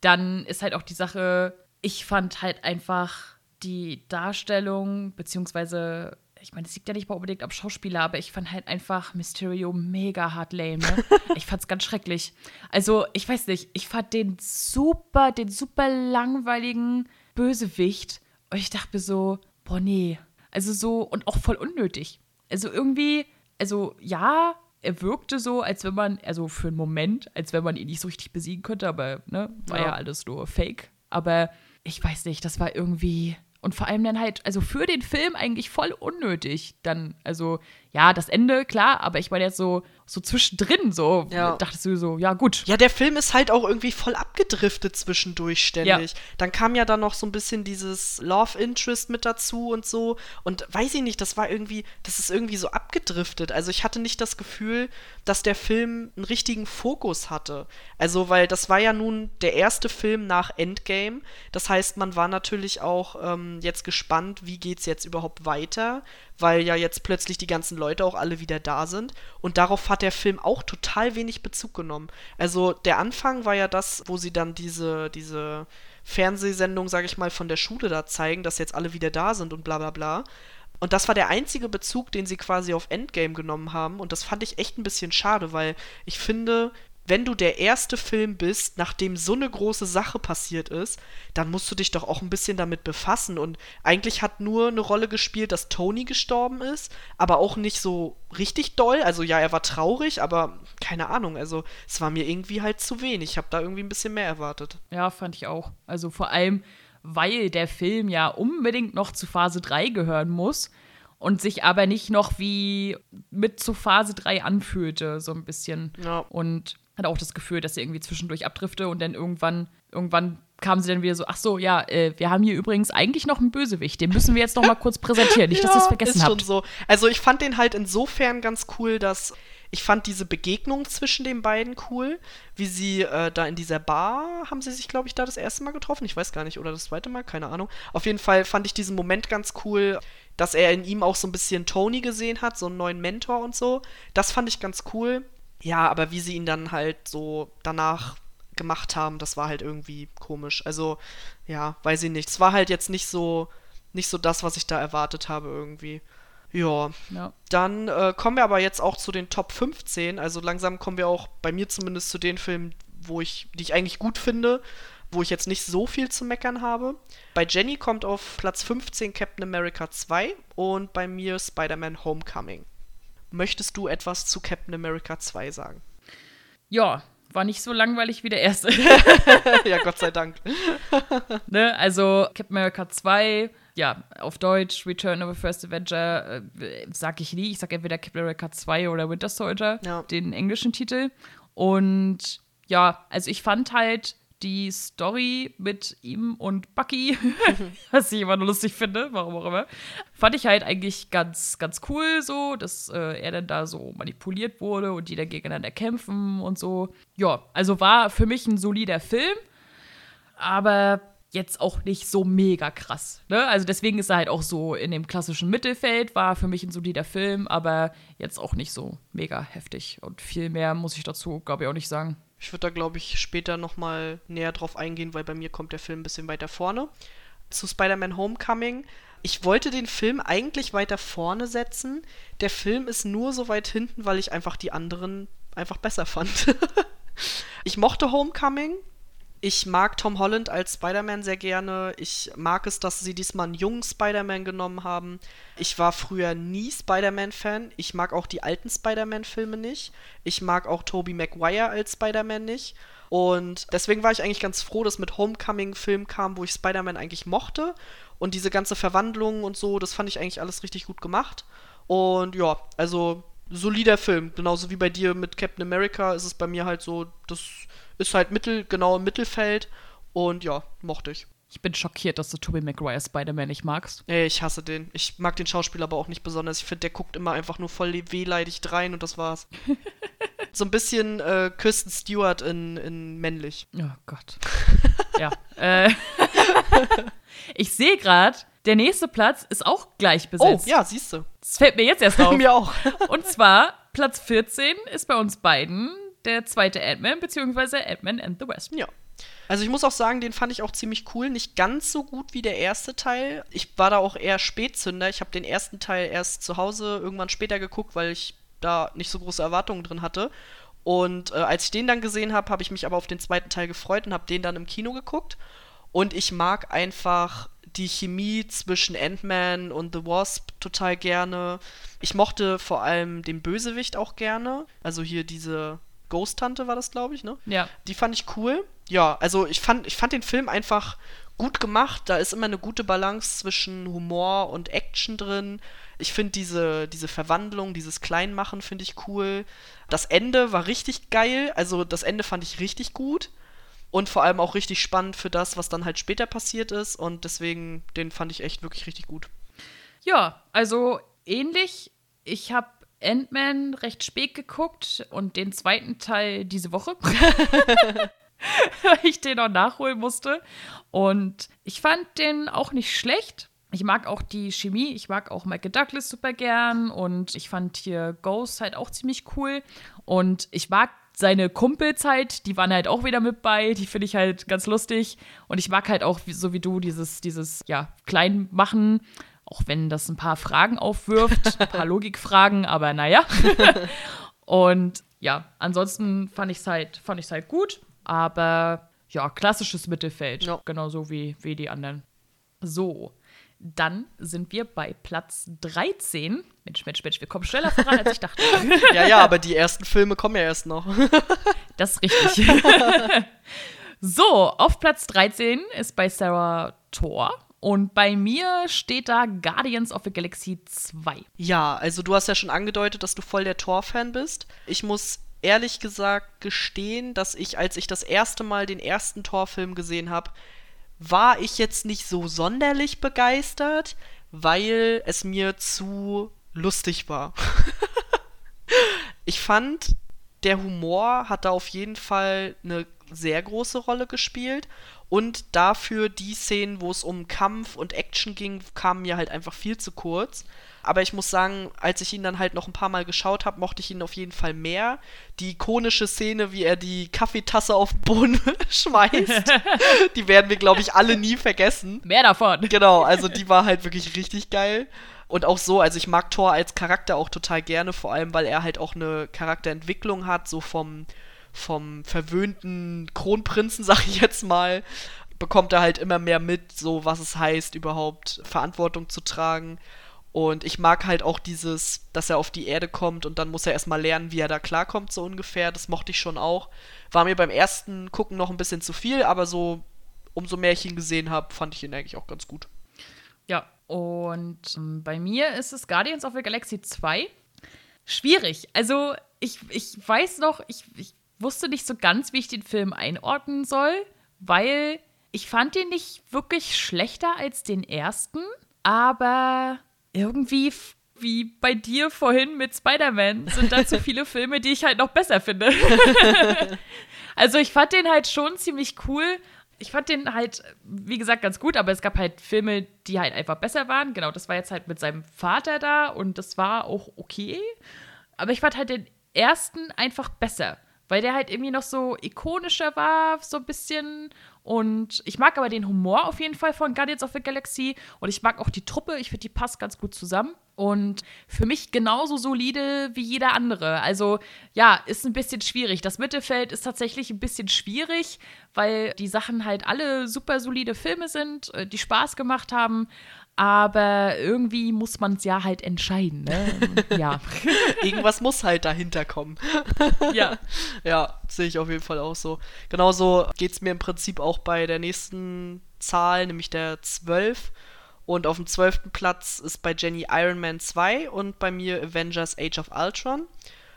Dann ist halt auch die Sache, ich fand halt einfach die Darstellung, beziehungsweise, ich meine, es liegt ja nicht mal unbedingt am Schauspieler, aber ich fand halt einfach Mysterio mega hart lame. Ne? ich fand's ganz schrecklich. Also, ich weiß nicht, ich fand den super, den super langweiligen Bösewicht. Und ich dachte mir so, boah, nee. Also so, und auch voll unnötig. Also irgendwie, also ja, er wirkte so, als wenn man, also für einen Moment, als wenn man ihn nicht so richtig besiegen könnte, aber ne, war ja, ja alles nur Fake. Aber ich weiß nicht, das war irgendwie. Und vor allem dann halt, also für den Film eigentlich voll unnötig. Dann, also, ja, das Ende, klar, aber ich meine jetzt so, so zwischendrin so, ja. dachtest du so, ja gut. Ja, der Film ist halt auch irgendwie voll abgedriftet zwischendurch ständig. Ja. Dann kam ja dann noch so ein bisschen dieses Love Interest mit dazu und so. Und weiß ich nicht, das war irgendwie, das ist irgendwie so abgedriftet. Also ich hatte nicht das Gefühl, dass der Film einen richtigen Fokus hatte. Also, weil das war ja nun der erste Film nach Endgame. Das heißt, man war natürlich auch ähm, jetzt gespannt, wie geht's jetzt überhaupt weiter weil ja jetzt plötzlich die ganzen Leute auch alle wieder da sind. Und darauf hat der Film auch total wenig Bezug genommen. Also der Anfang war ja das, wo sie dann diese, diese Fernsehsendung, sag ich mal, von der Schule da zeigen, dass jetzt alle wieder da sind und bla bla bla. Und das war der einzige Bezug, den sie quasi auf Endgame genommen haben. Und das fand ich echt ein bisschen schade, weil ich finde, wenn du der erste Film bist, nachdem so eine große Sache passiert ist, dann musst du dich doch auch ein bisschen damit befassen. Und eigentlich hat nur eine Rolle gespielt, dass Tony gestorben ist, aber auch nicht so richtig doll. Also ja, er war traurig, aber keine Ahnung. Also es war mir irgendwie halt zu wenig. Ich habe da irgendwie ein bisschen mehr erwartet. Ja, fand ich auch. Also vor allem, weil der Film ja unbedingt noch zu Phase 3 gehören muss und sich aber nicht noch wie mit zu Phase 3 anfühlte, so ein bisschen. Ja. Und hatte auch das Gefühl, dass sie irgendwie zwischendurch abdrifte und dann irgendwann, irgendwann kam sie dann wieder so, ach so, ja, äh, wir haben hier übrigens eigentlich noch einen Bösewicht, den müssen wir jetzt noch mal kurz präsentieren, nicht, ja, dass ihr es vergessen ist habt. Schon so. Also ich fand den halt insofern ganz cool, dass ich fand diese Begegnung zwischen den beiden cool, wie sie äh, da in dieser Bar, haben sie sich, glaube ich, da das erste Mal getroffen, ich weiß gar nicht, oder das zweite Mal, keine Ahnung. Auf jeden Fall fand ich diesen Moment ganz cool, dass er in ihm auch so ein bisschen Tony gesehen hat, so einen neuen Mentor und so. Das fand ich ganz cool. Ja, aber wie sie ihn dann halt so danach gemacht haben, das war halt irgendwie komisch. Also, ja, weiß ich nicht. Es war halt jetzt nicht so, nicht so das, was ich da erwartet habe irgendwie. Ja. ja. Dann äh, kommen wir aber jetzt auch zu den Top 15. Also langsam kommen wir auch bei mir zumindest zu den Filmen, wo ich, die ich eigentlich gut finde, wo ich jetzt nicht so viel zu meckern habe. Bei Jenny kommt auf Platz 15 Captain America 2 und bei mir Spider-Man Homecoming. Möchtest du etwas zu Captain America 2 sagen? Ja, war nicht so langweilig wie der erste. ja, Gott sei Dank. ne, also Captain America 2, ja, auf Deutsch, Return of the First Avenger, äh, sag ich nie. Ich sag entweder Captain America 2 oder Winter Soldier, ja. den englischen Titel. Und ja, also ich fand halt die Story mit ihm und Bucky, was ich immer nur lustig finde, warum auch immer, fand ich halt eigentlich ganz, ganz cool so, dass äh, er dann da so manipuliert wurde und die dann gegeneinander kämpfen und so. Ja, also war für mich ein solider Film, aber jetzt auch nicht so mega krass. Ne? Also deswegen ist er halt auch so in dem klassischen Mittelfeld, war für mich ein solider Film, aber jetzt auch nicht so mega heftig. Und viel mehr muss ich dazu, glaube ich, auch nicht sagen. Ich würde da, glaube ich, später nochmal näher drauf eingehen, weil bei mir kommt der Film ein bisschen weiter vorne. Zu Spider-Man Homecoming. Ich wollte den Film eigentlich weiter vorne setzen. Der Film ist nur so weit hinten, weil ich einfach die anderen einfach besser fand. ich mochte Homecoming, ich mag Tom Holland als Spider-Man sehr gerne. Ich mag es, dass sie diesmal einen jungen Spider-Man genommen haben. Ich war früher nie Spider-Man-Fan. Ich mag auch die alten Spider-Man-Filme nicht. Ich mag auch Tobey Maguire als Spider-Man nicht. Und deswegen war ich eigentlich ganz froh, dass mit Homecoming Film kam, wo ich Spider-Man eigentlich mochte. Und diese ganze Verwandlung und so, das fand ich eigentlich alles richtig gut gemacht. Und ja, also solider Film. Genauso wie bei dir mit Captain America ist es bei mir halt so, das ist halt mittel, genau im Mittelfeld und ja, mochte ich. Ich bin schockiert, dass du Tobey Maguire Spider-Man nicht magst. Ey, ich hasse den. Ich mag den Schauspieler aber auch nicht besonders. Ich finde, der guckt immer einfach nur voll wehleidig rein und das war's. so ein bisschen äh, Kirsten Stewart in, in männlich. Oh Gott. ja. Äh, ich sehe gerade, der nächste Platz ist auch gleich besetzt. Oh, ja, siehst du. Das fällt mir jetzt erst auf. mir auch. und zwar, Platz 14 ist bei uns beiden der zweite Ant-Man, beziehungsweise Ant-Man and the Wasp. Ja. Also ich muss auch sagen, den fand ich auch ziemlich cool. Nicht ganz so gut wie der erste Teil. Ich war da auch eher Spätzünder. Ich habe den ersten Teil erst zu Hause irgendwann später geguckt, weil ich da nicht so große Erwartungen drin hatte. Und äh, als ich den dann gesehen habe, habe ich mich aber auf den zweiten Teil gefreut und habe den dann im Kino geguckt. Und ich mag einfach die Chemie zwischen Ant-Man und The Wasp total gerne. Ich mochte vor allem den Bösewicht auch gerne. Also hier diese Ghost-Tante war das, glaube ich, ne? Ja. Die fand ich cool. Ja, also ich fand, ich fand den Film einfach gut gemacht. Da ist immer eine gute Balance zwischen Humor und Action drin. Ich finde diese, diese Verwandlung, dieses Kleinmachen finde ich cool. Das Ende war richtig geil. Also das Ende fand ich richtig gut. Und vor allem auch richtig spannend für das, was dann halt später passiert ist. Und deswegen, den fand ich echt wirklich richtig gut. Ja, also ähnlich. Ich habe Ant-Man recht spät geguckt und den zweiten Teil diese Woche. weil ich den auch nachholen musste. Und ich fand den auch nicht schlecht. Ich mag auch die Chemie, ich mag auch Michael Douglas super gern und ich fand hier Ghost halt auch ziemlich cool. Und ich mag seine Kumpels halt, die waren halt auch wieder mit bei, die finde ich halt ganz lustig. Und ich mag halt auch, so wie du, dieses, dieses, ja, Kleinmachen, auch wenn das ein paar Fragen aufwirft, ein paar Logikfragen, aber naja. und ja, ansonsten fand ich es halt, halt gut. Aber ja, klassisches Mittelfeld. Ja. Genauso wie, wie die anderen. So. Dann sind wir bei Platz 13. Mensch, Mensch, Mensch, wir kommen schneller voran, als ich dachte. ja, ja, aber die ersten Filme kommen ja erst noch. das ist richtig. so, auf Platz 13 ist bei Sarah Thor. Und bei mir steht da Guardians of the Galaxy 2. Ja, also du hast ja schon angedeutet, dass du voll der Thor-Fan bist. Ich muss ehrlich gesagt gestehen, dass ich, als ich das erste Mal den ersten Torfilm gesehen habe, war ich jetzt nicht so sonderlich begeistert, weil es mir zu lustig war. ich fand, der Humor hat da auf jeden Fall eine sehr große Rolle gespielt und dafür die Szenen, wo es um Kampf und Action ging, kamen mir halt einfach viel zu kurz. Aber ich muss sagen, als ich ihn dann halt noch ein paar Mal geschaut habe, mochte ich ihn auf jeden Fall mehr. Die ikonische Szene, wie er die Kaffeetasse auf den Boden schmeißt, die werden wir, glaube ich, alle nie vergessen. Mehr davon. Genau, also die war halt wirklich richtig geil. Und auch so, also ich mag Thor als Charakter auch total gerne, vor allem weil er halt auch eine Charakterentwicklung hat, so vom, vom verwöhnten Kronprinzen, sag ich jetzt mal, bekommt er halt immer mehr mit, so was es heißt, überhaupt Verantwortung zu tragen. Und ich mag halt auch dieses, dass er auf die Erde kommt und dann muss er erstmal lernen, wie er da klarkommt, so ungefähr. Das mochte ich schon auch. War mir beim ersten Gucken noch ein bisschen zu viel, aber so, umso mehr ich ihn gesehen habe, fand ich ihn eigentlich auch ganz gut. Ja, und ähm, bei mir ist es Guardians of the Galaxy 2. Schwierig. Also, ich, ich weiß noch, ich, ich wusste nicht so ganz, wie ich den Film einordnen soll, weil ich fand ihn nicht wirklich schlechter als den ersten, aber irgendwie wie bei dir vorhin mit Spider-Man sind da zu viele Filme, die ich halt noch besser finde. also ich fand den halt schon ziemlich cool. Ich fand den halt, wie gesagt, ganz gut, aber es gab halt Filme, die halt einfach besser waren. Genau, das war jetzt halt mit seinem Vater da und das war auch okay. Aber ich fand halt den ersten einfach besser, weil der halt irgendwie noch so ikonischer war, so ein bisschen und ich mag aber den Humor auf jeden Fall von Guardians of the Galaxy. Und ich mag auch die Truppe. Ich finde, die passt ganz gut zusammen. Und für mich genauso solide wie jeder andere. Also ja, ist ein bisschen schwierig. Das Mittelfeld ist tatsächlich ein bisschen schwierig, weil die Sachen halt alle super solide Filme sind, äh, die Spaß gemacht haben. Aber irgendwie muss man es ja halt entscheiden. Ne? ja. Irgendwas muss halt dahinter kommen. ja. Ja, sehe ich auf jeden Fall auch so. Genauso geht es mir im Prinzip auch bei der nächsten Zahl, nämlich der 12. Und auf dem 12. Platz ist bei Jenny Iron Man 2 und bei mir Avengers Age of Ultron.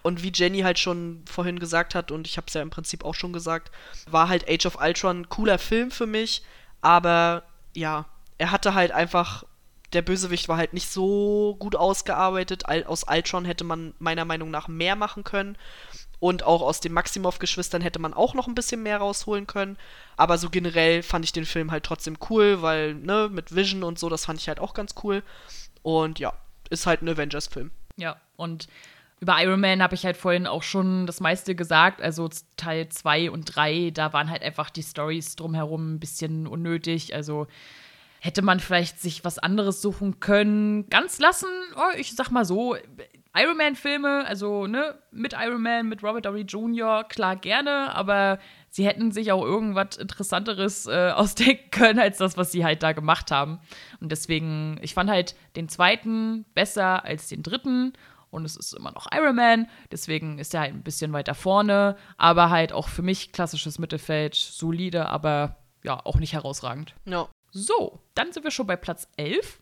Und wie Jenny halt schon vorhin gesagt hat, und ich habe es ja im Prinzip auch schon gesagt, war halt Age of Ultron ein cooler Film für mich, aber ja, er hatte halt einfach, der Bösewicht war halt nicht so gut ausgearbeitet. Aus Ultron hätte man meiner Meinung nach mehr machen können. Und auch aus den Maximov-Geschwistern hätte man auch noch ein bisschen mehr rausholen können. Aber so generell fand ich den Film halt trotzdem cool, weil, ne, mit Vision und so, das fand ich halt auch ganz cool. Und ja, ist halt ein Avengers-Film. Ja, und über Iron Man habe ich halt vorhin auch schon das meiste gesagt. Also Teil 2 und 3, da waren halt einfach die Stories drumherum ein bisschen unnötig. Also hätte man vielleicht sich was anderes suchen können. Ganz lassen, oh, ich sag mal so, Iron Man-Filme, also ne, mit Iron Man, mit Robert Downey Jr., klar gerne, aber sie hätten sich auch irgendwas Interessanteres äh, ausdenken können, als das, was sie halt da gemacht haben. Und deswegen, ich fand halt den zweiten besser als den dritten. Und es ist immer noch Iron Man, deswegen ist er halt ein bisschen weiter vorne, aber halt auch für mich klassisches Mittelfeld, solide, aber ja, auch nicht herausragend. Ja. So, dann sind wir schon bei Platz 11.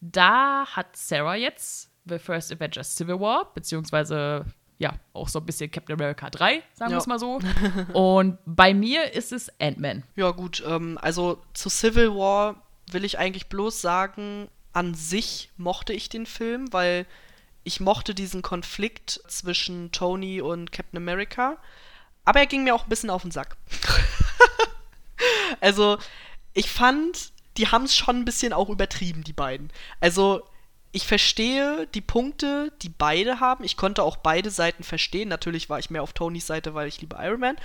Da hat Sarah jetzt The First Avengers Civil War, beziehungsweise ja, auch so ein bisschen Captain America 3, sagen Ja. wir es mal so. Und bei mir ist es Ant-Man. Ja, gut, ähm, also zu Civil War will ich eigentlich bloß sagen, an sich mochte ich den Film, weil ich mochte diesen Konflikt zwischen Tony und Captain America. Aber er ging mir auch ein bisschen auf den Sack. also, ich fand, die haben es schon ein bisschen auch übertrieben, die beiden. Also, ich verstehe die Punkte, die beide haben. Ich konnte auch beide Seiten verstehen. Natürlich war ich mehr auf Tonys Seite, weil ich liebe Iron Man.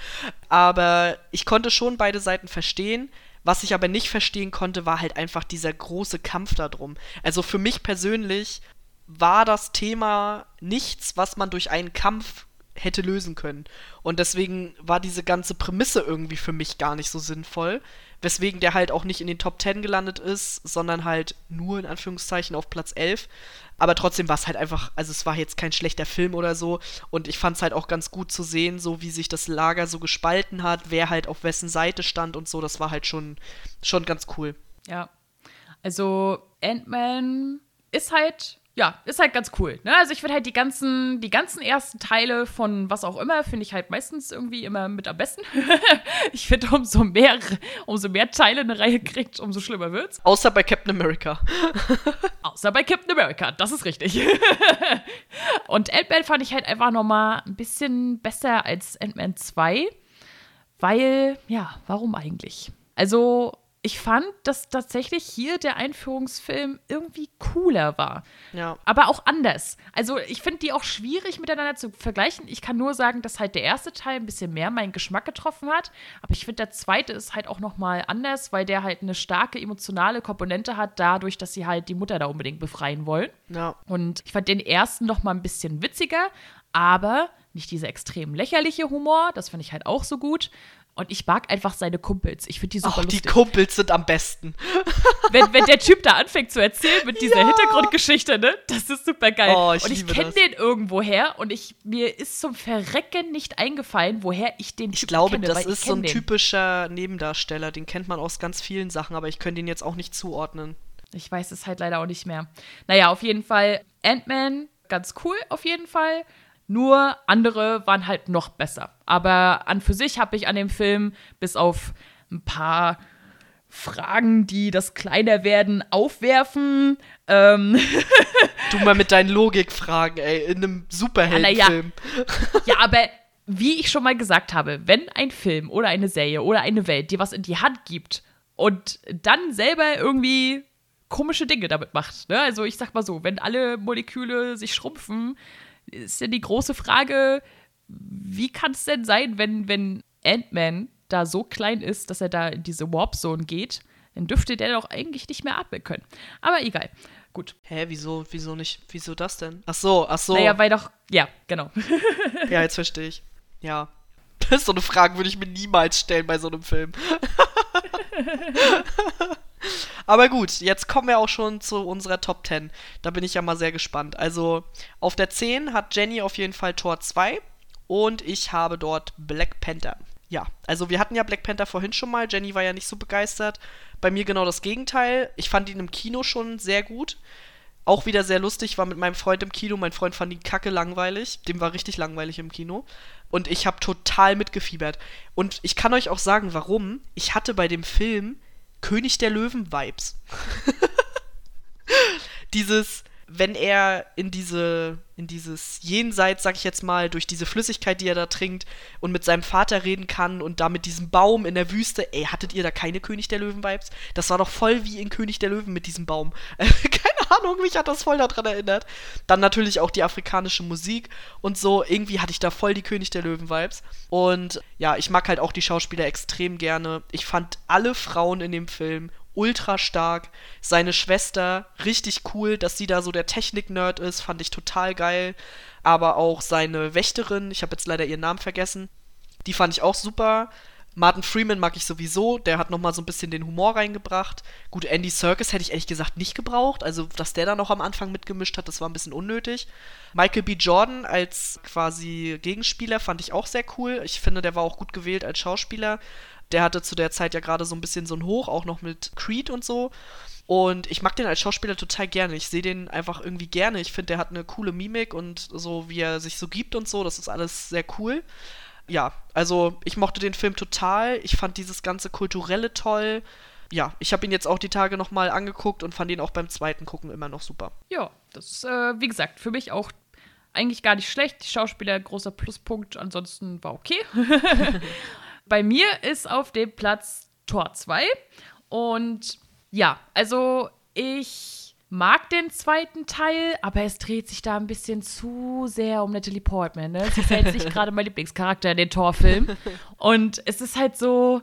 Aber ich konnte schon beide Seiten verstehen. Was ich aber nicht verstehen konnte, war halt einfach dieser große Kampf darum. Also für mich persönlich war das Thema nichts, was man durch einen Kampf hätte lösen können. Und deswegen war diese ganze Prämisse irgendwie für mich gar nicht so sinnvoll. Weswegen der halt auch nicht in den Top 10 gelandet ist, sondern halt nur in Anführungszeichen auf Platz 11. Aber trotzdem war es halt einfach, also es war jetzt kein schlechter Film oder so. Und ich fand es halt auch ganz gut zu sehen, so wie sich das Lager so gespalten hat, wer halt auf wessen Seite stand und so. Das war halt schon, schon ganz cool. Ja. Also Ant-Man ist halt, ja, ist halt ganz cool. Ne? Also ich finde halt die ganzen, die ganzen ersten Teile von was auch immer, finde ich halt meistens irgendwie immer mit am besten. ich finde, umso mehr, umso mehr Teile eine Reihe kriegt, umso schlimmer wird's. Außer bei Captain America. Außer bei Captain America, das ist richtig. Und Ant-Man fand ich halt einfach noch mal ein bisschen besser als Ant-Man 2, weil, ja, warum eigentlich? Also, ich fand, dass tatsächlich hier der Einführungsfilm irgendwie cooler war. Ja. Aber auch anders. Also, ich finde die auch schwierig miteinander zu vergleichen. Ich kann nur sagen, dass halt der erste Teil ein bisschen mehr meinen Geschmack getroffen hat. Aber ich finde, der zweite ist halt auch noch mal anders, weil der halt eine starke emotionale Komponente hat, dadurch, dass sie halt die Mutter da unbedingt befreien wollen. Ja. Und ich fand den ersten noch mal ein bisschen witziger, aber nicht dieser extrem lächerliche Humor. Das fand ich halt auch so gut. Und ich mag einfach seine Kumpels. Ich finde die super die lustig. Kumpels sind am besten. wenn, wenn der Typ da anfängt zu erzählen mit dieser Ja. Hintergrundgeschichte, ne? Das ist super geil. Oh, ich und ich kenne das. den irgendwoher und ich, mir ist zum Verrecken nicht eingefallen, woher ich den Ich Typen glaube, kenne, das weil ich ist so ein den. typischer Nebendarsteller. Den kennt man aus ganz vielen Sachen, aber ich könnte ihn jetzt auch nicht zuordnen. Ich weiß es halt leider auch nicht mehr. Naja, auf jeden Fall Ant-Man, ganz cool, auf jeden Fall. Nur andere waren halt noch besser. Aber an für sich habe ich an dem Film bis auf ein paar Fragen, die das Kleinerwerden aufwerfen, ähm, Du mal mit deinen Logikfragen, ey, in einem Superheldenfilm. Ja, aber wie ich schon mal gesagt habe, wenn ein Film oder eine Serie oder eine Welt dir was in die Hand gibt und dann selber irgendwie komische Dinge damit macht, ne? Also ich sag mal so, wenn alle Moleküle sich schrumpfen, ist ja die große Frage, wie kann es denn sein, wenn, wenn Ant-Man da so klein ist, dass er da in diese Warp-Zone geht, dann dürfte der doch eigentlich nicht mehr atmen können. Aber egal. Gut. Hä, wieso, wieso nicht? Wieso das denn? Ach so, ach so. Naja, weil doch, ja, genau. Ja, jetzt verstehe ich. Ja. Das ist so eine Frage, würde ich mir niemals stellen bei so einem Film. Aber gut, jetzt kommen wir auch schon zu unserer Top 10. Da bin ich ja mal sehr gespannt. Also, auf der 10 hat Jenny auf jeden Fall Tor 2 und ich habe dort Black Panther. Ja, also wir hatten ja Black Panther vorhin schon mal. Jenny war ja nicht so begeistert. Bei mir genau das Gegenteil. Ich fand ihn im Kino schon sehr gut. Auch wieder sehr lustig, war mit meinem Freund im Kino. Mein Freund fand ihn kacke langweilig. Dem war richtig langweilig im Kino. Und ich habe total mitgefiebert. Und ich kann euch auch sagen, warum. Ich hatte bei dem Film König der Löwen-Vibes. Dieses, wenn er in diese, in dieses Jenseits, sag ich jetzt mal, durch diese Flüssigkeit, die er da trinkt und mit seinem Vater reden kann und da mit diesem Baum in der Wüste, ey, hattet ihr da keine König der Löwen-Vibes? Das war doch voll wie in König der Löwen mit diesem Baum. keine Ahnung, mich hat das voll daran erinnert. Dann natürlich auch die afrikanische Musik und so. Irgendwie hatte ich da voll die König der Löwen-Vibes. Und ja, ich mag halt auch die Schauspieler extrem gerne. Ich fand alle Frauen in dem Film ultra stark. Seine Schwester, richtig cool, dass sie da so der Technik-Nerd ist, fand ich total geil. Aber auch seine Wächterin, ich habe jetzt leider ihren Namen vergessen, Die fand ich auch super. Martin Freeman mag ich sowieso, der hat nochmal so ein bisschen den Humor reingebracht. Gut, Andy Serkis hätte ich ehrlich gesagt nicht gebraucht, also dass der da noch am Anfang mitgemischt hat, das war ein bisschen unnötig. Michael B. Jordan als quasi Gegenspieler fand ich auch sehr cool. Ich finde, der war auch gut gewählt als Schauspieler. Der hatte zu der Zeit ja gerade so ein bisschen so ein Hoch, auch noch mit Creed und so. Und ich mag den als Schauspieler total gerne. Ich sehe den einfach irgendwie gerne. Ich finde, der hat eine coole Mimik und so, wie er sich so gibt und so. Das ist alles sehr cool ja, also ich mochte den Film total. Ich fand dieses ganze Kulturelle toll. Ja, ich habe ihn jetzt auch die Tage nochmal angeguckt und fand ihn auch beim zweiten Gucken immer noch super. Ja, das ist, äh, wie gesagt, für mich auch eigentlich gar nicht schlecht. Die Schauspieler großer Pluspunkt, ansonsten war okay. Bei mir ist auf dem Platz Tor 2 und ja, also ich mag den zweiten Teil, aber es dreht sich da ein bisschen zu sehr um Natalie Portman. Ne? Sie ist halt nicht gerade mein Lieblingscharakter in den Torfilm. Und es ist halt so,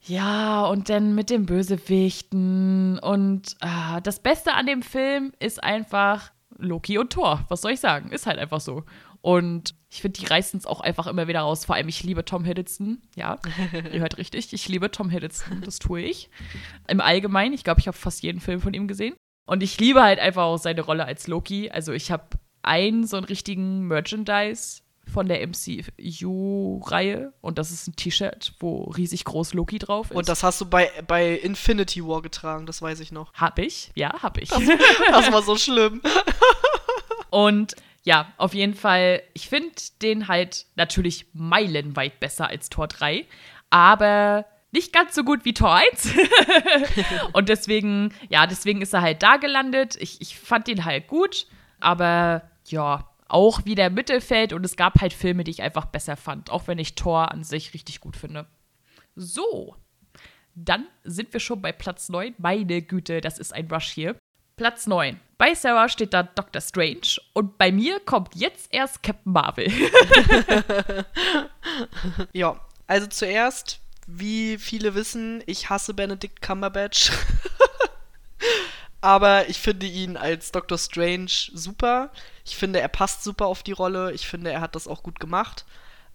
ja, und dann mit den Bösewichten. Und ah, das Beste an dem Film ist einfach Loki und Thor. Was soll ich sagen? Ist halt einfach so. Und ich finde, die reißen es auch einfach immer wieder raus. Vor allem, ich liebe Tom Hiddleston. Ja, ihr hört richtig. Ich liebe Tom Hiddleston. Das tue ich. Im Allgemeinen. Ich glaube, ich habe fast jeden Film von ihm gesehen. Und ich liebe halt einfach auch seine Rolle als Loki. Also ich habe einen so einen richtigen Merchandise von der MCU-Reihe und das ist ein T-Shirt, wo riesig groß Loki drauf ist. Und das hast du bei, bei Infinity War getragen, das weiß ich noch. Hab ich, ja, hab ich. Das, das war so schlimm. und ja, auf jeden Fall, ich finde den halt natürlich meilenweit besser als Tor 3, aber nicht ganz so gut wie Tor 1. und deswegen, ja, deswegen ist er halt da gelandet. Ich, ich fand ihn halt gut, aber ja, auch wieder Mittelfeld und es gab halt Filme, die ich einfach besser fand, auch wenn ich Tor an sich richtig gut finde. So, dann sind wir schon bei Platz 9. Meine Güte, das ist ein Rush hier. Platz 9. Bei Sarah steht da Doctor Strange und bei mir kommt jetzt erst Captain Marvel. ja, also zuerst wie viele wissen, ich hasse Benedict Cumberbatch. Aber ich finde ihn als Doctor Strange super. Ich finde, er passt super auf die Rolle. Ich finde, er hat das auch gut gemacht.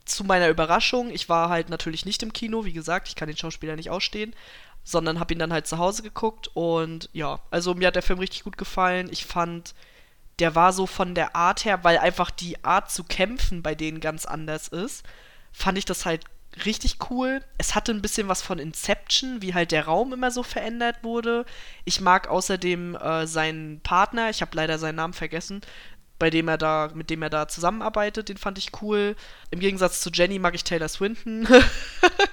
Zu meiner Überraschung, ich war halt natürlich nicht im Kino, wie gesagt, ich kann den Schauspieler nicht ausstehen, sondern habe ihn dann halt zu Hause geguckt und ja, also mir hat der Film richtig gut gefallen. Ich fand, der war so von der Art her, weil einfach die Art zu kämpfen bei denen ganz anders ist, fand ich das halt richtig cool. Es hatte ein bisschen was von Inception, wie halt der Raum immer so verändert wurde. Ich mag außerdem äh, seinen Partner, ich habe leider seinen Namen vergessen, bei dem er da, mit dem er da zusammenarbeitet, den fand ich cool. Im Gegensatz zu Jenny mag ich Taylor Swinton.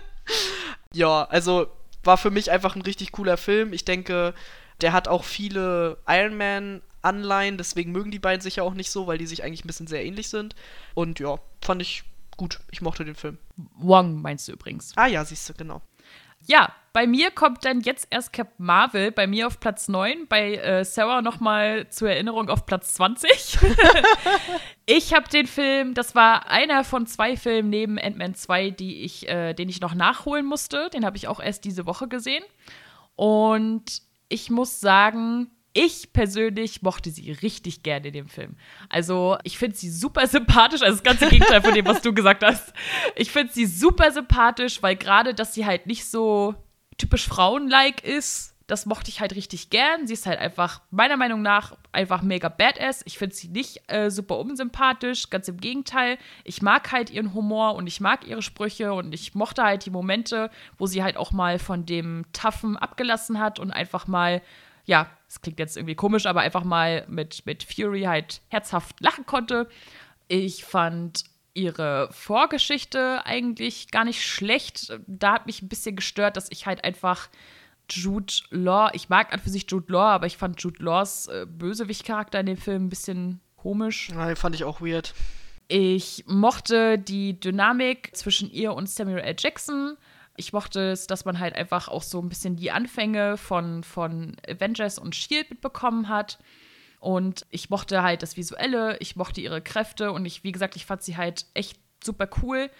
ja, also war für mich einfach ein richtig cooler Film. Ich denke, der hat auch viele Iron Man Anleihen, deswegen mögen die beiden sich ja auch nicht so, weil die sich eigentlich ein bisschen sehr ähnlich sind. Und ja, fand ich gut. Ich mochte den Film. Wong meinst du übrigens. Ah ja, siehst du, genau. Ja, bei mir kommt dann jetzt erst Captain Marvel, bei mir auf Platz 9, bei äh, Sarah nochmal zur Erinnerung auf Platz 20. ich habe den Film, das war einer von zwei Filmen neben Ant-Man 2, die ich, äh, den ich noch nachholen musste. Den habe ich auch erst diese Woche gesehen. Und ich muss sagen, ich persönlich mochte sie richtig gerne in dem Film. Also, ich finde sie super sympathisch, also das ganze Gegenteil von dem, was du gesagt hast. Ich finde sie super sympathisch, weil gerade, dass sie halt nicht so typisch Frauen-like ist, das mochte ich halt richtig gern. Sie ist halt einfach, meiner Meinung nach, einfach mega badass. Ich finde sie nicht äh, super unsympathisch, ganz im Gegenteil. Ich mag halt ihren Humor und ich mag ihre Sprüche und ich mochte halt die Momente, wo sie halt auch mal von dem Taffen abgelassen hat und einfach mal ja, es klingt jetzt irgendwie komisch, aber einfach mal mit, mit Fury halt herzhaft lachen konnte. Ich fand ihre Vorgeschichte eigentlich gar nicht schlecht. Da hat mich ein bisschen gestört, dass ich halt einfach Jude Law, ich mag an für sich Jude Law, aber ich fand Jude Laws äh, Bösewicht-Charakter in dem Film ein bisschen komisch. Den fand ich auch weird. Ich mochte die Dynamik zwischen ihr und Samuel L. Jackson ich mochte es, dass man halt einfach auch so ein bisschen die Anfänge von, von Avengers und Shield mitbekommen hat. Und ich mochte halt das Visuelle, ich mochte ihre Kräfte und ich, wie gesagt, ich fand sie halt echt super cool.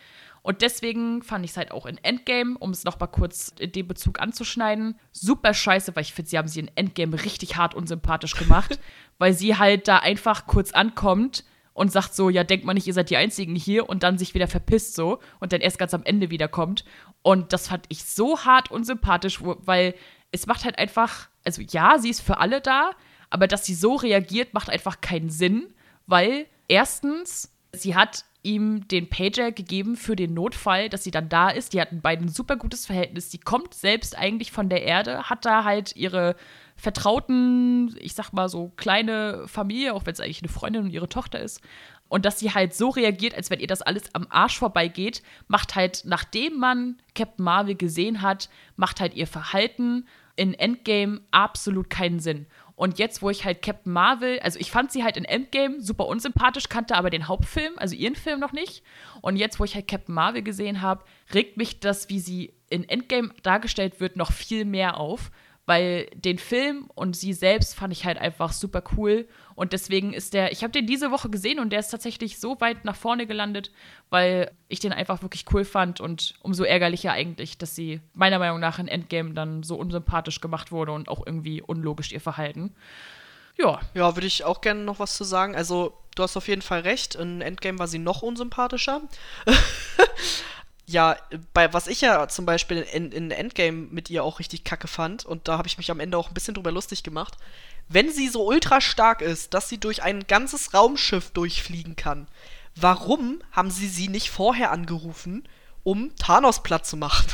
Und deswegen fand ich es halt auch in Endgame, um es nochmal kurz in dem Bezug anzuschneiden, super scheiße, weil ich finde, sie haben sie in Endgame richtig hart unsympathisch gemacht, weil sie halt da einfach kurz ankommt und sagt so, ja, denkt man nicht, ihr seid die Einzigen hier und dann sich wieder verpisst so und dann erst ganz am Ende wiederkommt. Und das fand ich so hart unsympathisch, weil es macht halt einfach, also ja, sie ist für alle da, aber dass sie so reagiert, macht einfach keinen Sinn, weil erstens, sie hat ihm den Pager gegeben für den Notfall, dass sie dann da ist. Die hatten beiden ein super gutes Verhältnis. Die kommt selbst eigentlich von der Erde, hat da halt ihre vertrauten, ich sag mal so kleine Familie, auch wenn es eigentlich eine Freundin und ihre Tochter ist. Und dass sie halt so reagiert, als wenn ihr das alles am Arsch vorbeigeht, macht halt, nachdem man Captain Marvel gesehen hat, macht halt ihr Verhalten in Endgame absolut keinen Sinn. Und jetzt, wo ich halt Captain Marvel, also ich fand sie halt in Endgame super unsympathisch, kannte aber den Hauptfilm, also ihren Film noch nicht. Und jetzt, wo ich halt Captain Marvel gesehen habe, regt mich das, wie sie in Endgame dargestellt wird, noch viel mehr auf weil den Film und sie selbst fand ich halt einfach super cool und deswegen ist der, ich habe den diese Woche gesehen und der ist tatsächlich so weit nach vorne gelandet, weil ich den einfach wirklich cool fand und umso ärgerlicher eigentlich, dass sie meiner Meinung nach in Endgame dann so unsympathisch gemacht wurde und auch irgendwie unlogisch ihr Verhalten. Ja. Ja, würde ich auch gerne noch was zu sagen. Also, du hast auf jeden Fall recht. In Endgame war sie noch unsympathischer. ja, bei was ich ja zum Beispiel in, in Endgame mit ihr auch richtig kacke fand, und da habe ich mich am Ende auch ein bisschen drüber lustig gemacht, wenn sie so ultra stark ist, dass sie durch ein ganzes Raumschiff durchfliegen kann, warum haben sie sie nicht vorher angerufen, um Thanos platt zu machen?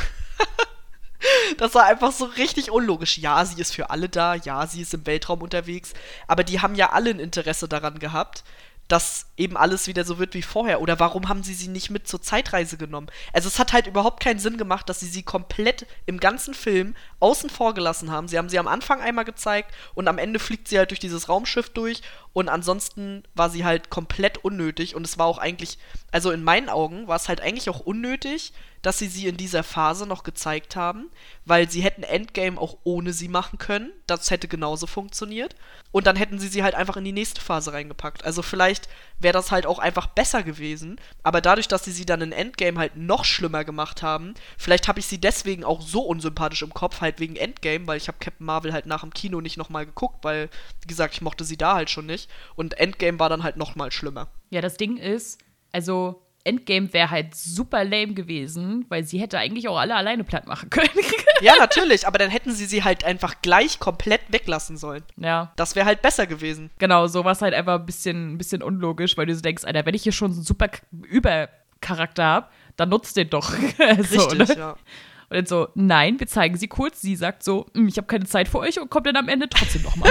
das war einfach so richtig unlogisch. Ja, sie ist für alle da, ja, sie ist im Weltraum unterwegs, aber die haben ja alle ein Interesse daran gehabt, dass eben alles wieder so wird wie vorher? Oder warum haben sie sie nicht mit zur Zeitreise genommen? Also es hat halt überhaupt keinen Sinn gemacht, dass sie sie komplett im ganzen Film außen vor gelassen haben. Sie haben sie am Anfang einmal gezeigt und am Ende fliegt sie halt durch dieses Raumschiff durch und ansonsten war sie halt komplett unnötig und es war auch eigentlich, also in meinen Augen war es halt eigentlich auch unnötig, dass sie sie in dieser Phase noch gezeigt haben, weil sie hätten Endgame auch ohne sie machen können. Das hätte genauso funktioniert. Und dann hätten sie sie halt einfach in die nächste Phase reingepackt. Also vielleicht wäre das halt auch einfach besser gewesen. Aber dadurch, dass sie sie dann in Endgame halt noch schlimmer gemacht haben, vielleicht habe ich sie deswegen auch so unsympathisch im Kopf, halt wegen Endgame, weil ich habe Captain Marvel halt nach dem Kino nicht nochmal geguckt, weil, wie gesagt, ich mochte sie da halt schon nicht. Und Endgame war dann halt nochmal schlimmer. Ja, das Ding ist, also Endgame wäre halt super lame gewesen, weil sie hätte eigentlich auch alle alleine platt machen können. ja, natürlich, aber dann hätten sie sie halt einfach gleich komplett weglassen sollen. Ja. Das wäre halt besser gewesen. Genau, so war es halt einfach ein bisschen, ein bisschen unlogisch, weil du so denkst, Alter, wenn ich hier schon so einen super Übercharakter habe, dann nutzt den doch. so, Richtig, ne? ja. Und dann so, nein, wir zeigen sie kurz. Sie sagt so, hm, ich habe keine Zeit für euch und kommt dann am Ende trotzdem nochmal.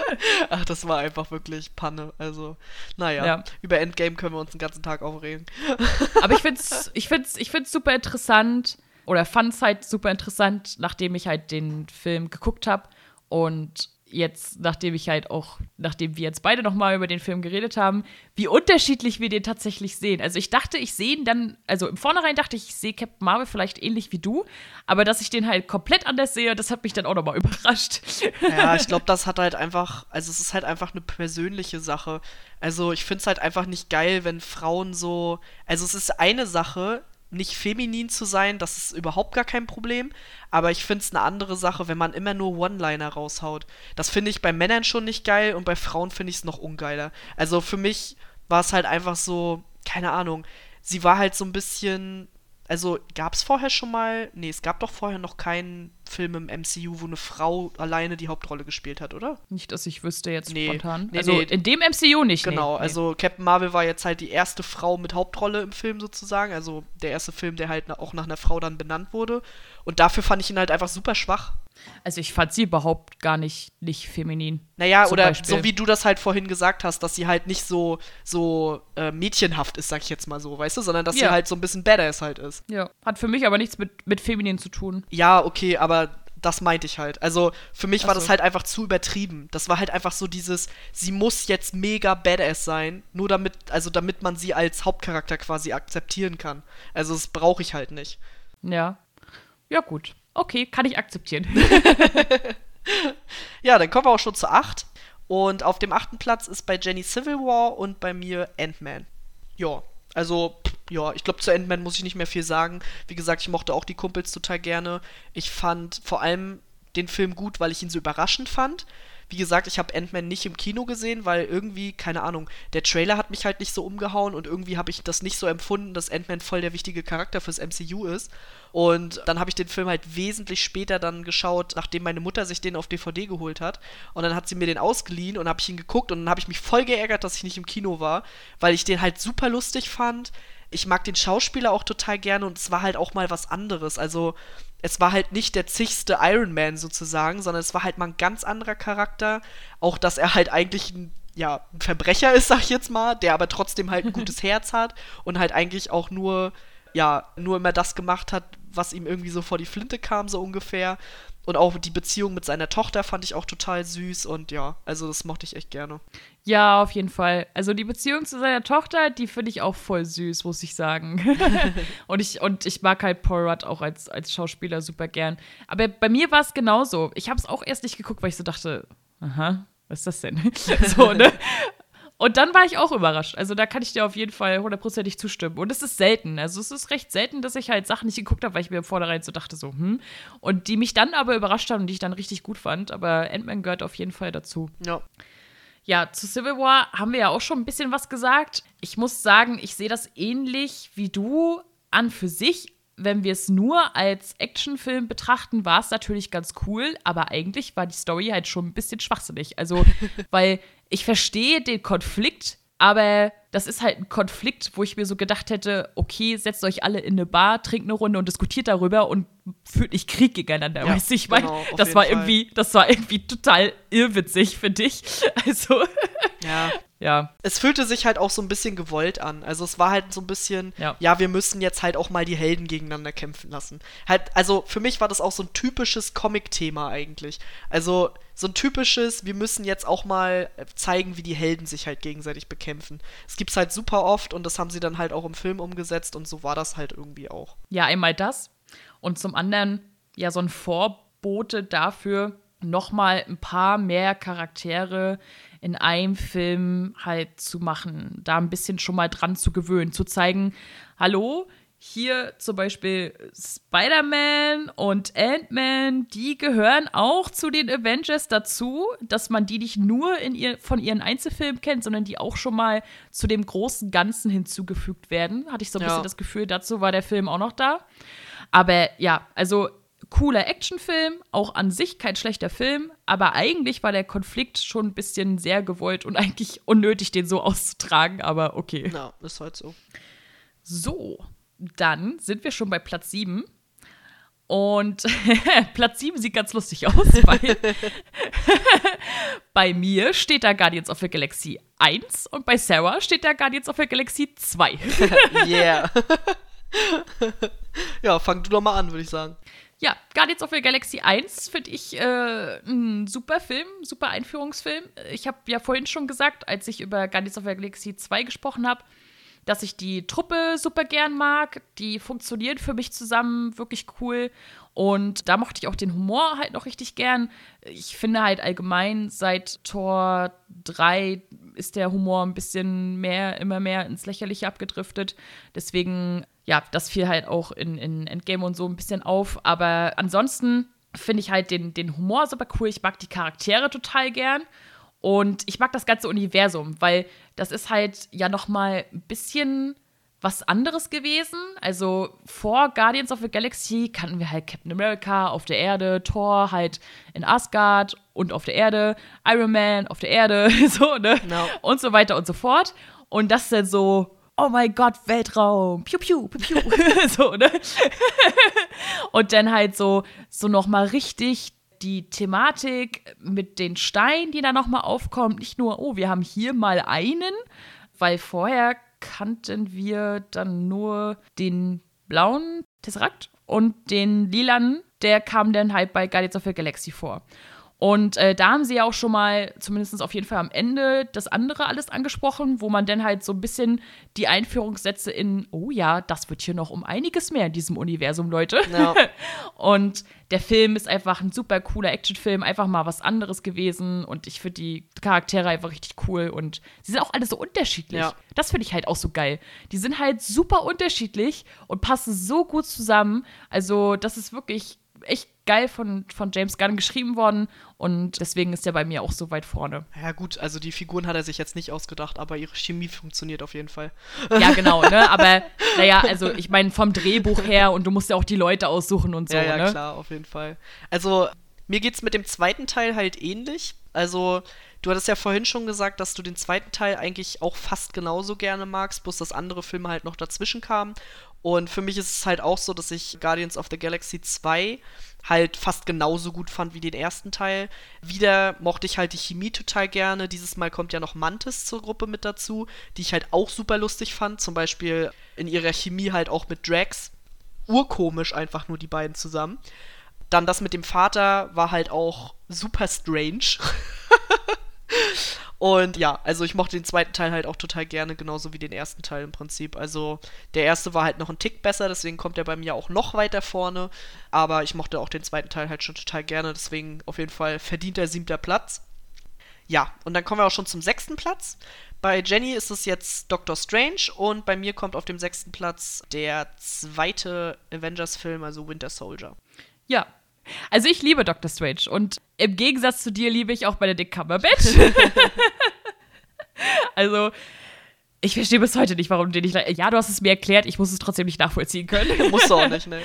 Ach, das war einfach wirklich Panne. Also, naja, ja. über Endgame können wir uns den ganzen Tag aufregen. Aber ich finde es ich find's, ich find's super interessant oder fand es halt super interessant, nachdem ich halt den Film geguckt habe und jetzt, nachdem ich halt auch, nachdem wir jetzt beide nochmal über den Film geredet haben, wie unterschiedlich wir den tatsächlich sehen. Also ich dachte, ich sehe ihn dann, also im Vornherein dachte ich, ich sehe Captain Marvel vielleicht ähnlich wie du, aber dass ich den halt komplett anders sehe, das hat mich dann auch nochmal überrascht. Ja, ich glaube, das hat halt einfach, also es ist halt einfach eine persönliche Sache. Also ich finde es halt einfach nicht geil, wenn Frauen so, also es ist eine Sache, nicht feminin zu sein, das ist überhaupt gar kein Problem. Aber ich finde es eine andere Sache, wenn man immer nur One-Liner raushaut. Das finde ich bei Männern schon nicht geil und bei Frauen finde ich es noch ungeiler. Also für mich war es halt einfach so, keine Ahnung, sie war halt so ein bisschen also gab es vorher schon mal. Nee, es gab doch vorher noch keinen Film im MCU, wo eine Frau alleine die Hauptrolle gespielt hat, oder? Nicht, dass ich wüsste jetzt nee, spontan. Nee, also nee. in dem MCU nicht. Genau, also Captain Marvel war jetzt halt die erste Frau mit Hauptrolle im Film sozusagen. Also der erste Film, der halt auch nach einer Frau dann benannt wurde. Und dafür fand ich ihn halt einfach super schwach. Also ich fand sie überhaupt gar nicht, nicht feminin. Naja, oder Beispiel. so wie du das halt vorhin gesagt hast, dass sie halt nicht so, so äh, mädchenhaft ist, sag ich jetzt mal so, weißt du, sondern dass ja. sie halt so ein bisschen badass halt ist. Ja, hat für mich aber nichts mit, mit feminin zu tun. Ja, okay, aber das meinte ich halt. Also für mich war so. das halt einfach zu übertrieben. Das war halt einfach so dieses, sie muss jetzt mega badass sein, nur damit, also damit man sie als Hauptcharakter quasi akzeptieren kann. Also das brauche ich halt nicht. Ja. Ja, gut. Okay, kann ich akzeptieren. ja, dann kommen wir auch schon zu 8. Und auf dem achten Platz ist bei Jenny Civil War und bei mir Ant-Man. Ja, also, ja, ich glaube, zu Ant-Man muss ich nicht mehr viel sagen. Wie gesagt, ich mochte auch die Kumpels total gerne. Ich fand vor allem den Film gut, weil ich ihn so überraschend fand. Wie gesagt, ich habe Ant-Man nicht im Kino gesehen, weil irgendwie, keine Ahnung, der Trailer hat mich halt nicht so umgehauen und irgendwie habe ich das nicht so empfunden, dass Ant-Man voll der wichtige Charakter fürs MCU ist. Und dann habe ich den Film halt wesentlich später dann geschaut, nachdem meine Mutter sich den auf DVD geholt hat. Und dann hat sie mir den ausgeliehen und habe ich ihn geguckt und dann habe ich mich voll geärgert, dass ich nicht im Kino war, weil ich den halt super lustig fand. Ich mag den Schauspieler auch total gerne und es war halt auch mal was anderes. Also es war halt nicht der zigste Iron Man sozusagen, sondern es war halt mal ein ganz anderer Charakter. Auch, dass er halt eigentlich ein, ja, ein Verbrecher ist, sag ich jetzt mal, der aber trotzdem halt ein gutes Herz hat und halt eigentlich auch nur, ja, nur immer das gemacht hat, was ihm irgendwie so vor die Flinte kam, so ungefähr. Und auch die Beziehung mit seiner Tochter fand ich auch total süß und ja, also das mochte ich echt gerne. Ja, auf jeden Fall. Also die Beziehung zu seiner Tochter, die finde ich auch voll süß, muss ich sagen. und, ich, und ich mag halt Paul Rudd auch als, als Schauspieler super gern. Aber bei mir war es genauso. Ich habe es auch erst nicht geguckt, weil ich so dachte, aha, was ist das denn? so, ne? Und dann war ich auch überrascht. Also da kann ich dir auf jeden Fall hundertprozentig zustimmen. Und es ist selten. Also es ist recht selten, dass ich halt Sachen nicht geguckt habe, weil ich mir vornherein so dachte, so, hm. Und die mich dann aber überrascht haben und die ich dann richtig gut fand. Aber Ant-Man gehört auf jeden Fall dazu. Ja. Ja, zu Civil War haben wir ja auch schon ein bisschen was gesagt. Ich muss sagen, ich sehe das ähnlich wie du an für sich. Wenn wir es nur als Actionfilm betrachten, war es natürlich ganz cool, aber eigentlich war die Story halt schon ein bisschen schwachsinnig. Also, weil ich verstehe den Konflikt, aber das ist halt ein Konflikt, wo ich mir so gedacht hätte, okay, setzt euch alle in eine Bar, trinkt eine Runde und diskutiert darüber und führt nicht Krieg gegeneinander. Ja, weißt du, ich meine, genau, das war Fall. irgendwie, das war irgendwie total irrwitzig für dich. Also. Ja. Ja. Es fühlte sich halt auch so ein bisschen gewollt an. Also es war halt so ein bisschen, ja. ja, wir müssen jetzt halt auch mal die Helden gegeneinander kämpfen lassen. Halt, also für mich war das auch so ein typisches Comic-Thema eigentlich. Also so ein typisches, wir müssen jetzt auch mal zeigen, wie die Helden sich halt gegenseitig bekämpfen. Es gibt's halt super oft und das haben sie dann halt auch im Film umgesetzt und so war das halt irgendwie auch. Ja, einmal das und zum anderen ja so ein Vorbote dafür, nochmal ein paar mehr Charaktere in einem Film halt zu machen, da ein bisschen schon mal dran zu gewöhnen, zu zeigen, hallo, hier zum Beispiel Spider-Man und Ant-Man, die gehören auch zu den Avengers dazu, dass man die nicht nur in ihr, von ihren Einzelfilmen kennt, sondern die auch schon mal zu dem großen Ganzen hinzugefügt werden. Hatte ich so ein ja. bisschen das Gefühl, dazu war der Film auch noch da. Aber ja, also cooler Actionfilm, auch an sich kein schlechter Film, aber eigentlich war der Konflikt schon ein bisschen sehr gewollt und eigentlich unnötig, den so auszutragen, aber okay. Ja, ist halt so. So, dann sind wir schon bei Platz 7. Und Platz 7 sieht ganz lustig aus, weil bei mir steht da Guardians of the Galaxy 1 und bei Sarah steht da Guardians of the Galaxy 2. yeah. ja, fang du doch mal an, würde ich sagen. Ja, Guardians of the Galaxy 1 finde ich äh, ein super Film, super Einführungsfilm. Ich habe ja vorhin schon gesagt, als ich über Guardians of the Galaxy 2 gesprochen habe, dass ich die Truppe super gern mag. Die funktionieren für mich zusammen wirklich cool. Und da mochte ich auch den Humor halt noch richtig gern. Ich finde halt allgemein seit Tor 3 ist der Humor ein bisschen mehr, immer mehr ins Lächerliche abgedriftet. Deswegen, ja, das fiel halt auch in, in Endgame und so ein bisschen auf. Aber ansonsten finde ich halt den, den Humor super cool. Ich mag die Charaktere total gern. Und ich mag das ganze Universum, weil das ist halt ja noch mal ein bisschen was anderes gewesen. Also vor Guardians of the Galaxy kannten wir halt Captain America auf der Erde, Thor halt in Asgard und auf der Erde, Iron Man auf der Erde, so, ne? No. Und so weiter und so fort. Und das ist dann so, oh mein Gott, Weltraum, piu, piu, piu, piu, so, ne? und dann halt so, so noch mal richtig die Thematik mit den Steinen, die da nochmal aufkommt, nicht nur, oh, wir haben hier mal einen, weil vorher kannten wir dann nur den blauen Tesseract und den lilanen, der kam dann halt bei Guardians of the Galaxy vor. Und äh, da haben sie ja auch schon mal, zumindest auf jeden Fall am Ende, das andere alles angesprochen, wo man dann halt so ein bisschen die Einführungssätze in, oh ja, das wird hier noch um einiges mehr in diesem Universum, Leute. Ja. und der Film ist einfach ein super cooler Actionfilm, einfach mal was anderes gewesen. Und ich finde die Charaktere einfach richtig cool. Und sie sind auch alle so unterschiedlich. Ja. Das finde ich halt auch so geil. Die sind halt super unterschiedlich und passen so gut zusammen. Also, das ist wirklich echt geil von, von James Gunn geschrieben worden und deswegen ist er bei mir auch so weit vorne. Ja, gut, also die Figuren hat er sich jetzt nicht ausgedacht, aber ihre Chemie funktioniert auf jeden Fall. Ja, genau, ne? Aber naja, also ich meine vom Drehbuch her und du musst ja auch die Leute aussuchen und so. Ja, ja, ne? klar, auf jeden Fall. Also mir geht's mit dem zweiten Teil halt ähnlich. Also Du hattest ja vorhin schon gesagt, dass du den zweiten Teil eigentlich auch fast genauso gerne magst, bloß dass andere Filme halt noch dazwischen kamen. Und für mich ist es halt auch so, dass ich Guardians of the Galaxy 2 halt fast genauso gut fand wie den ersten Teil. Wieder mochte ich halt die Chemie total gerne. Dieses Mal kommt ja noch Mantis zur Gruppe mit dazu, die ich halt auch super lustig fand. Zum Beispiel in ihrer Chemie halt auch mit Drax. Urkomisch einfach nur die beiden zusammen. Dann das mit dem Vater war halt auch super strange. Und ja, also ich mochte den zweiten Teil halt auch total gerne, genauso wie den ersten Teil im Prinzip. Also der erste war halt noch ein Tick besser, deswegen kommt er bei mir auch noch weiter vorne. Aber ich mochte auch den zweiten Teil halt schon total gerne, deswegen auf jeden Fall verdient der siebter Platz. Ja, und dann kommen wir auch schon zum sechsten Platz. Bei Jenny ist es jetzt Doctor Strange und bei mir kommt auf dem sechsten Platz der zweite Avengers-Film, also Winter Soldier. Ja, also ich liebe Doctor Strange und im Gegensatz zu dir liebe ich auch Benedict Cumberbatch. also ich verstehe bis heute nicht, warum du nicht. Ja, du hast es mir erklärt, ich muss es trotzdem nicht nachvollziehen können. Musst du auch nicht, ne?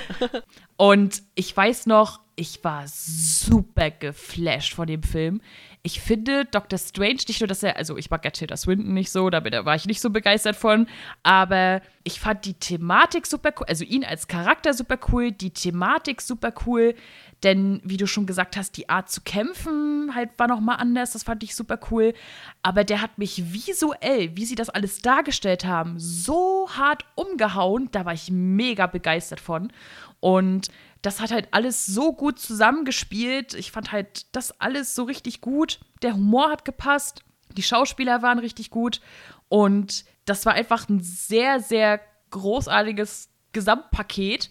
Und ich weiß noch, ich war super geflasht von dem Film. Ich finde Doctor Strange nicht nur, dass er, also ich mag ja Tilda Swinton nicht so, da war ich nicht so begeistert von, aber ich fand die Thematik super cool, also ihn als Charakter super cool, die Thematik super cool, denn wie du schon gesagt hast, die Art zu kämpfen halt war noch mal anders, das fand ich super cool, aber der hat mich visuell, wie sie das alles dargestellt haben, so hart umgehauen, da war ich mega begeistert von und das hat halt alles so gut zusammengespielt. Ich fand halt das alles so richtig gut. Der Humor hat gepasst, die Schauspieler waren richtig gut und das war einfach ein sehr, sehr großartiges Gesamtpaket.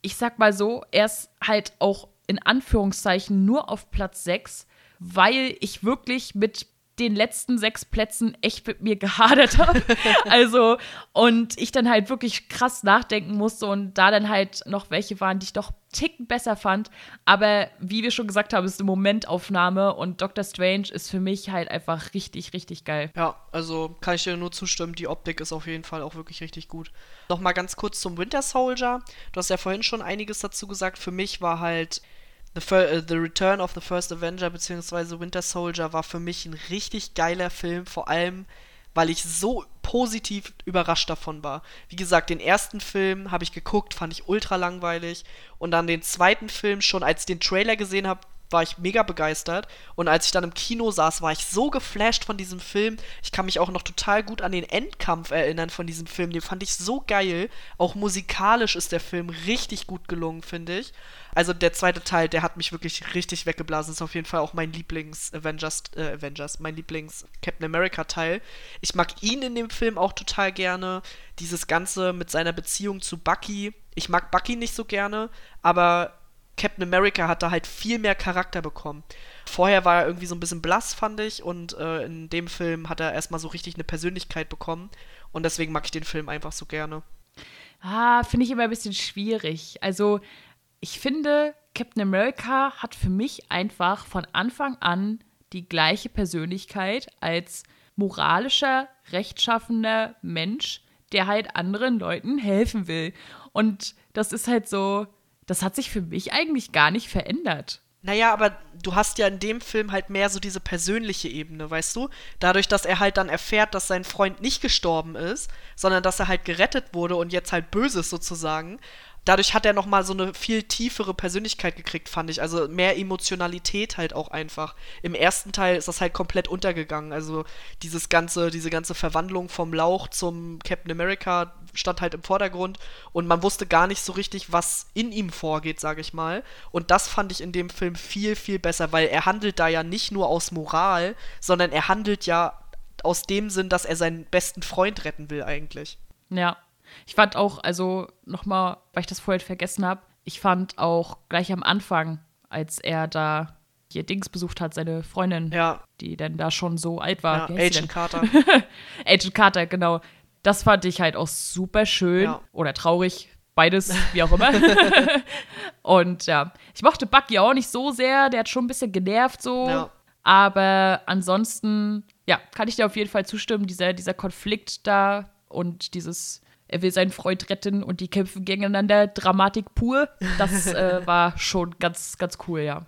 Ich sag mal so, er ist halt auch in Anführungszeichen nur auf Platz 6, weil ich wirklich mit den letzten sechs Plätzen echt mit mir gehadert habe. also, und ich dann halt wirklich krass nachdenken musste und da dann halt noch welche waren, die ich doch ticken besser fand. Aber wie wir schon gesagt haben, ist eine Momentaufnahme und Doctor Strange ist für mich halt einfach richtig, richtig geil. Ja, also kann ich dir nur zustimmen, die Optik ist auf jeden Fall auch wirklich richtig gut. Nochmal ganz kurz zum Winter Soldier. Du hast ja vorhin schon einiges dazu gesagt. Für mich war halt The, uh, the, Return of the First Avenger bzw. Winter Soldier war für mich ein richtig geiler Film, vor allem weil ich so positiv überrascht davon war. Wie gesagt, den ersten Film habe ich geguckt, fand ich ultra langweilig und dann den zweiten Film schon, als ich den Trailer gesehen habe, war ich mega begeistert. Und als ich dann im Kino saß, war ich so geflasht von diesem Film. Ich kann mich auch noch total gut an den Endkampf erinnern von diesem Film. Den fand ich so geil. Auch musikalisch ist der Film richtig gut gelungen, finde ich. Also der zweite Teil, der hat mich wirklich richtig weggeblasen. Ist auf jeden Fall auch mein Lieblings-Avengers, äh, Avengers, mein Lieblings-Captain America-Teil. Ich mag ihn in dem Film auch total gerne. Dieses Ganze mit seiner Beziehung zu Bucky. Ich mag Bucky nicht so gerne, aber Captain America hat da halt viel mehr Charakter bekommen. Vorher war er irgendwie so ein bisschen blass, fand ich, und äh, in dem Film hat er erstmal so richtig eine Persönlichkeit bekommen. Und deswegen mag ich den Film einfach so gerne. Ah, finde ich immer ein bisschen schwierig. Also, ich finde, Captain America hat für mich einfach von Anfang an die gleiche Persönlichkeit als moralischer, rechtschaffender Mensch, der halt anderen Leuten helfen will. Und das ist halt so, das hat sich für mich eigentlich gar nicht verändert. Naja, aber du hast ja in dem Film halt mehr so diese persönliche Ebene, weißt du? Dadurch, dass er halt dann erfährt, dass sein Freund nicht gestorben ist, sondern dass er halt gerettet wurde und jetzt halt böse ist sozusagen, dadurch hat er noch mal so eine viel tiefere Persönlichkeit gekriegt, fand ich. Also mehr Emotionalität halt auch einfach. Im ersten Teil ist das halt komplett untergegangen. Also dieses ganze, diese ganze Verwandlung vom Lauch zum Captain America stand halt im Vordergrund und man wusste gar nicht so richtig, was in ihm vorgeht, sage ich mal. Und das fand ich in dem Film viel, viel besser, weil er handelt da ja nicht nur aus Moral, sondern er handelt ja aus dem Sinn, dass er seinen besten Freund retten will eigentlich. Ja, ich fand auch, also nochmal, weil ich das vorher vergessen habe, ich fand auch gleich am Anfang, als er da hier Dings besucht hat, seine Freundin, ja. die dann da schon so alt war. Ja, Agent Carter. Agent Carter, genau. Das fand ich halt auch super schön ja. oder traurig, beides, wie auch immer. und ja, ich mochte Bucky auch nicht so sehr, der hat schon ein bisschen genervt so. Ja. Aber ansonsten, ja, kann ich dir auf jeden Fall zustimmen, dieser, dieser Konflikt da und dieses, er will seinen Freund retten und die kämpfen gegeneinander, Dramatik pur, das äh, war schon ganz, ganz cool, ja.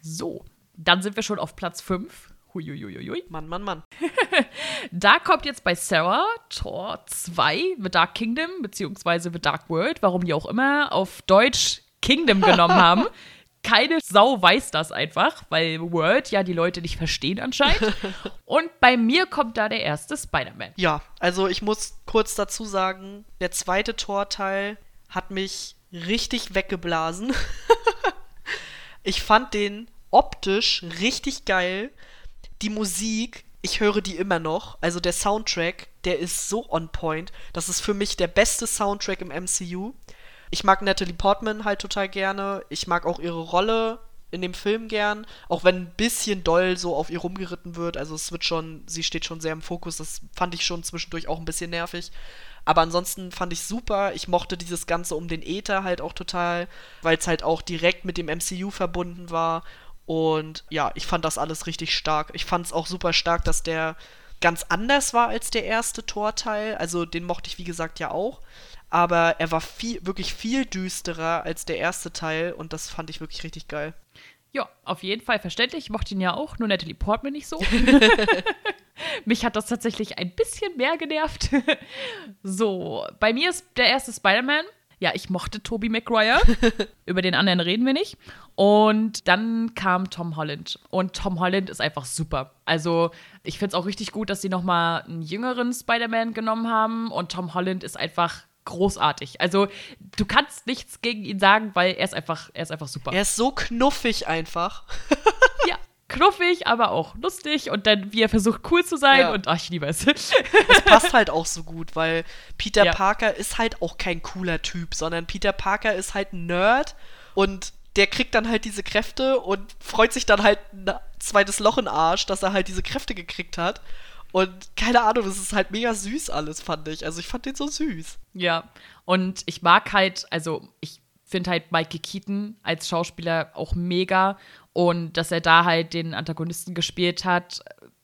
So, dann sind wir schon auf Platz 5. Huiuiuiui. Mann, Mann, Mann. da kommt jetzt bei Sarah Tor 2, The Dark Kingdom, beziehungsweise The Dark World, warum die auch immer auf Deutsch Kingdom genommen haben. Keine Sau weiß das einfach, weil World ja die Leute nicht verstehen anscheinend. Und bei mir kommt da der erste Spider-Man. Ja, also ich muss kurz dazu sagen, der zweite Torteil hat mich richtig weggeblasen. ich fand den optisch richtig geil die Musik, ich höre die immer noch. Also der Soundtrack, der ist so on point. Das ist für mich der beste Soundtrack im MCU. Ich mag Natalie Portman halt total gerne. Ich mag auch ihre Rolle in dem Film gern, auch wenn ein bisschen doll so auf ihr rumgeritten wird. Also es wird schon, sie steht schon sehr im Fokus. Das fand ich schon zwischendurch auch ein bisschen nervig. Aber ansonsten fand ich super. Ich mochte dieses Ganze um den Äther halt auch total, weil es halt auch direkt mit dem MCU verbunden war. Und ja, ich fand das alles richtig stark. Ich fand es auch super stark, dass der ganz anders war als der erste Torteil. Also den mochte ich, wie gesagt, ja auch. Aber er war viel, wirklich viel düsterer als der erste Teil und das fand ich wirklich richtig geil. Ja, auf jeden Fall verständlich. Ich mochte ihn ja auch, nur Natalie Portman nicht so. Mich hat das tatsächlich ein bisschen mehr genervt. so, bei mir ist der erste Spider-Man ja, ich mochte Tobey Maguire. Über den anderen reden wir nicht. Und dann kam Tom Holland. Und Tom Holland ist einfach super. Also, ich finde es auch richtig gut, dass sie nochmal einen jüngeren Spider-Man genommen haben. Und Tom Holland ist einfach großartig. Also, du kannst nichts gegen ihn sagen, weil er ist einfach, er ist einfach super. Er ist so knuffig einfach. ja, knuffig, aber auch lustig und dann, wie er versucht, cool zu sein ja. und ach, ich liebe es. Es passt halt auch so gut, weil Peter ja. Parker ist halt auch kein cooler Typ, sondern Peter Parker ist halt ein Nerd und der kriegt dann halt diese Kräfte und freut sich dann halt ein zweites Loch in Arsch, dass er halt diese Kräfte gekriegt hat. Und keine Ahnung, das ist halt mega süß alles, fand ich. Also ich fand den so süß. Ja, und ich mag halt, also ich finde halt Mikey Keaton als Schauspieler auch mega und dass er da halt den Antagonisten gespielt hat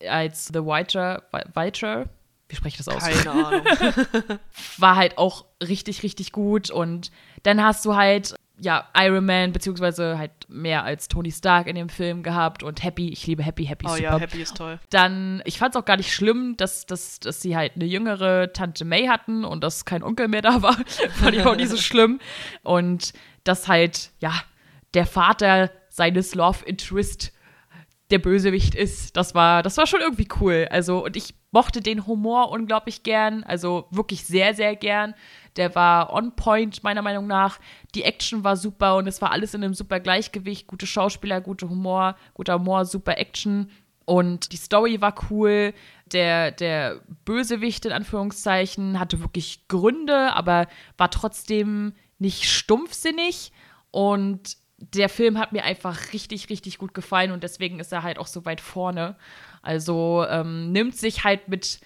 als The Witcher, Witcher, wie spreche ich das aus? Keine Ahnung. War halt auch richtig, richtig gut und dann hast du halt ja, Iron Man, beziehungsweise halt mehr als Tony Stark in dem Film gehabt und Happy, ich liebe Happy, Happy oh, super. ja, Happy ist toll. Dann, ich fand es auch gar nicht schlimm, dass, dass, dass sie halt eine jüngere Tante May hatten und dass kein Onkel mehr da war. fand ich auch nicht so schlimm. Und dass halt, ja, der Vater seines Love Interest der Bösewicht ist, das war, das war schon irgendwie cool. Also, und ich mochte den Humor unglaublich gern, also wirklich sehr, sehr gern. Der war on point, meiner Meinung nach. Die Action war super und es war alles in einem super Gleichgewicht. Gute Schauspieler, gute Humor, guter Humor, super Action. Und die Story war cool. Der, der Bösewicht, in Anführungszeichen, hatte wirklich Gründe, aber war trotzdem nicht stumpfsinnig. Und der Film hat mir einfach richtig, richtig gut gefallen und deswegen ist er halt auch so weit vorne. Also ähm, nimmt sich halt mit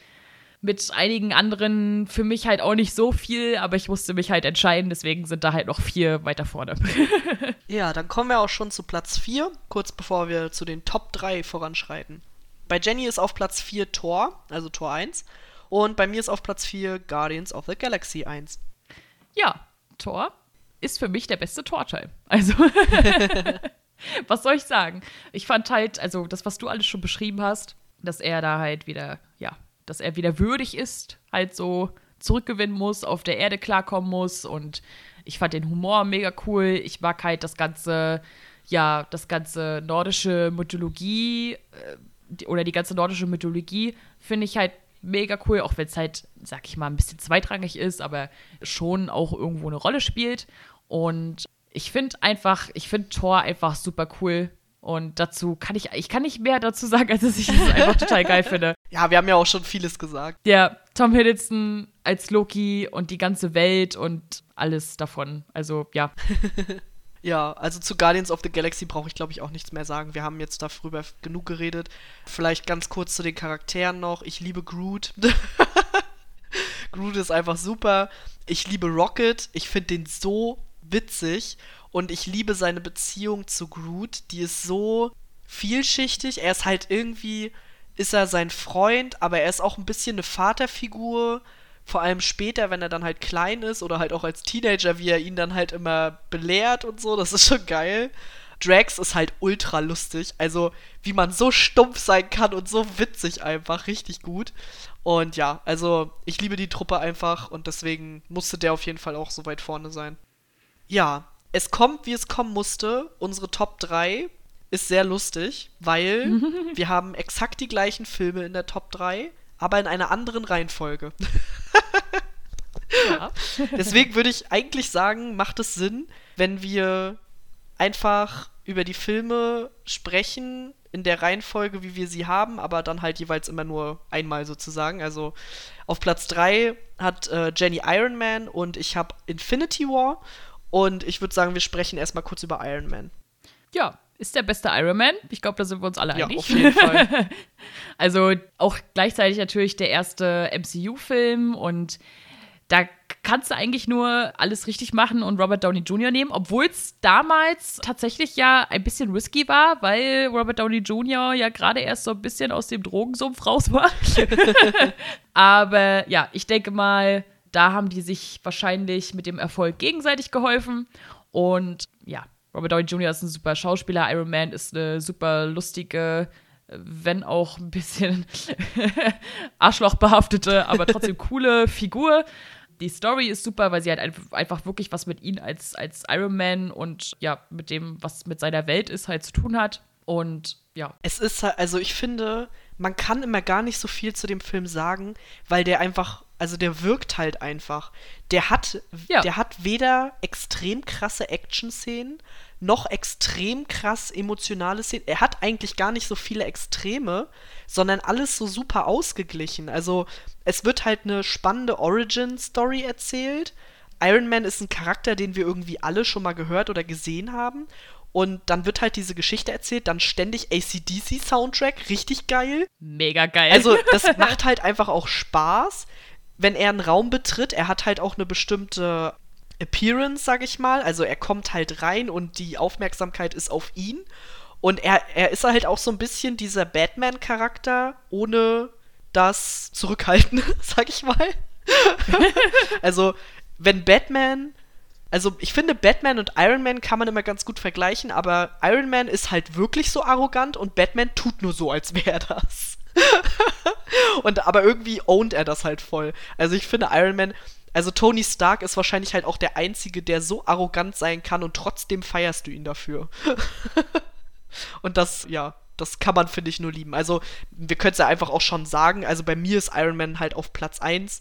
mit einigen anderen für mich halt auch nicht so viel, aber ich musste mich halt entscheiden, deswegen sind da halt noch vier weiter vorne. ja, dann kommen wir auch schon zu Platz 4, kurz bevor wir zu den Top 3 voranschreiten. Bei Jenny ist auf Platz 4 Tor, also Tor 1, und bei mir ist auf Platz 4 Guardians of the Galaxy 1. Ja, Tor ist für mich der beste Torteil. Also, was soll ich sagen? Ich fand halt, also das, was du alles schon beschrieben hast, dass er da halt wieder, dass er wieder würdig ist, halt so zurückgewinnen muss, auf der Erde klarkommen muss. Und ich fand den Humor mega cool. Ich mag halt das ganze, ja, das ganze nordische Mythologie äh, oder die ganze nordische Mythologie finde ich halt mega cool, auch wenn es halt, sag ich mal, ein bisschen zweitrangig ist, aber schon auch irgendwo eine Rolle spielt. Und ich finde einfach, ich finde Thor einfach super cool. Und dazu kann ich, ich kann nicht mehr dazu sagen, als dass ich es einfach total geil finde. Ja, wir haben ja auch schon vieles gesagt. Ja, Tom Hiddleston als Loki und die ganze Welt und alles davon. Also, ja. ja, also zu Guardians of the Galaxy brauche ich, glaube ich, auch nichts mehr sagen. Wir haben jetzt darüber genug geredet. Vielleicht ganz kurz zu den Charakteren noch. Ich liebe Groot. Groot ist einfach super. Ich liebe Rocket. Ich finde den so witzig. Und ich liebe seine Beziehung zu Groot. Die ist so vielschichtig. Er ist halt irgendwie, ist er sein Freund, aber er ist auch ein bisschen eine Vaterfigur. Vor allem später, wenn er dann halt klein ist oder halt auch als Teenager, wie er ihn dann halt immer belehrt und so. Das ist schon geil. Drax ist halt ultra lustig. Also, wie man so stumpf sein kann und so witzig einfach. Richtig gut. Und ja, also, ich liebe die Truppe einfach und deswegen musste der auf jeden Fall auch so weit vorne sein. Ja, es kommt, wie es kommen musste. Unsere Top 3 ist sehr lustig, weil wir haben exakt die gleichen Filme in der Top 3, aber in einer anderen Reihenfolge. ja. Deswegen würde ich eigentlich sagen, macht es Sinn, wenn wir einfach über die Filme sprechen in der Reihenfolge, wie wir sie haben, aber dann halt jeweils immer nur einmal sozusagen. Also auf Platz 3 hat äh, Jenny Iron Man und ich habe Infinity War. Und ich würde sagen, wir sprechen erstmal kurz über Iron Man. Ja, ist der beste Iron Man. Ich glaube, da sind wir uns alle ja, einig. Auf jeden Fall. also auch gleichzeitig natürlich der erste MCU-Film und da kannst du eigentlich nur alles richtig machen und Robert Downey Jr. nehmen, obwohl es damals tatsächlich ja ein bisschen risky war, weil Robert Downey Jr. ja gerade erst so ein bisschen aus dem Drogensumpf raus war. Aber ja, ich denke mal, da haben die sich wahrscheinlich mit dem Erfolg gegenseitig geholfen. Und ja, Robert Downey Jr. ist ein super Schauspieler, Iron Man ist eine super lustige, wenn auch ein bisschen arschlochbehaftete, aber trotzdem coole Figur die Story ist super, weil sie halt einfach wirklich was mit ihm als, als Iron Man und ja, mit dem, was mit seiner Welt ist, halt zu tun hat. Und ja. Es ist halt, also ich finde, man kann immer gar nicht so viel zu dem Film sagen, weil der einfach, also der wirkt halt einfach. Der hat, ja. der hat weder extrem krasse Action-Szenen, noch extrem krass emotionale Szenen. Er hat eigentlich gar nicht so viele Extreme, sondern alles so super ausgeglichen. Also es wird halt eine spannende Origin-Story erzählt. Iron Man ist ein Charakter, den wir irgendwie alle schon mal gehört oder gesehen haben. Und dann wird halt diese Geschichte erzählt, dann ständig ACDC-Soundtrack, richtig geil. Mega geil. Also, das macht halt einfach auch Spaß, wenn er einen Raum betritt. Er hat halt auch eine bestimmte Appearance, sag ich mal. Also, er kommt halt rein und die Aufmerksamkeit ist auf ihn. Und er, er ist halt auch so ein bisschen dieser Batman-Charakter, ohne das Zurückhalten, sag ich mal. also, wenn Batman. Also, ich finde, Batman und Iron Man kann man immer ganz gut vergleichen, aber Iron Man ist halt wirklich so arrogant und Batman tut nur so, als wäre das. und aber irgendwie ownt er das halt voll. Also, ich finde, Iron Man. Also, Tony Stark ist wahrscheinlich halt auch der Einzige, der so arrogant sein kann und trotzdem feierst du ihn dafür. und das, ja, das kann man, finde ich, nur lieben. Also, wir können es ja einfach auch schon sagen. Also, bei mir ist Iron Man halt auf Platz 1,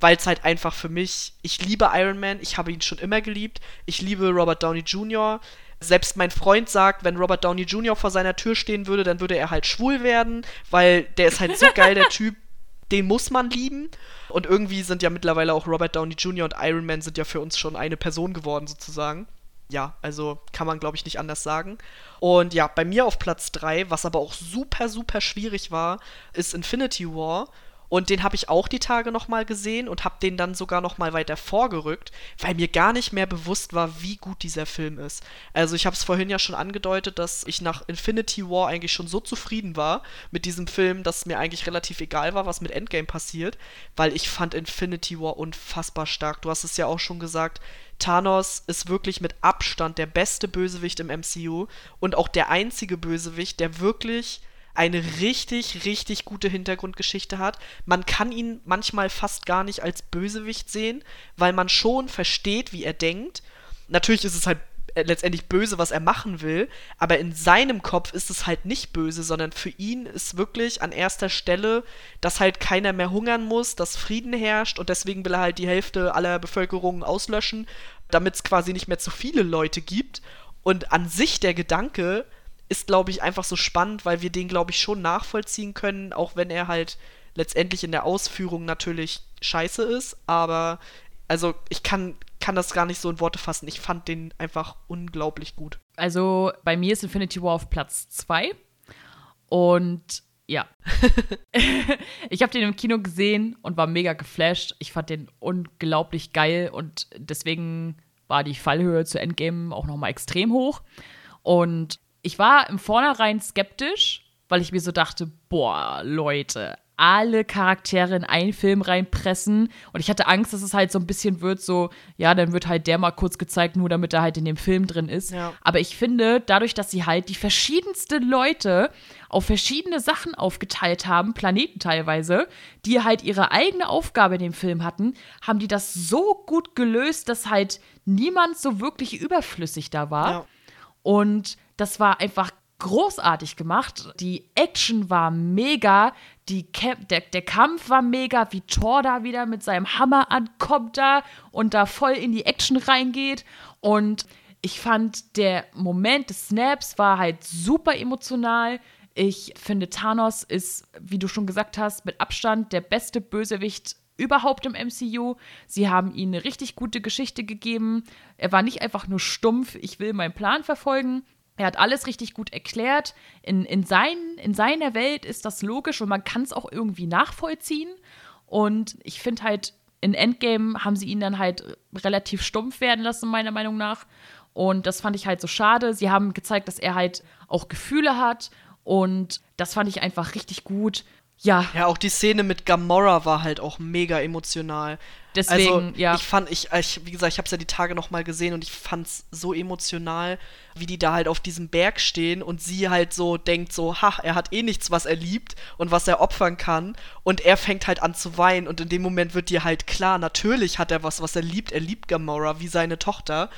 weil es halt einfach für mich, ich liebe Iron Man, ich habe ihn schon immer geliebt. Ich liebe Robert Downey Jr. Selbst mein Freund sagt, wenn Robert Downey Jr. vor seiner Tür stehen würde, dann würde er halt schwul werden, weil der ist halt so geil, der Typ. Den muss man lieben. Und irgendwie sind ja mittlerweile auch Robert Downey Jr. und Iron Man sind ja für uns schon eine Person geworden, sozusagen ja, also kann man, glaube ich, nicht anders sagen. Und ja, bei mir auf Platz 3, was aber auch super, super schwierig war, ist Infinity War. Und den habe ich auch die Tage nochmal gesehen und habe den dann sogar nochmal weiter vorgerückt, weil mir gar nicht mehr bewusst war, wie gut dieser Film ist. Also ich habe es vorhin ja schon angedeutet, dass ich nach Infinity War eigentlich schon so zufrieden war mit diesem Film, dass mir eigentlich relativ egal war, was mit Endgame passiert, weil ich fand Infinity War unfassbar stark. Du hast es ja auch schon gesagt, Thanos ist wirklich mit Abstand der beste Bösewicht im MCU und auch der einzige Bösewicht, der wirklich eine richtig, richtig gute Hintergrundgeschichte hat. Man kann ihn manchmal fast gar nicht als Bösewicht sehen, weil man schon versteht, wie er denkt. Natürlich ist es halt äh, letztendlich böse, was er machen will, aber in seinem Kopf ist es halt nicht böse, sondern für ihn ist wirklich an erster Stelle, dass halt keiner mehr hungern muss, dass Frieden herrscht und deswegen will er halt die Hälfte aller Bevölkerung auslöschen, damit es quasi nicht mehr zu viele Leute gibt. Und an sich der Gedanke ist, glaube ich, einfach so spannend, weil wir den, glaube ich, schon nachvollziehen können, auch wenn er halt letztendlich in der Ausführung natürlich scheiße ist, aber also ich kann kann das gar nicht so in Worte fassen. Ich fand den einfach unglaublich gut. Also bei mir ist Infinity War auf Platz 2. Und Ja. ich habe den im Kino gesehen und war mega geflasht. Ich fand den unglaublich geil und deswegen war die Fallhöhe zu Endgame auch nochmal extrem hoch. Und ich war im Vornherein skeptisch, weil ich mir so dachte, boah, Leute, alle Charaktere in einen Film reinpressen. Und ich hatte Angst, dass es halt so ein bisschen wird, so, ja, dann wird halt der mal kurz gezeigt, nur damit er halt in dem Film drin ist. Ja. Aber ich finde, dadurch, dass sie halt die verschiedensten Leute auf verschiedene Sachen aufgeteilt haben, Planeten teilweise, die halt ihre eigene Aufgabe in dem Film hatten, haben die das so gut gelöst, dass halt niemand so wirklich überflüssig da war. Ja. Und das war einfach großartig gemacht. Die Action war mega. Die der, der Kampf war mega, wie Thor da wieder mit seinem Hammer ankommt da und da voll in die Action reingeht. Und ich fand, der Moment des Snaps war halt super emotional. Ich finde, Thanos ist, wie du schon gesagt hast, mit Abstand der beste Bösewicht überhaupt im MCU. Sie haben ihm eine richtig gute Geschichte gegeben. Er war nicht einfach nur stumpf, ich will meinen Plan verfolgen. Er hat alles richtig gut erklärt. In, in, sein, in seiner Welt ist das logisch und man kann es auch irgendwie nachvollziehen. Und ich finde halt, in Endgame haben sie ihn dann halt relativ stumpf werden lassen, meiner Meinung nach. Und das fand ich halt so schade. Sie haben gezeigt, dass er halt auch Gefühle hat. Und das fand ich einfach richtig gut. Ja. Ja, auch die Szene mit Gamora war halt auch mega emotional. Deswegen, also, ja. Ich fand, ich, ich wie gesagt, ich habe es ja die Tage noch mal gesehen und ich fand's so emotional, wie die da halt auf diesem Berg stehen und sie halt so denkt so, ha, er hat eh nichts, was er liebt und was er opfern kann und er fängt halt an zu weinen und in dem Moment wird dir halt klar, natürlich hat er was, was er liebt. Er liebt Gamora wie seine Tochter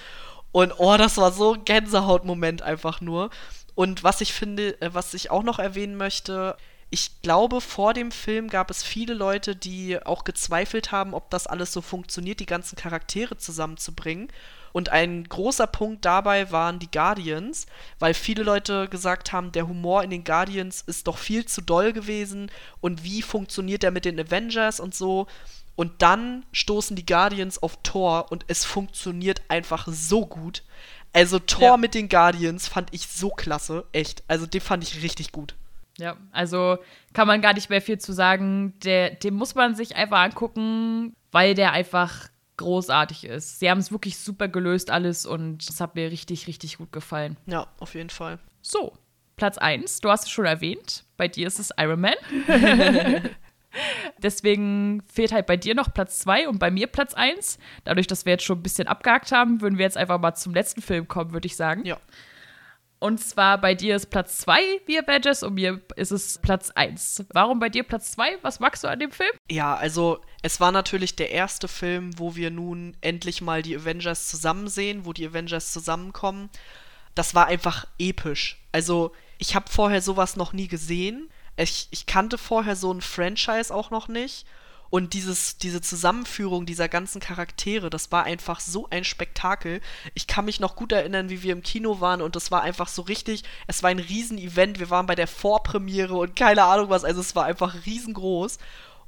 und oh, das war so ein Gänsehautmoment einfach nur. Und was ich finde, äh, was ich auch noch erwähnen möchte, ich glaube, vor dem Film gab es viele Leute, die auch gezweifelt haben, ob das alles so funktioniert, die ganzen Charaktere zusammenzubringen. Und ein großer Punkt dabei waren die Guardians, weil viele Leute gesagt haben, der Humor in den Guardians ist doch viel zu doll gewesen und wie funktioniert der mit den Avengers und so. Und dann stoßen die Guardians auf Thor und es funktioniert einfach so gut. Also Thor Ja. mit den Guardians fand ich so klasse, echt. Also den fand ich richtig gut. Ja, also kann man gar nicht mehr viel zu sagen. Der, den muss man sich einfach angucken, weil der einfach großartig ist. Sie haben es wirklich super gelöst alles und es hat mir richtig, richtig gut gefallen. Ja, auf jeden Fall. So, Platz 1, du hast es schon erwähnt. Bei dir ist es Iron Man. Deswegen fehlt halt bei dir noch Platz 2 und bei mir Platz 1. Dadurch, dass wir jetzt schon ein bisschen abgehakt haben, würden wir jetzt einfach mal zum letzten Film kommen, würde ich sagen. Ja. Und zwar bei dir ist Platz 2 wie Avengers und mir ist es Platz 1. Warum bei dir Platz 2? Was magst du an dem Film? Ja, also es war natürlich der erste Film, wo wir nun endlich mal die Avengers zusammen sehen, wo die Avengers zusammenkommen. Das war einfach episch. Also ich habe vorher sowas noch nie gesehen. Ich, ich kannte vorher so ein Franchise auch noch nicht. Und dieses, diese Zusammenführung dieser ganzen Charaktere, das war einfach so ein Spektakel. Ich kann mich noch gut erinnern, wie wir im Kino waren und das war einfach so richtig, es war ein Riesen-Event. Wir waren bei der Vorpremiere und keine Ahnung was, also es war einfach riesengroß.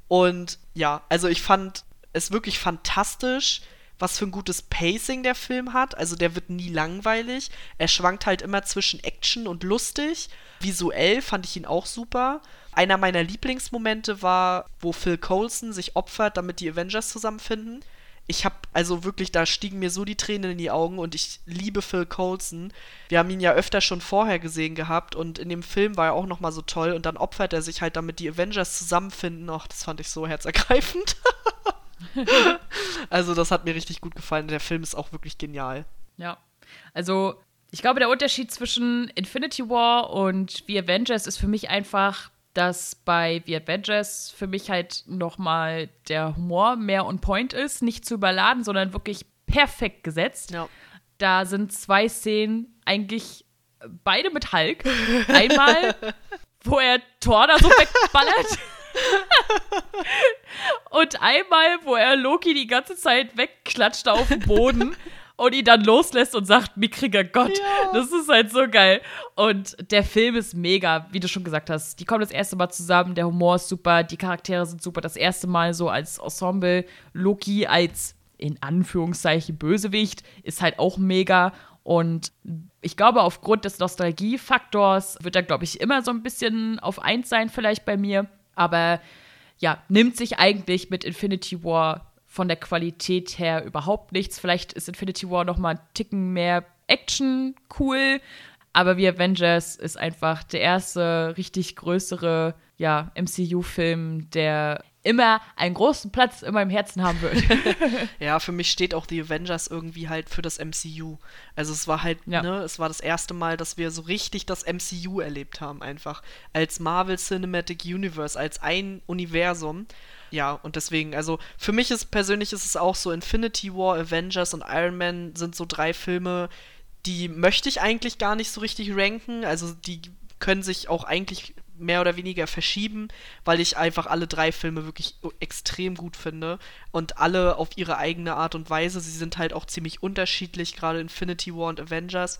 Und ja, also ich fand es wirklich fantastisch, was für ein gutes Pacing der Film hat. Also der wird nie langweilig. Er schwankt halt immer zwischen Action und lustig. Visuell fand ich ihn auch super. Einer meiner Lieblingsmomente war, wo Phil Coulson sich opfert, damit die Avengers zusammenfinden. Ich hab, also wirklich, da stiegen mir so die Tränen in die Augen und ich liebe Phil Coulson. Wir haben ihn ja öfter schon vorher gesehen gehabt und in dem Film war er auch nochmal so toll und dann opfert er sich halt, damit die Avengers zusammenfinden. Och, das fand ich so herzergreifend. also, das hat mir richtig gut gefallen. Der Film ist auch wirklich genial. Ja. Also, ich glaube, der Unterschied zwischen Infinity War und The Avengers ist für mich einfach, dass bei The Avengers für mich halt nochmal der Humor mehr on point ist, nicht zu überladen, sondern wirklich perfekt gesetzt. Ja. Da sind zwei Szenen eigentlich beide mit Hulk. Einmal, wo er Thor da so wegballert. Und einmal, wo er Loki die ganze Zeit wegklatscht auf den Boden und ihn dann loslässt und sagt, mickriger Gott. Das ist halt so geil. Und der Film ist mega, wie du schon gesagt hast. Die kommen das erste Mal zusammen, der Humor ist super, die Charaktere sind super. Das erste Mal so als Ensemble. Loki als in Anführungszeichen Bösewicht ist halt auch mega. Und ich glaube, aufgrund des Nostalgiefaktors wird er, glaube ich, immer so ein bisschen auf eins sein, vielleicht bei mir. Aber ja, nimmt sich eigentlich mit Infinity War von der Qualität her überhaupt nichts. Vielleicht ist Infinity War noch mal einen Ticken mehr Action cool, aber wie Avengers ist einfach der erste richtig größere ja, MCU-Film, der immer einen großen Platz in meinem Herzen haben wird. ja, für mich steht auch The Avengers irgendwie halt für das MCU. Also es war halt, ja. ne, es war das erste Mal, dass wir so richtig das MCU erlebt haben, einfach. Als Marvel Cinematic Universe, als ein Universum. Ja, und deswegen, also für mich ist persönlich ist es auch so, Infinity War, Avengers und Iron Man sind so drei Filme, die möchte ich eigentlich gar nicht so richtig ranken. Also die können sich auch eigentlich mehr oder weniger verschieben, weil ich einfach alle drei Filme wirklich extrem gut finde und alle auf ihre eigene Art und Weise. Sie sind halt auch ziemlich unterschiedlich, gerade Infinity War und Avengers.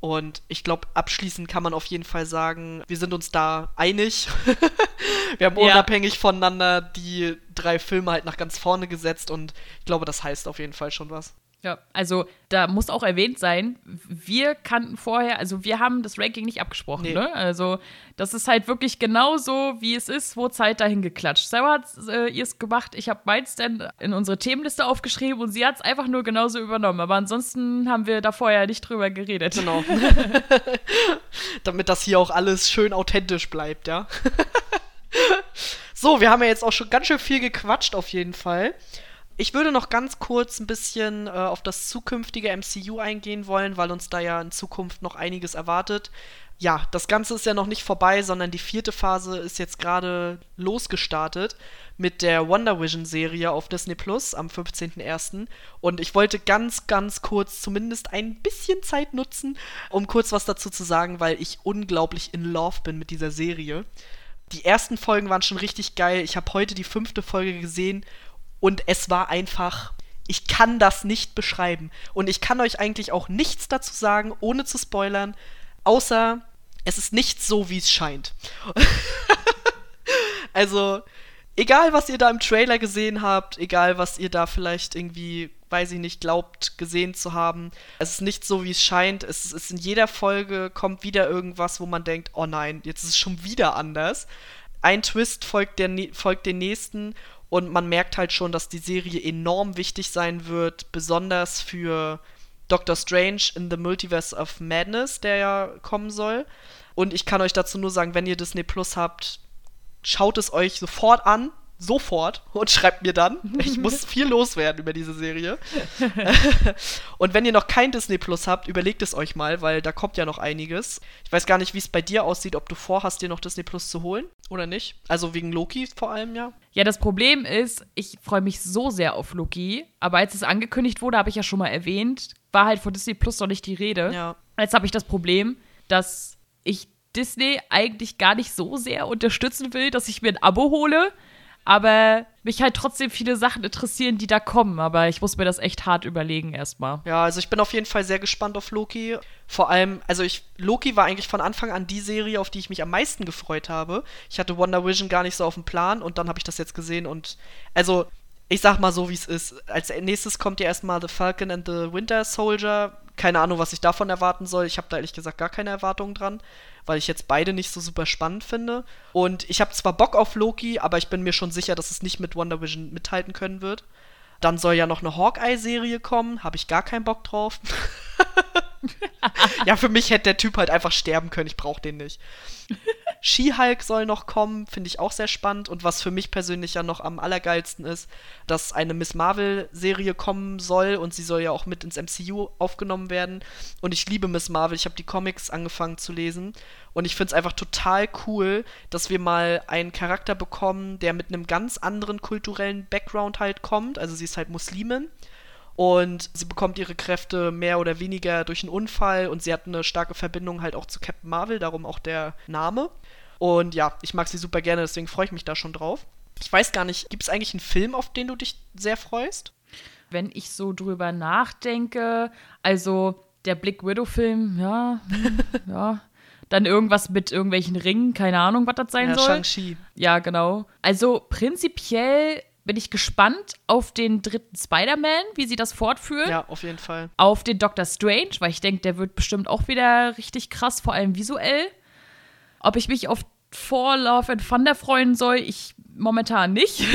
Und ich glaube, abschließend kann man auf jeden Fall sagen, wir sind uns da einig. wir haben ja. unabhängig voneinander die drei Filme halt nach ganz vorne gesetzt und ich glaube, das heißt auf jeden Fall schon was. Ja, also da muss auch erwähnt sein, wir kannten vorher, also wir haben das Ranking nicht abgesprochen, nee. ne? Also das ist halt wirklich genau so, wie es ist, wo Zeit dahin geklatscht. Sarah hat äh, ihr es gemacht, ich habe meins dann in unsere Themenliste aufgeschrieben und sie hat es einfach nur genauso übernommen. Aber ansonsten haben wir da vorher nicht drüber geredet. Genau. Damit das hier auch alles schön authentisch bleibt, ja. so, wir haben ja jetzt auch schon ganz schön viel gequatscht auf jeden Fall. Ich würde noch ganz kurz ein bisschen äh, auf das zukünftige MCU eingehen wollen, weil uns da ja in Zukunft noch einiges erwartet. Ja, das Ganze ist ja noch nicht vorbei, sondern die vierte Phase ist jetzt gerade losgestartet mit der Wonder Vision Serie auf Disney Plus am 15.01. Und ich wollte ganz, ganz kurz zumindest ein bisschen Zeit nutzen, um kurz was dazu zu sagen, weil ich unglaublich in Love bin mit dieser Serie. Die ersten Folgen waren schon richtig geil. Ich habe heute die fünfte Folge gesehen und es war einfach, ich kann das nicht beschreiben. Und ich kann euch eigentlich auch nichts dazu sagen, ohne zu spoilern, außer es ist nicht so, wie es scheint. also, egal was ihr da im Trailer gesehen habt, egal was ihr da vielleicht irgendwie, weiß ich nicht, glaubt gesehen zu haben, es ist nicht so, wie es scheint. Es ist in jeder Folge kommt wieder irgendwas, wo man denkt, oh nein, jetzt ist es schon wieder anders. Ein Twist folgt, der, folgt den nächsten und man merkt halt schon, dass die Serie enorm wichtig sein wird, besonders für Doctor Strange in the Multiverse of Madness, der ja kommen soll. Und ich kann euch dazu nur sagen, wenn ihr Disney Plus habt, schaut es euch sofort an sofort und schreibt mir dann. Ich muss viel loswerden über diese Serie. und wenn ihr noch kein Disney Plus habt, überlegt es euch mal, weil da kommt ja noch einiges. Ich weiß gar nicht, wie es bei dir aussieht, ob du vorhast, dir noch Disney Plus zu holen oder nicht. Also wegen Loki vor allem, ja. Ja, das Problem ist, ich freue mich so sehr auf Loki, aber als es angekündigt wurde, habe ich ja schon mal erwähnt, war halt von Disney Plus noch nicht die Rede. Ja. Jetzt habe ich das Problem, dass ich Disney eigentlich gar nicht so sehr unterstützen will, dass ich mir ein Abo hole aber mich halt trotzdem viele Sachen interessieren, die da kommen. Aber ich muss mir das echt hart überlegen erstmal. Ja, also ich bin auf jeden Fall sehr gespannt auf Loki. Vor allem, also ich, Loki war eigentlich von Anfang an die Serie, auf die ich mich am meisten gefreut habe. Ich hatte Wonder Vision gar nicht so auf dem Plan und dann habe ich das jetzt gesehen und also ich sag mal so, wie es ist. Als nächstes kommt ja erstmal The Falcon and the Winter Soldier. Keine Ahnung, was ich davon erwarten soll. Ich habe da ehrlich gesagt gar keine Erwartungen dran weil ich jetzt beide nicht so super spannend finde. Und ich habe zwar Bock auf Loki, aber ich bin mir schon sicher, dass es nicht mit Wonder Vision mithalten können wird. Dann soll ja noch eine Hawkeye-Serie kommen, habe ich gar keinen Bock drauf. ja, für mich hätte der Typ halt einfach sterben können, ich brauche den nicht. She-Hulk soll noch kommen, finde ich auch sehr spannend. Und was für mich persönlich ja noch am allergeilsten ist, dass eine Miss Marvel-Serie kommen soll und sie soll ja auch mit ins MCU aufgenommen werden. Und ich liebe Miss Marvel, ich habe die Comics angefangen zu lesen. Und ich finde es einfach total cool, dass wir mal einen Charakter bekommen, der mit einem ganz anderen kulturellen Background halt kommt. Also sie ist halt Muslimin und sie bekommt ihre Kräfte mehr oder weniger durch einen Unfall und sie hat eine starke Verbindung halt auch zu Captain Marvel, darum auch der Name. Und ja, ich mag sie super gerne, deswegen freue ich mich da schon drauf. Ich weiß gar nicht, gibt es eigentlich einen Film, auf den du dich sehr freust? Wenn ich so drüber nachdenke, also der Black Widow-Film, ja, hm, ja. Dann irgendwas mit irgendwelchen Ringen, keine Ahnung, was das sein ja, soll. Shang-Chi. Ja, genau. Also prinzipiell bin ich gespannt auf den dritten Spider-Man, wie sie das fortführen. Ja, auf jeden Fall. Auf den Doctor Strange, weil ich denke, der wird bestimmt auch wieder richtig krass, vor allem visuell. Ob ich mich auf For Love and Thunder freuen soll, ich momentan nicht.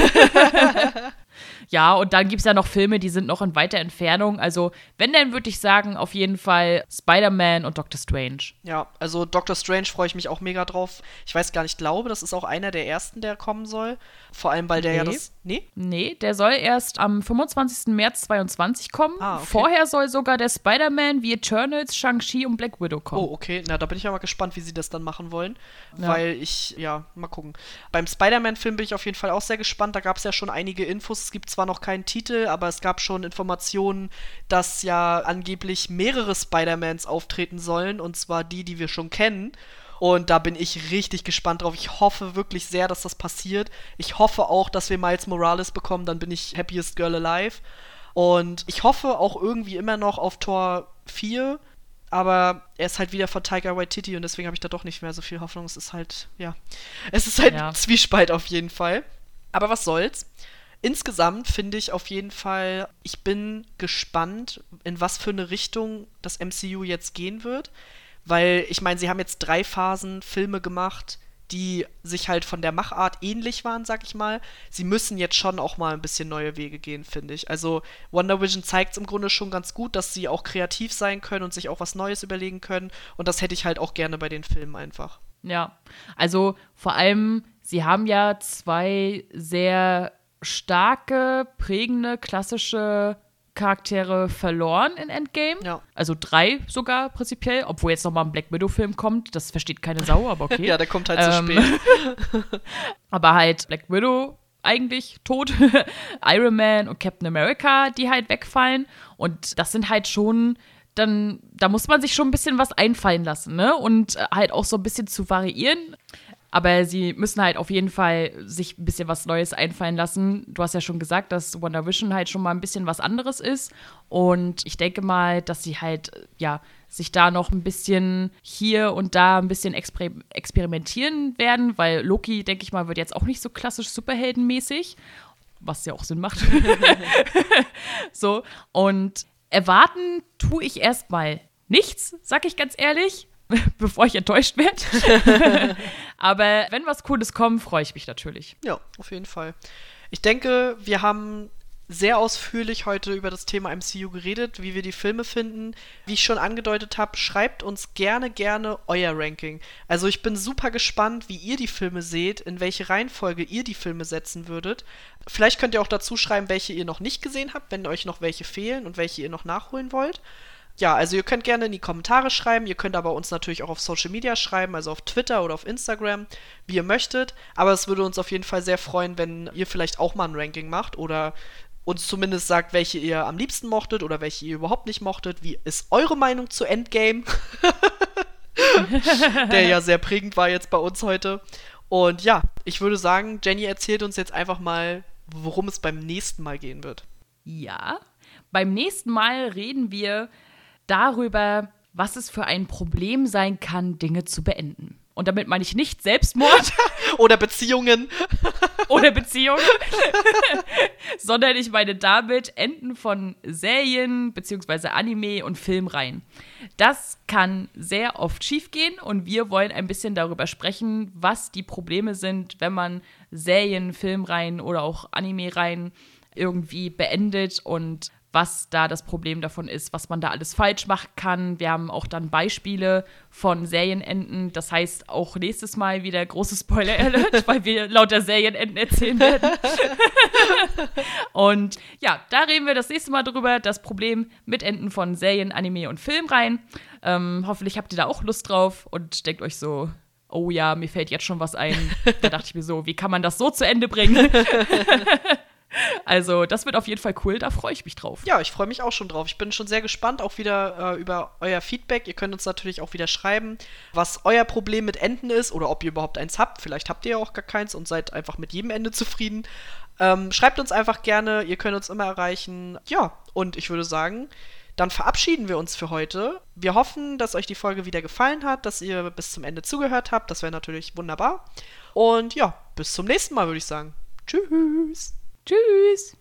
Ja, und dann gibt es ja noch Filme, die sind noch in weiter Entfernung. Also, wenn, dann würde ich sagen, auf jeden Fall Spider-Man und Doctor Strange. Ja, also Doctor Strange freue ich mich auch mega drauf. Ich weiß gar nicht, glaube, das ist auch einer der ersten, der kommen soll. Vor allem, weil der nee. ja das. Nee? Nee, der soll erst am 25. März 22 kommen. Ah, okay. Vorher soll sogar der Spider-Man wie Eternals, Shang-Chi und Black Widow kommen. Oh, okay. Na, da bin ich ja mal gespannt, wie sie das dann machen wollen. Ja. Weil ich, ja, mal gucken. Beim Spider-Man-Film bin ich auf jeden Fall auch sehr gespannt. Da gab es ja schon einige Infos. Es gibt zwar noch keinen Titel, aber es gab schon Informationen, dass ja angeblich mehrere Spider-Mans auftreten sollen, und zwar die, die wir schon kennen. Und da bin ich richtig gespannt drauf. Ich hoffe wirklich sehr, dass das passiert. Ich hoffe auch, dass wir Miles Morales bekommen, dann bin ich happiest girl alive. Und ich hoffe auch irgendwie immer noch auf Tor 4, aber er ist halt wieder von Tiger Waititi und deswegen habe ich da doch nicht mehr so viel Hoffnung. Es ist halt, ja, es ist halt ja. ein Zwiespalt auf jeden Fall. Aber was soll's? Insgesamt finde ich auf jeden Fall, ich bin gespannt, in was für eine Richtung das MCU jetzt gehen wird. Weil ich meine, sie haben jetzt drei Phasen Filme gemacht, die sich halt von der Machart ähnlich waren, sag ich mal. Sie müssen jetzt schon auch mal ein bisschen neue Wege gehen, finde ich. Also Wonder Vision zeigt es im Grunde schon ganz gut, dass sie auch kreativ sein können und sich auch was Neues überlegen können. Und das hätte ich halt auch gerne bei den Filmen einfach. Ja, also vor allem, sie haben ja zwei sehr starke, prägende, klassische Charaktere verloren in Endgame. Ja. Also drei sogar prinzipiell, obwohl jetzt nochmal ein Black Widow-Film kommt. Das versteht keine Sau, aber okay. ja, der kommt halt ähm, zu spät. aber halt Black Widow eigentlich tot, Iron Man und Captain America, die halt wegfallen. Und das sind halt schon dann, da muss man sich schon ein bisschen was einfallen lassen, ne? Und äh, halt auch so ein bisschen zu variieren. Aber sie müssen halt auf jeden Fall sich ein bisschen was Neues einfallen lassen. Du hast ja schon gesagt, dass Wonder Vision halt schon mal ein bisschen was anderes ist. Und ich denke mal, dass sie halt, ja, sich da noch ein bisschen hier und da ein bisschen exper experimentieren werden, weil Loki, denke ich mal, wird jetzt auch nicht so klassisch superheldenmäßig, was ja auch Sinn macht. so, und erwarten tue ich erstmal nichts, sag ich ganz ehrlich. bevor ich enttäuscht werde. Aber wenn was Cooles kommt, freue ich mich natürlich. Ja, auf jeden Fall. Ich denke, wir haben sehr ausführlich heute über das Thema MCU geredet, wie wir die Filme finden. Wie ich schon angedeutet habe, schreibt uns gerne, gerne euer Ranking. Also ich bin super gespannt, wie ihr die Filme seht, in welche Reihenfolge ihr die Filme setzen würdet. Vielleicht könnt ihr auch dazu schreiben, welche ihr noch nicht gesehen habt, wenn euch noch welche fehlen und welche ihr noch nachholen wollt ja, also ihr könnt gerne in die Kommentare schreiben, ihr könnt aber uns natürlich auch auf Social Media schreiben, also auf Twitter oder auf Instagram, wie ihr möchtet. Aber es würde uns auf jeden Fall sehr freuen, wenn ihr vielleicht auch mal ein Ranking macht oder uns zumindest sagt, welche ihr am liebsten mochtet oder welche ihr überhaupt nicht mochtet. Wie ist eure Meinung zu Endgame? Der ja sehr prägend war jetzt bei uns heute. Und ja, ich würde sagen, Jenny erzählt uns jetzt einfach mal, worum es beim nächsten Mal gehen wird. Ja, beim nächsten Mal reden wir darüber, was es für ein Problem sein kann, Dinge zu beenden. Und damit meine ich nicht Selbstmord. Oder Beziehungen. Oder Beziehungen. sondern ich meine damit Enden von Serien bzw. Anime und Filmreihen. Das kann sehr oft schiefgehen und wir wollen ein bisschen darüber sprechen, was die Probleme sind, wenn man Serien, Filmreihen oder auch Anime-Reihen irgendwie beendet und was da das Problem davon ist, was man da alles falsch machen kann. Wir haben auch dann Beispiele von Serienenden. Das heißt, auch nächstes Mal wieder große Spoiler-Alert, weil wir lauter Serienenden erzählen werden. und ja, da reden wir das nächste Mal drüber. Das Problem mit Enden von Serien, Anime und Filmreihen. Ähm, hoffentlich habt ihr da auch Lust drauf und denkt euch so, oh ja, mir fällt jetzt schon was ein. Da dachte ich mir so, wie kann man das so zu Ende bringen? Also, das wird auf jeden Fall cool, da freue ich mich drauf. Ja, ich freue mich auch schon drauf. Ich bin schon sehr gespannt, auch wieder äh, über euer Feedback. Ihr könnt uns natürlich auch wieder schreiben, was euer Problem mit Enden ist oder ob ihr überhaupt eins habt. Vielleicht habt ihr ja auch gar keins und seid einfach mit jedem Ende zufrieden. Ähm, schreibt uns einfach gerne, ihr könnt uns immer erreichen. Ja, und ich würde sagen, dann verabschieden wir uns für heute. Wir hoffen, dass euch die Folge wieder gefallen hat, dass ihr bis zum Ende zugehört habt. Das wäre natürlich wunderbar. Und ja, bis zum nächsten Mal, würde ich sagen. Tschüss. Tschüss.